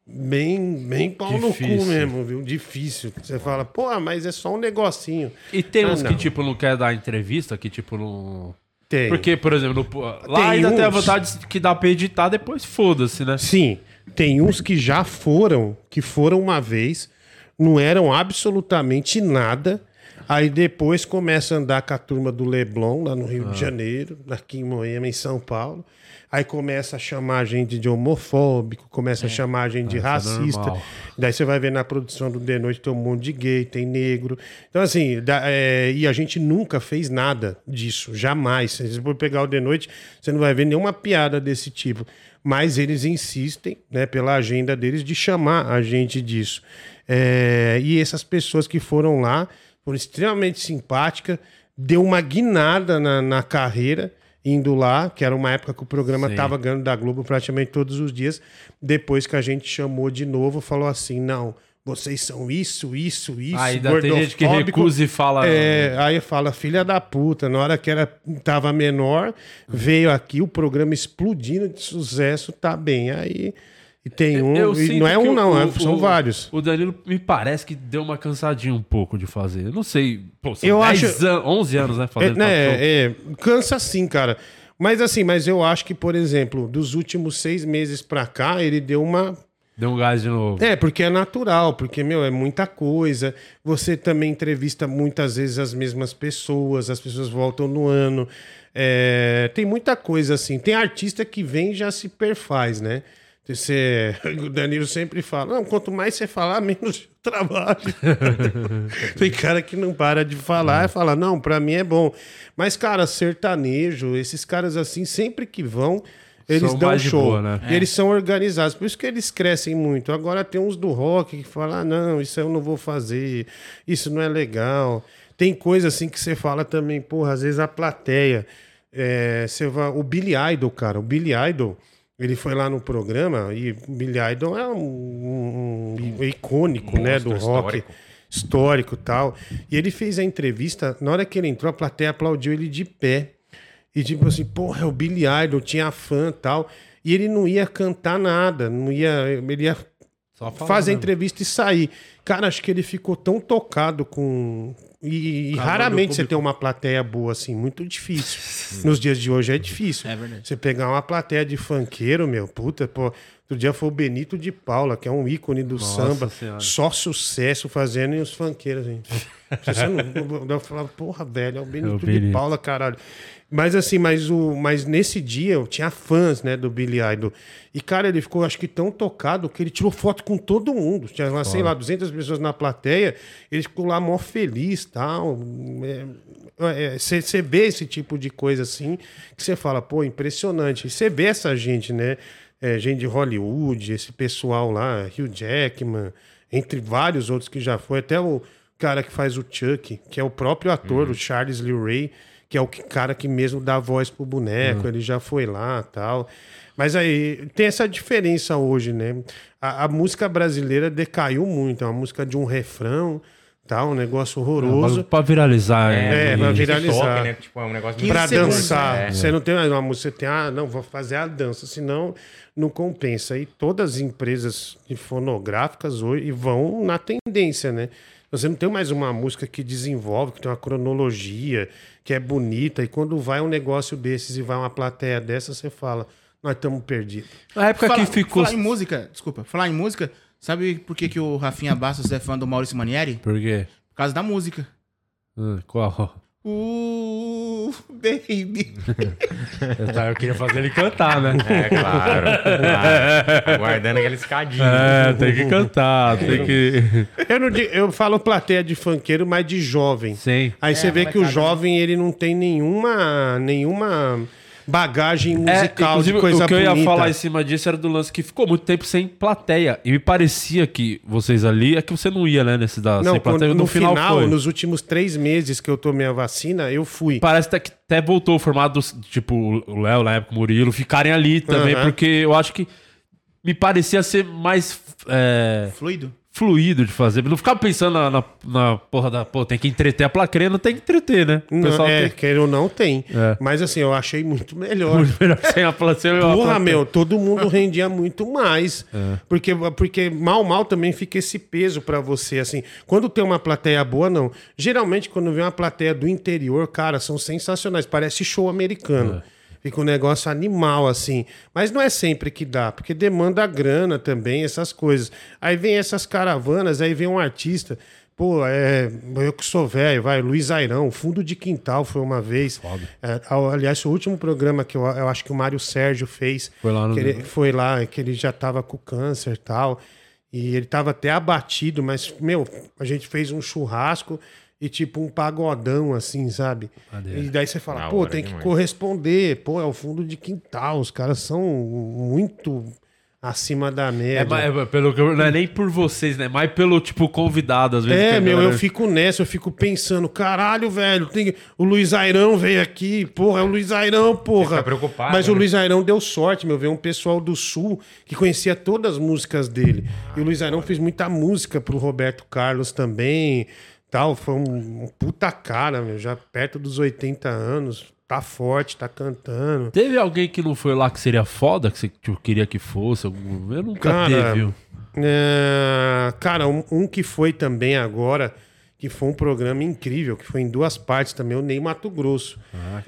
bem, bem pau no cu Difícil. mesmo, viu? Difícil. Você fala, pô, mas é só um negocinho. E tem Ah, uns que, não. tipo, não quer dar entrevista, que, tipo, não. Tem. Porque, por exemplo, no- lá Tem ainda tem a uns- vontade que dá pra editar, depois foda-se, né? Sim, tem uns que já foram, que foram uma vez, não eram absolutamente nada. Aí depois começa a andar com a turma do Leblon, lá no Rio Ah. de Janeiro, aqui em Moema, em São Paulo. Aí começa a chamar a gente de homofóbico, começa a chamar a gente de isso é racista. normal. Daí você vai ver na produção do The Noite tem um monte de gay, tem negro. Então, assim, da- é, e a gente nunca fez nada disso, jamais. Se você for pegar o The Noite, você não vai ver nenhuma piada desse tipo. Mas eles insistem, né, pela agenda deles, de chamar a gente disso. É, e essas pessoas que foram lá foram extremamente simpáticas, deu uma guinada na, na carreira indo lá, que era uma época que o programa estava ganhando da Globo praticamente todos os dias. Depois que a gente chamou de novo, falou assim: não, vocês são isso, isso, isso. Aí ainda tem gente que gordofóbico." recusa e fala. É, aí fala, filha da puta, na hora que era, tava menor, veio aqui, o programa explodindo de sucesso, tá bem. Aí e tem um, Eu e sinto não é um, não, o- é- são o- vários. O Danilo me parece que deu uma cansadinha um pouco de fazer. Eu não sei. Pô, são Eu 10 acho- an- 11 anos, né? É, Fazendo né, é, cansa sim, cara. Mas assim, mas eu acho que, por exemplo, dos últimos seis meses pra cá, ele deu uma Deu um gás de novo. É, porque é natural, porque, meu, é muita coisa. Você também entrevista muitas vezes as mesmas pessoas, as pessoas voltam no ano. É, tem muita coisa assim. Tem artista que vem e já se perfaz, né? Você, o Danilo sempre fala: não, quanto mais você falar, menos eu trabalho. tem cara que não para de falar e fala: não, pra mim é bom. Mas, cara, sertanejo, esses caras assim, sempre que vão. Eles São dão mais de show. boa, né? E eles são organizados, por isso que eles crescem muito. Agora tem uns do rock que falam: ah, não, isso eu não vou fazer, isso não é legal. Tem coisa assim que você fala também, porra, às vezes a plateia. é, você vai, o Billy Idol, cara, o Billy Idol, ele foi lá no programa e o Billy Idol é um, um- um icônico, né, do rock. histórico. histórico e tal. E ele fez a entrevista, na hora que ele entrou, a plateia aplaudiu ele de pé. E tipo assim, porra, é o Billy Idol, tinha fã e tal. E ele não ia cantar nada, não ia. Ele ia fazer a entrevista e sair. Cara, acho que ele ficou tão tocado com. E, raramente você tem uma plateia boa assim, muito difícil. Nos dias de hoje é difícil. É verdade. Você pegar uma plateia de funkeiro, meu, puta, pô. Outro dia foi o Benito de Paula, que é um ícone do Nossa samba. Senhora. Só sucesso fazendo e os funkeiros, assim. Você não, eu falava, porra, velho, é o Benito, de Benito. Paula, caralho. Mas assim, mas, o, mas nesse dia eu tinha fãs, né, do Billy Idol. E, cara, ele ficou, acho que tão tocado que ele tirou foto com todo mundo. Tinha lá, sei lá, 200 pessoas na plateia. Ele ficou lá mó feliz tal. Você vê esse tipo de coisa assim, que você fala, pô, impressionante. E você vê essa gente, né? É, gente de Hollywood, esse pessoal lá, Hugh Jackman, entre vários outros que já foi, até o cara que faz o Chuck, que é o próprio ator, o Charles Lee Ray, que é o cara que mesmo dá voz pro boneco, ele já foi lá tal. Mas aí tem essa diferença hoje, né? A, a música brasileira decaiu muito, é uma música de um refrão, tal, um negócio horroroso. Pra viralizar, É, é. pra viralizar. né? Tipo, é um negócio 15 Pra dançar. é. Você não tem mais uma música, você tem, ah, não, vou fazer a dança, senão não compensa. E todas as empresas fonográficas hoje vão na tendência, né? Você não tem mais uma música que desenvolve, que tem uma cronologia, que é bonita, e quando vai um negócio desses e vai uma plateia dessa, você fala, nós estamos perdidos. Na época Falar, que ficou. falar em música, desculpa, falar em música, sabe por que, que o Rafinha Bastos é fã do Maurício Manieri? Por quê? Por causa da música. Ah, Qual? Uh, baby. Eu, queria fazer ele cantar, né? É, claro. claro. Aguardando aquela escadinha. É, tem que cantar, tem que. Eu, não digo- eu falo plateia de funkeiro, mas de jovem. Sim. Aí você vê que o jovem, ele não tem nenhuma, nenhuma bagagem É, musical de inclusive, coisa o que eu ia bonita. falar em cima disso era do lance que ficou muito tempo sem plateia. E me parecia que vocês ali, é que você não ia, né, nesse da Não, sem plateia. quando, no, no final, final, foi. nos últimos três meses que eu tomei a vacina, eu fui. Parece até que até voltou o formato dos, tipo, o Léo, na época, o Murilo, ficarem ali também, porque eu acho que me parecia ser mais é, Fluido. Fluido de fazer. Não ficava pensando na, na, na porra da. Pô, tem que entreter a plaqueira, não tem que entreter, né? O Não, é, tem queira ou não, tem. É. Mas assim, eu achei muito melhor. muito melhor sem a plateia. Porra, meu, todo mundo rendia muito mais. É. Porque, porque mal, mal também fica esse peso pra você, assim. Quando tem uma plateia boa, não. Geralmente, quando vem uma plateia do interior, cara, são sensacionais. Parece show americano. É. Fica um negócio animal, assim. Mas não é sempre que dá, porque demanda grana também, essas coisas. Aí vem essas caravanas, aí vem um artista. Pô, é, eu que sou velho, vai, Luiz Airão, Fundo de Quintal foi uma vez. É, aliás, o último programa que eu, eu acho que o Mário Sérgio fez, Foi lá no- que ele, foi lá, que ele já tava com câncer e tal. E ele tava até abatido, mas, meu, a gente fez um churrasco e tipo um pagodão, assim, sabe? E daí você fala, Da pô, tem que demais. corresponder, pô, é o fundo de quintal, os caras são muito acima da É, média. mas, é, pelo não é nem por vocês, né? Mais pelo, tipo, convidado, às vezes. É, meu, galera- eu fico nessa, eu fico pensando, caralho, velho, tem... o Luiz Airão veio aqui, porra, é o Luiz Airão, porra. fica preocupado, Mas o né? Luiz Airão deu sorte, meu, veio um pessoal do Sul que conhecia todas as músicas dele. E o Luiz Airão fez muita música pro Roberto Carlos também, tal, foi um, um puta cara, meu, já perto dos 80 anos, tá forte, tá cantando. Teve alguém que não foi lá que seria foda, que você queria que fosse? Eu nunca Cara, teve. viu? É, cara, um, um que foi também agora, que foi um programa incrível, que foi em duas partes também, o Ney Mato Grosso.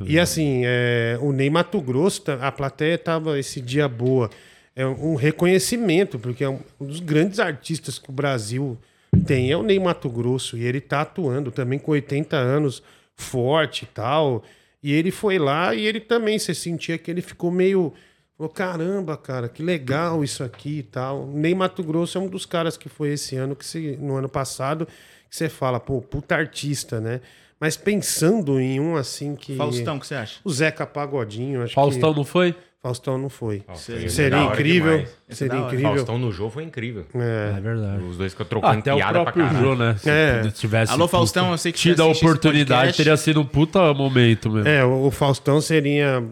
e assim, é, o Ney Mato Grosso, tá- a plateia tava esse dia boa. É um reconhecimento, porque é um dos grandes artistas que o Brasil tem, é o Ney Mato Grosso. E ele tá atuando também com 80 anos, forte e tal. E ele foi lá e ele também, você sentia que ele ficou meio... Falou, caramba, cara, que legal isso aqui e tal. Ney Mato Grosso é um dos caras que foi esse ano, que se, no ano passado, que você fala, pô, puta artista, né? Mas pensando em um assim que. Faustão, o que você acha? O Zeca Pagodinho, acho Faustão que. não foi? Faustão não foi. Seria Seria hora incrível. é Seria incrível. Faustão no jogo foi incrível. É. É verdade. Os dois ficam trocando Até o piada pra próprio caralho. Jô, né? Se É. tivesse Alô, Faustão, eu sei que tido a oportunidade, teria sido um puta momento mesmo. É, o o Faustão seria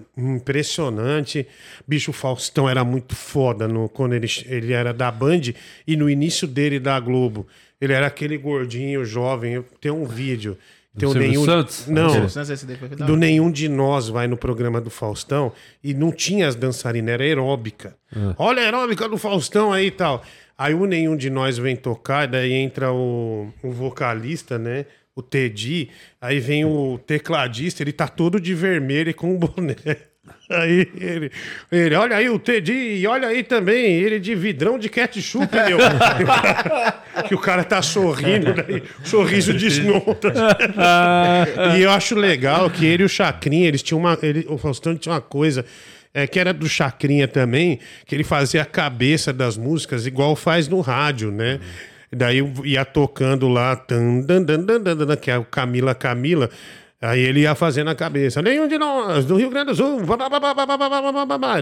impressionante. Bicho, o Faustão era muito foda no, quando ele, ele era da Band e no início dele da Globo. Ele era aquele gordinho, jovem. Eu- Tem um vídeo. Tem o Silvio nenhum. Santos? Não. Silvio Santos, esse daí foi da Do nenhum de nós vai no programa do Faustão e não tinha as dançarinas, era aeróbica. Olha a aeróbica do Faustão aí e tal. Aí o nenhum de nós vem tocar, daí entra o, o vocalista, né? O Teddy, aí vem o tecladista, ele tá todo de vermelho e com um boné. Aí ele, ele, olha aí o Teddy, e olha aí também, ele de vidrão de ketchup, meu. que o cara tá sorrindo, o sorriso desmonta. E eu acho legal que ele e o Chacrinha, eles tinham uma. Ele, o Faustão tinha uma coisa. É, que era do Chacrinha também, que ele fazia a cabeça das músicas igual faz no rádio, né? Daí ia tocando lá, tan, dan, dan, dan, dan, dan, que é o Camila Camila. Aí ele ia fazendo a cabeça, nenhum de nós, do Rio Grande do Sul,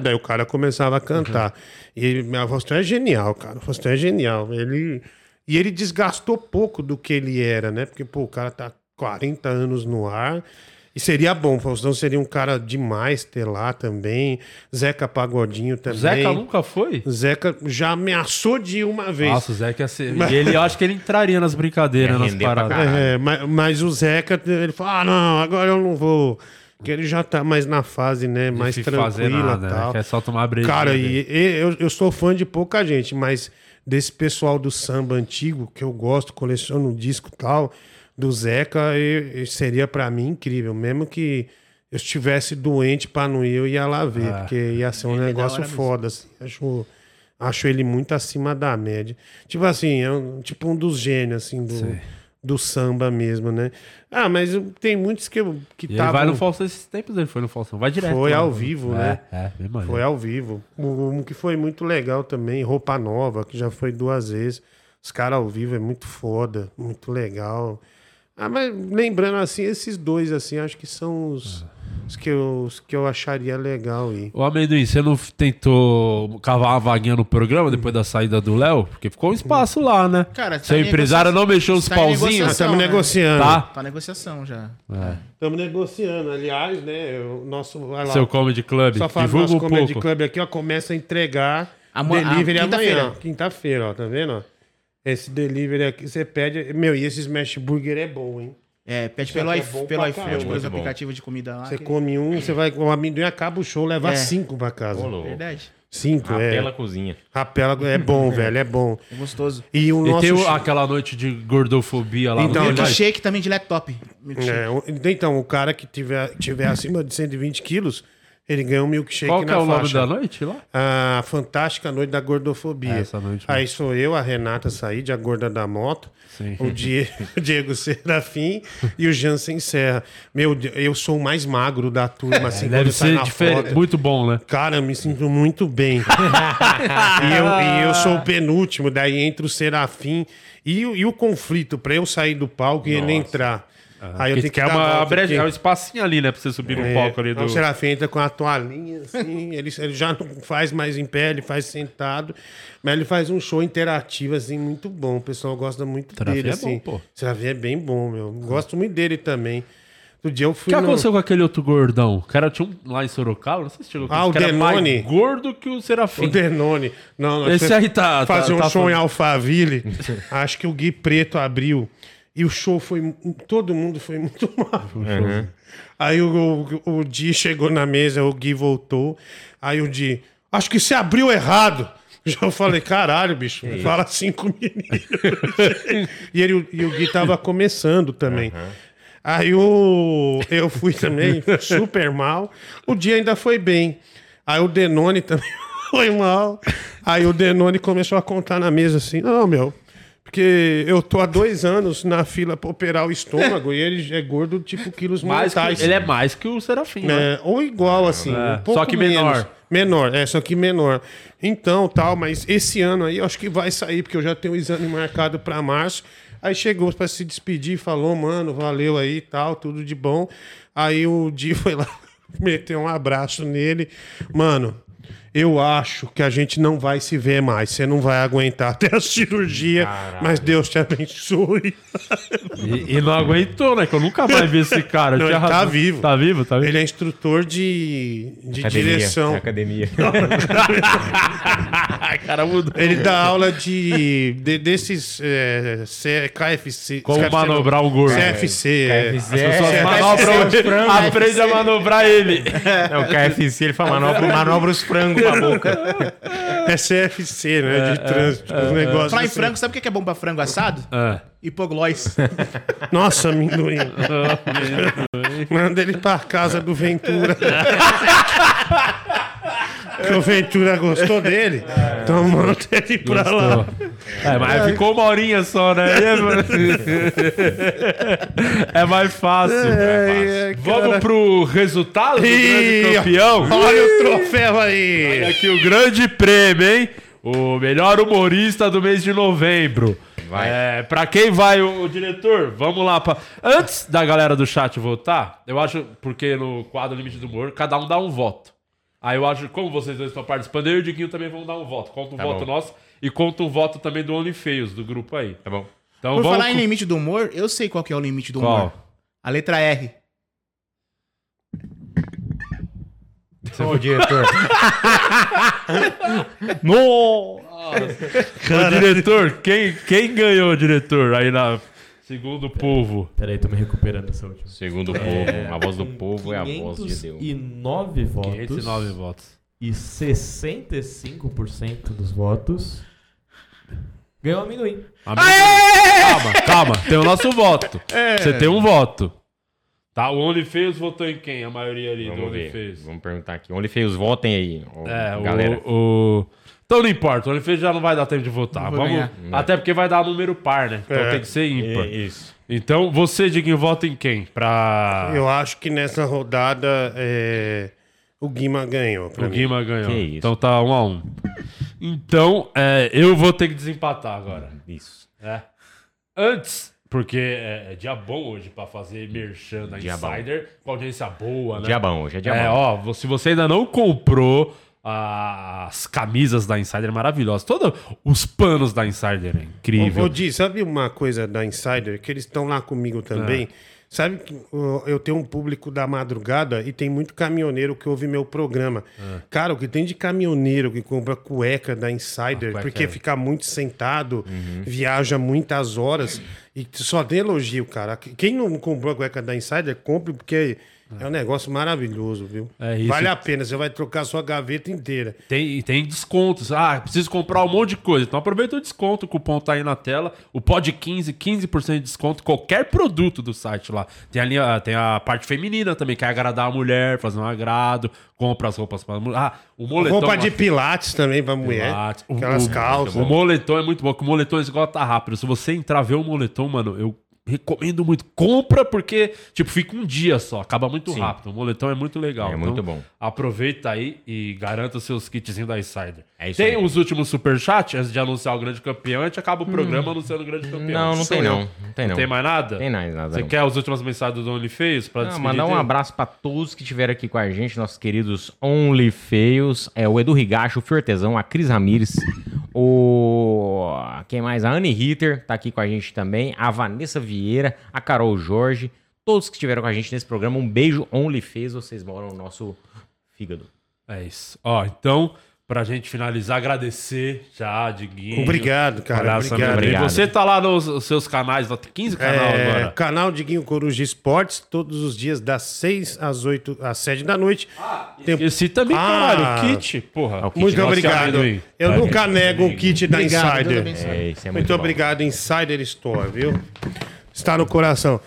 daí o cara começava a cantar. Uhum. E o Faustão é genial, cara, o Faustão é genial. Ele, e ele desgastou pouco do que ele era, né? Porque, pô, o cara tá 40 anos no ar, e seria bom, Faustão seria um cara demais ter lá também. Zeca Pagodinho também. Zeca nunca foi? Zeca já ameaçou de ir uma vez. Nossa, o Zeca ia ser. E ele, acho que ele entraria nas brincadeiras, nas paradas. É, mas, mas o Zeca, ele fala, ah, não, agora eu não vou. Porque ele já tá mais na fase, né? De mais se fazer tranquila nada, e né? tal. Quer só tomar breja. Cara, né? e, e eu, eu sou fã de pouca gente, mas desse pessoal do samba antigo, que eu gosto, coleciono disco e tal, do Zeca, e- e seria pra mim incrível. Mesmo que eu estivesse doente pra não ir, eu ia lá ver, Ah. porque ia ser um é negócio foda. Assim. Acho, acho ele muito acima da média. Tipo assim, é um, tipo um dos gênios, assim, do, do samba mesmo, né? Ah, mas tem muitos que, que ele estavam... vai no Faustão esses tempos, ele foi no Faustão. Vai direto. Foi lá. ao vivo, né? É, é, bem maneiro. Foi ao vivo. Um, um que foi muito legal também, Roupa Nova, que já foi duas vezes. Os caras ao vivo é muito foda, muito legal. Ah, mas lembrando assim, esses dois, assim, acho que são os, os que, eu, os que eu acharia legal ir. Ô, Amendoim, você não tentou cavar uma vaguinha no programa depois da saída do Léo? Porque ficou um espaço lá, né? Cara, tá Seu em empresário negocia- não mexeu os tá em pauzinhos? negociação. Estamos né? negociando. Tá. Tá negociação já. Estamos negociando. Aliás, né, o nosso. vai lá, Seu Comedy Club. Só faz Divulga nosso um Comedy pouco. Club aqui, ó, começa a entregar Amo- delivery a- quinta-feira. amanhã. Quinta-feira, ó, tá vendo? ó? Esse delivery aqui, você pede... Meu, e esse smash burger é bom, hein? É, pede Isso pelo, é iF- pelo iFood, caramba. pelos aplicativos de comida lá. Você que- come um, você vai... O amendoim acaba o show, leva É. cinco pra casa. Ô. Verdade. Cinco, Rapela é. cozinha. Rapela é bom, velho, é bom. É gostoso. E o E nosso... tem aquela noite de gordofobia lá Então, no. Milkshake também de laptop. É, então, o cara que tiver, tiver acima de 120 quilos, ele ganha um milkshake Qual que na é o nome faixa. da noite lá? A Fantástica Noite da Gordofobia. É, essa noite Aí sou eu, a Renata Said, a gorda da moto, Sim. o Die- o Diego Serafim e o Jansen Serra. Meu, eu sou o mais magro da turma, assim, quando Deve sai ser diferente. Muito bom, né? Cara, eu me sinto muito bem. e, eu, e eu sou o penúltimo, daí entra o Serafim e, o- e o conflito, pra eu sair do palco e ele entrar. Aí eu tenho que é uma volta brecha, aqui. é um espacinho ali, né? Pra você subir no É, palco ali aí do. O Serafim entra com a toalhinha, assim, ele, ele já não faz mais em pé, ele faz sentado, mas ele faz um show interativo, assim, muito bom. O pessoal gosta muito Serafim dele, é assim. bom, pô. Serafim é bem bom, meu. Gosto muito dele também. Do dia eu O fui que no- aconteceu com aquele outro gordão? O cara tinha um lá em Sorocaba, não sei se chegou Ah, o que era mais Denone. gordo que o Serafim. O Denone. Não, não, Esse aí tá- Fazer tá- um tá show em falando. Alphaville. acho que o Gui Preto abriu. E o show foi. Todo mundo foi muito mal. Aí o, o, o Di chegou na mesa, o Gui voltou. Aí o Di. Acho que você abriu errado. Já falei, caralho, bicho, fala cinco minutos. e, ele, e o Gui tava começando também. Aí o, eu fui também super mal. O dia ainda foi bem. Aí o Denone também foi mal. Aí o Denone começou a contar na mesa assim: Não, meu, porque eu tô há dois anos na fila pra operar o estômago e ele é gordo, tipo quilos Mais que- mortais. ele é mais que o Serafim, né? É, ou igual, assim. É, um pouco só que menor. menos. Menor, é, só que menor. Então, tal, mas esse ano aí eu acho que vai sair, porque eu já tenho o exame marcado pra março. Aí chegou pra se despedir, falou, mano, valeu aí tal, tudo de bom. Aí o Di foi lá, meteu um abraço nele. Mano, eu acho que a gente não vai se ver mais. Você não vai aguentar até a cirurgia, mas Deus te abençoe. E, e não aguentou, né? Que eu nunca mais vi esse cara. Não, ele tá razão. vivo. Tá vivo? Tá vivo? Ele é instrutor de, de Academia. direção. Academia. cara mudou. Ele dá aula de, de- desses é, C- KFC. Como KFC manobrar um gordo. CFC. é. KFC, As pessoas é, manobram, KFC, aprende a manobrar ele. Não, o KFC, ele fala, manobra, manobra os frangos pra boca. É CFC, né? De trânsito. os negócios Falar em assim. frango, sabe o que é bom pra frango assado? É. Hipoglós. Nossa, amendoim. Manda ele pra casa do Ventura. que o Ventura gostou dele. Então manda ele pra lá. É, mas ficou uma horinha só, né? É mais fácil. É, é, Vamos pro resultado do Ih, grande campeão? Olha o troféu Olha aí. aqui o grande prêmio, hein? O melhor humorista do mês de novembro. Vai. É, pra quem vai, o, o diretor? Vamos lá. Pra... Antes da galera do chat votar, eu acho, porque no quadro Limite do Humor, cada um dá um voto. Aí eu acho, como vocês dois estão participando, eu e o Diguinho também vão dar um voto. Conta um Tá voto bom. nosso e conta um voto também do OnlyFeios, do grupo aí. Tá bom. Então Por vamos. falar em limite do humor, eu sei qual que é o limite do Qual? humor. A letra R. Ô, diretor. No! Ô, diretor, quem, quem ganhou, diretor? Aí na. Segundo o povo. Peraí, tô me recuperando essa última. Segundo o povo, a voz do povo é a voz de Deus. 509 votos. 509 votos. E 65% dos votos ganhou amendoim. Calma, calma. Tem o nosso voto. É. Você tem um voto. Tá, o OnlyFeios votou em quem? A maioria ali do Vamos ver. OnlyFeios. Vamos perguntar aqui. Onde fez? Votem aí, É, galera. o, o... Então não importa, o OnlyFeios já não vai dar tempo de votar. Vamos... ganhar. Até porque vai dar número par, né? Então É. tem que ser ímpar. É, isso. Então você, Diguinho, vota em quem? Pra... Eu acho que nessa rodada é, o Guima ganhou. O mim. Guima ganhou. Que isso. Então tá um a um. Então, é, eu vou ter que desempatar agora. Isso. É. Antes, porque é, é dia bom hoje pra fazer merchan da Dia bom. Insider, com audiência boa, né? Dia bom, hoje é dia É, bom. ó, se você ainda não comprou as camisas da Insider maravilhosas, todos os panos da Insider é incrível. Ô, ô, Di, sabe uma coisa da Insider? Que eles estão lá comigo também. Sabe que eu tenho um público da madrugada e tem muito caminhoneiro que ouve meu programa. Cara, o que tem de caminhoneiro que compra cueca da Insider, cueca porque é- fica muito sentado, viaja muitas horas e só tem elogio, cara. Quem não comprou a cueca da Insider, compre, porque é um negócio maravilhoso, viu? É isso. Vale a pena, você vai trocar a sua gaveta inteira. Tem, tem descontos. Ah, preciso comprar um monte de coisa. Então aproveita o desconto, o cupom tá aí na tela. O POD 15, 15% de desconto. Qualquer produto do site lá. Tem a, linha, tem a parte feminina também, que é agradar a mulher, fazer um agrado. Compra as roupas pra mulher. Ah, o moletom. Roupa de pilates também pra mulher. Pilates. Aquelas o- calças. O moletom é muito bom, porque o moletom esgota rápido. Se você entrar ver o moletom, mano, eu recomendo muito. Compra, porque, tipo, fica um dia só, acaba muito Sim. rápido. O moletom é muito legal. É muito bom. Aproveita aí e garanta os seus kitzinhos da Insider. É isso tem aí. os últimos superchats antes de anunciar o grande campeão. A gente acaba o programa anunciando o grande campeão. Não, não Sou tem eu. não. Não tem não. Tem mais nada? Tem mais nada, Você não. quer as últimas mensagens do OnlyFeios pra Não, despedir mandar um dele? abraço pra todos que estiveram aqui com a gente, nossos queridos Only Feios, é o Edu Rigacho, o Fio Artesão, a Cris Ramires, o quem mais? A Anne Ritter tá aqui com a gente também, a Vanessa Vieira, a Carol Jorge, todos que estiveram com a gente nesse programa, um beijo Only Feios, vocês moram no nosso fígado. É isso. Ó, então, pra gente finalizar, agradecer já, Diguinho. Obrigado, cara. Palhaço Obrigado. Obrigado. Você tá lá nos nos seus canais, lá tem 15 canais É, agora. canal Diguinho Coruja Esportes, todos os dias das 6 às 8, às 7 da noite. Tem- Esse também, Ah. caralho, o kit, porra. É o kit Muito obrigado. amendoim. Eu nunca nego um kit da Insider. É, isso é muito, Muito obrigado, Insider Store, viu? Está no coração.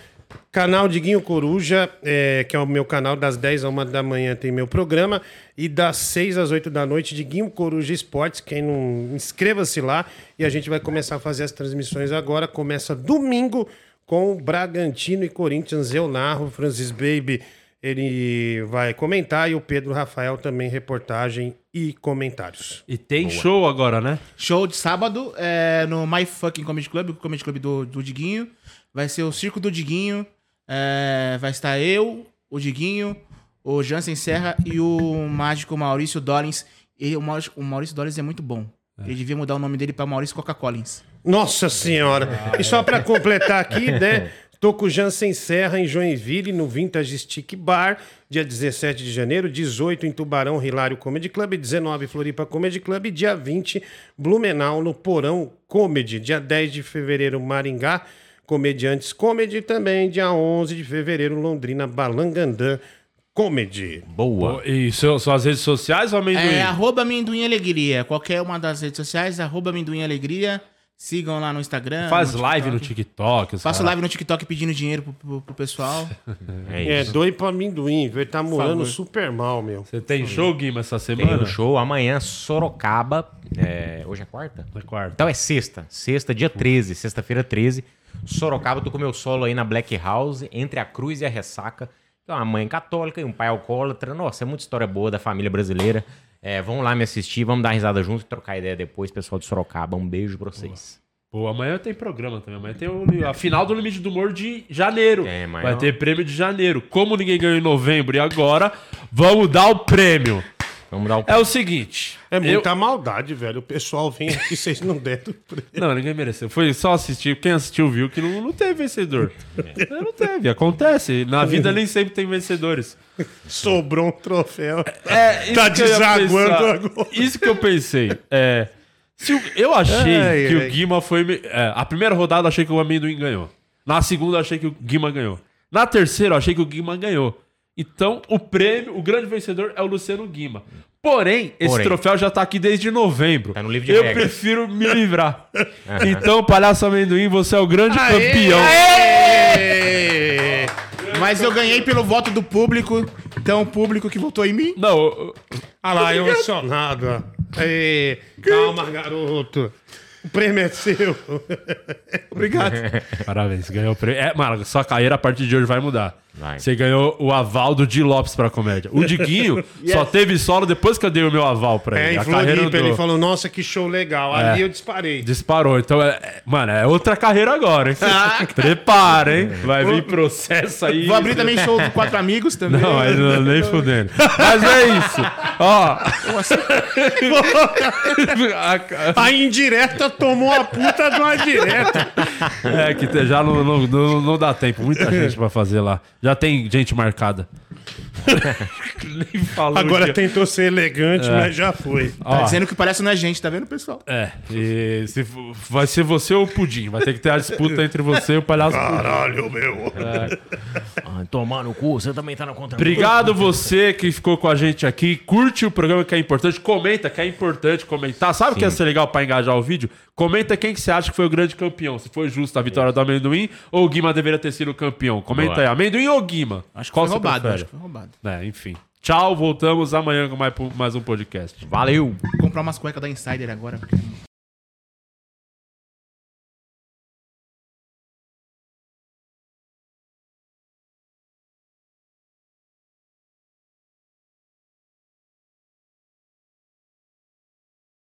Canal Diguinho Coruja, é, que é o meu canal, das 10 a 1 da manhã tem meu programa. E das 6 às 8 da noite, Diguinho Coruja Esportes. Quem não, inscreva-se lá. E a gente vai começar a fazer as transmissões agora. Começa domingo com o Bragantino e Corinthians. Eu narro, Francis Baby, ele vai comentar. E o Pedro Rafael também, reportagem e comentários. E tem show agora, né? Show de sábado é, no My Fucking Comedy Club, o Comedy Club do, do Diguinho. Vai ser o Circo do Diguinho. é, vai estar eu, o Diguinho, o Jansen Serra e o mágico Maurício Dollins. E o Maurício, o Maurício Dollins é muito bom. Ele devia mudar o nome dele pra Maurício Coca-Collins. Nossa senhora! E só para completar aqui, né? Tô com o Jansen Serra em Joinville, no Vintage Stick Bar, dia 17 de janeiro, 18 em Tubarão, Hilário Comedy Club, 19 Floripa Comedy Club, dia 20 Blumenau, no Porão Comedy, dia 10 de fevereiro Maringá, Comediantes Comedy, também dia 11 de fevereiro Londrina, Balangandã Comedy. Boa. E seu, suas redes sociais ou amendoim? É arroba amendoim alegria. Qualquer uma das redes sociais, arroba amendoim alegria. Sigam lá no Instagram. Faz no live no TikTok. Faço caras. live no TikTok pedindo dinheiro pro, pro- pro pessoal. É É, doe pra amendoim, velho. Tá morando super mal, meu. Você tem show, Guima, essa Tem semana? um show amanhã, Sorocaba. É, hoje é quarta? Na quarta. Então é sexta. Sexta, dia 13. Sexta-feira 13. Sorocaba, tô com meu solo aí na Black House, entre a cruz e a ressaca. Tem uma mãe católica e um pai alcoólatra. Nossa, é muita história boa da família brasileira. É, vamos lá me assistir, vamos dar risada junto e trocar ideia depois, pessoal de Sorocaba. Um beijo pra vocês. Pô, amanhã tem programa também. Amanhã tem o- a final do Limite do Humor de janeiro. Tem, amanhã. Vai ter prêmio de janeiro. Como ninguém ganhou em novembro e agora, vamos dar o prêmio. Vamos dar o. É o seguinte. É eu- muita maldade, velho. O pessoal vem aqui, vocês não deram. Não, ninguém mereceu. Foi só assistir. Quem assistiu viu que não, não teve vencedor. É, Não teve. Acontece. Na vida nem sempre tem vencedores. Sobrou um troféu. É, isso Tá eu desaguando agora. Isso que eu pensei. É, se o- eu achei Ai, que ai. o Guima foi. é, a primeira rodada eu achei que o amendoim ganhou. Na segunda eu achei que o Guima ganhou. Na terceira eu achei que o Guima ganhou. Então, o prêmio, o grande vencedor é o Luciano Guima. Porém, esse Porém. troféu já tá aqui desde novembro. Tá no livro de eu regras. prefiro me livrar. então, Palhaço Amendoim, você é o grande campeão. Aê! Mas eu ganhei pelo voto do público. Então, o público que votou em mim. Não, eu- Olha lá, emocionado. ó. Calma, garoto. O prêmio é seu. Obrigado. Parabéns, ganhou o prêmio. É, mano, sua carreira a partir de hoje vai mudar. Vai. Você ganhou o aval do Di Lopes pra comédia. O Diguinho só teve solo depois que eu dei o meu aval pra É, ele. em a carreira Floripa, ele do... falou, nossa, que show legal. Ali eu disparei. disparou. Então, é, é- mano, é outra carreira agora, hein? Prepara, hein? Vai vir processo aí. Vou abrir também show do Quatro Amigos também. Não, aí não, nem fudendo. Mas é isso. Ó. A- A indireta tomou a puta de uma direta. É que já não, não, não, não dá tempo. Muita gente pra fazer lá. Já tem gente marcada. Nem falou Agora que- tentou ser elegante, mas já foi. Tá Ó, dizendo que parece não é gente, tá vendo, pessoal? É, e se vai ser você ou o Pudim. Vai ter que ter a disputa entre você e o palhaço Pudim. Caralho, meu. Ah, tomar no cu, você também tá na conta. Obrigado você que ficou com a gente aqui. Curte o programa que é importante. Comenta que é importante comentar. Sabe o que ia ser legal pra engajar o vídeo? Comenta quem que você acha que foi o grande campeão. Se foi justo a vitória do amendoim ou o Guima deveria ter sido o campeão. Comenta Boa. aí, amendoim ou Guima? Acho que Qual foi roubado. prefere? Acho que foi roubado. É, enfim. Tchau, voltamos amanhã com mais, mais um podcast. Valeu! Vou comprar umas cuecas da Insider agora. porque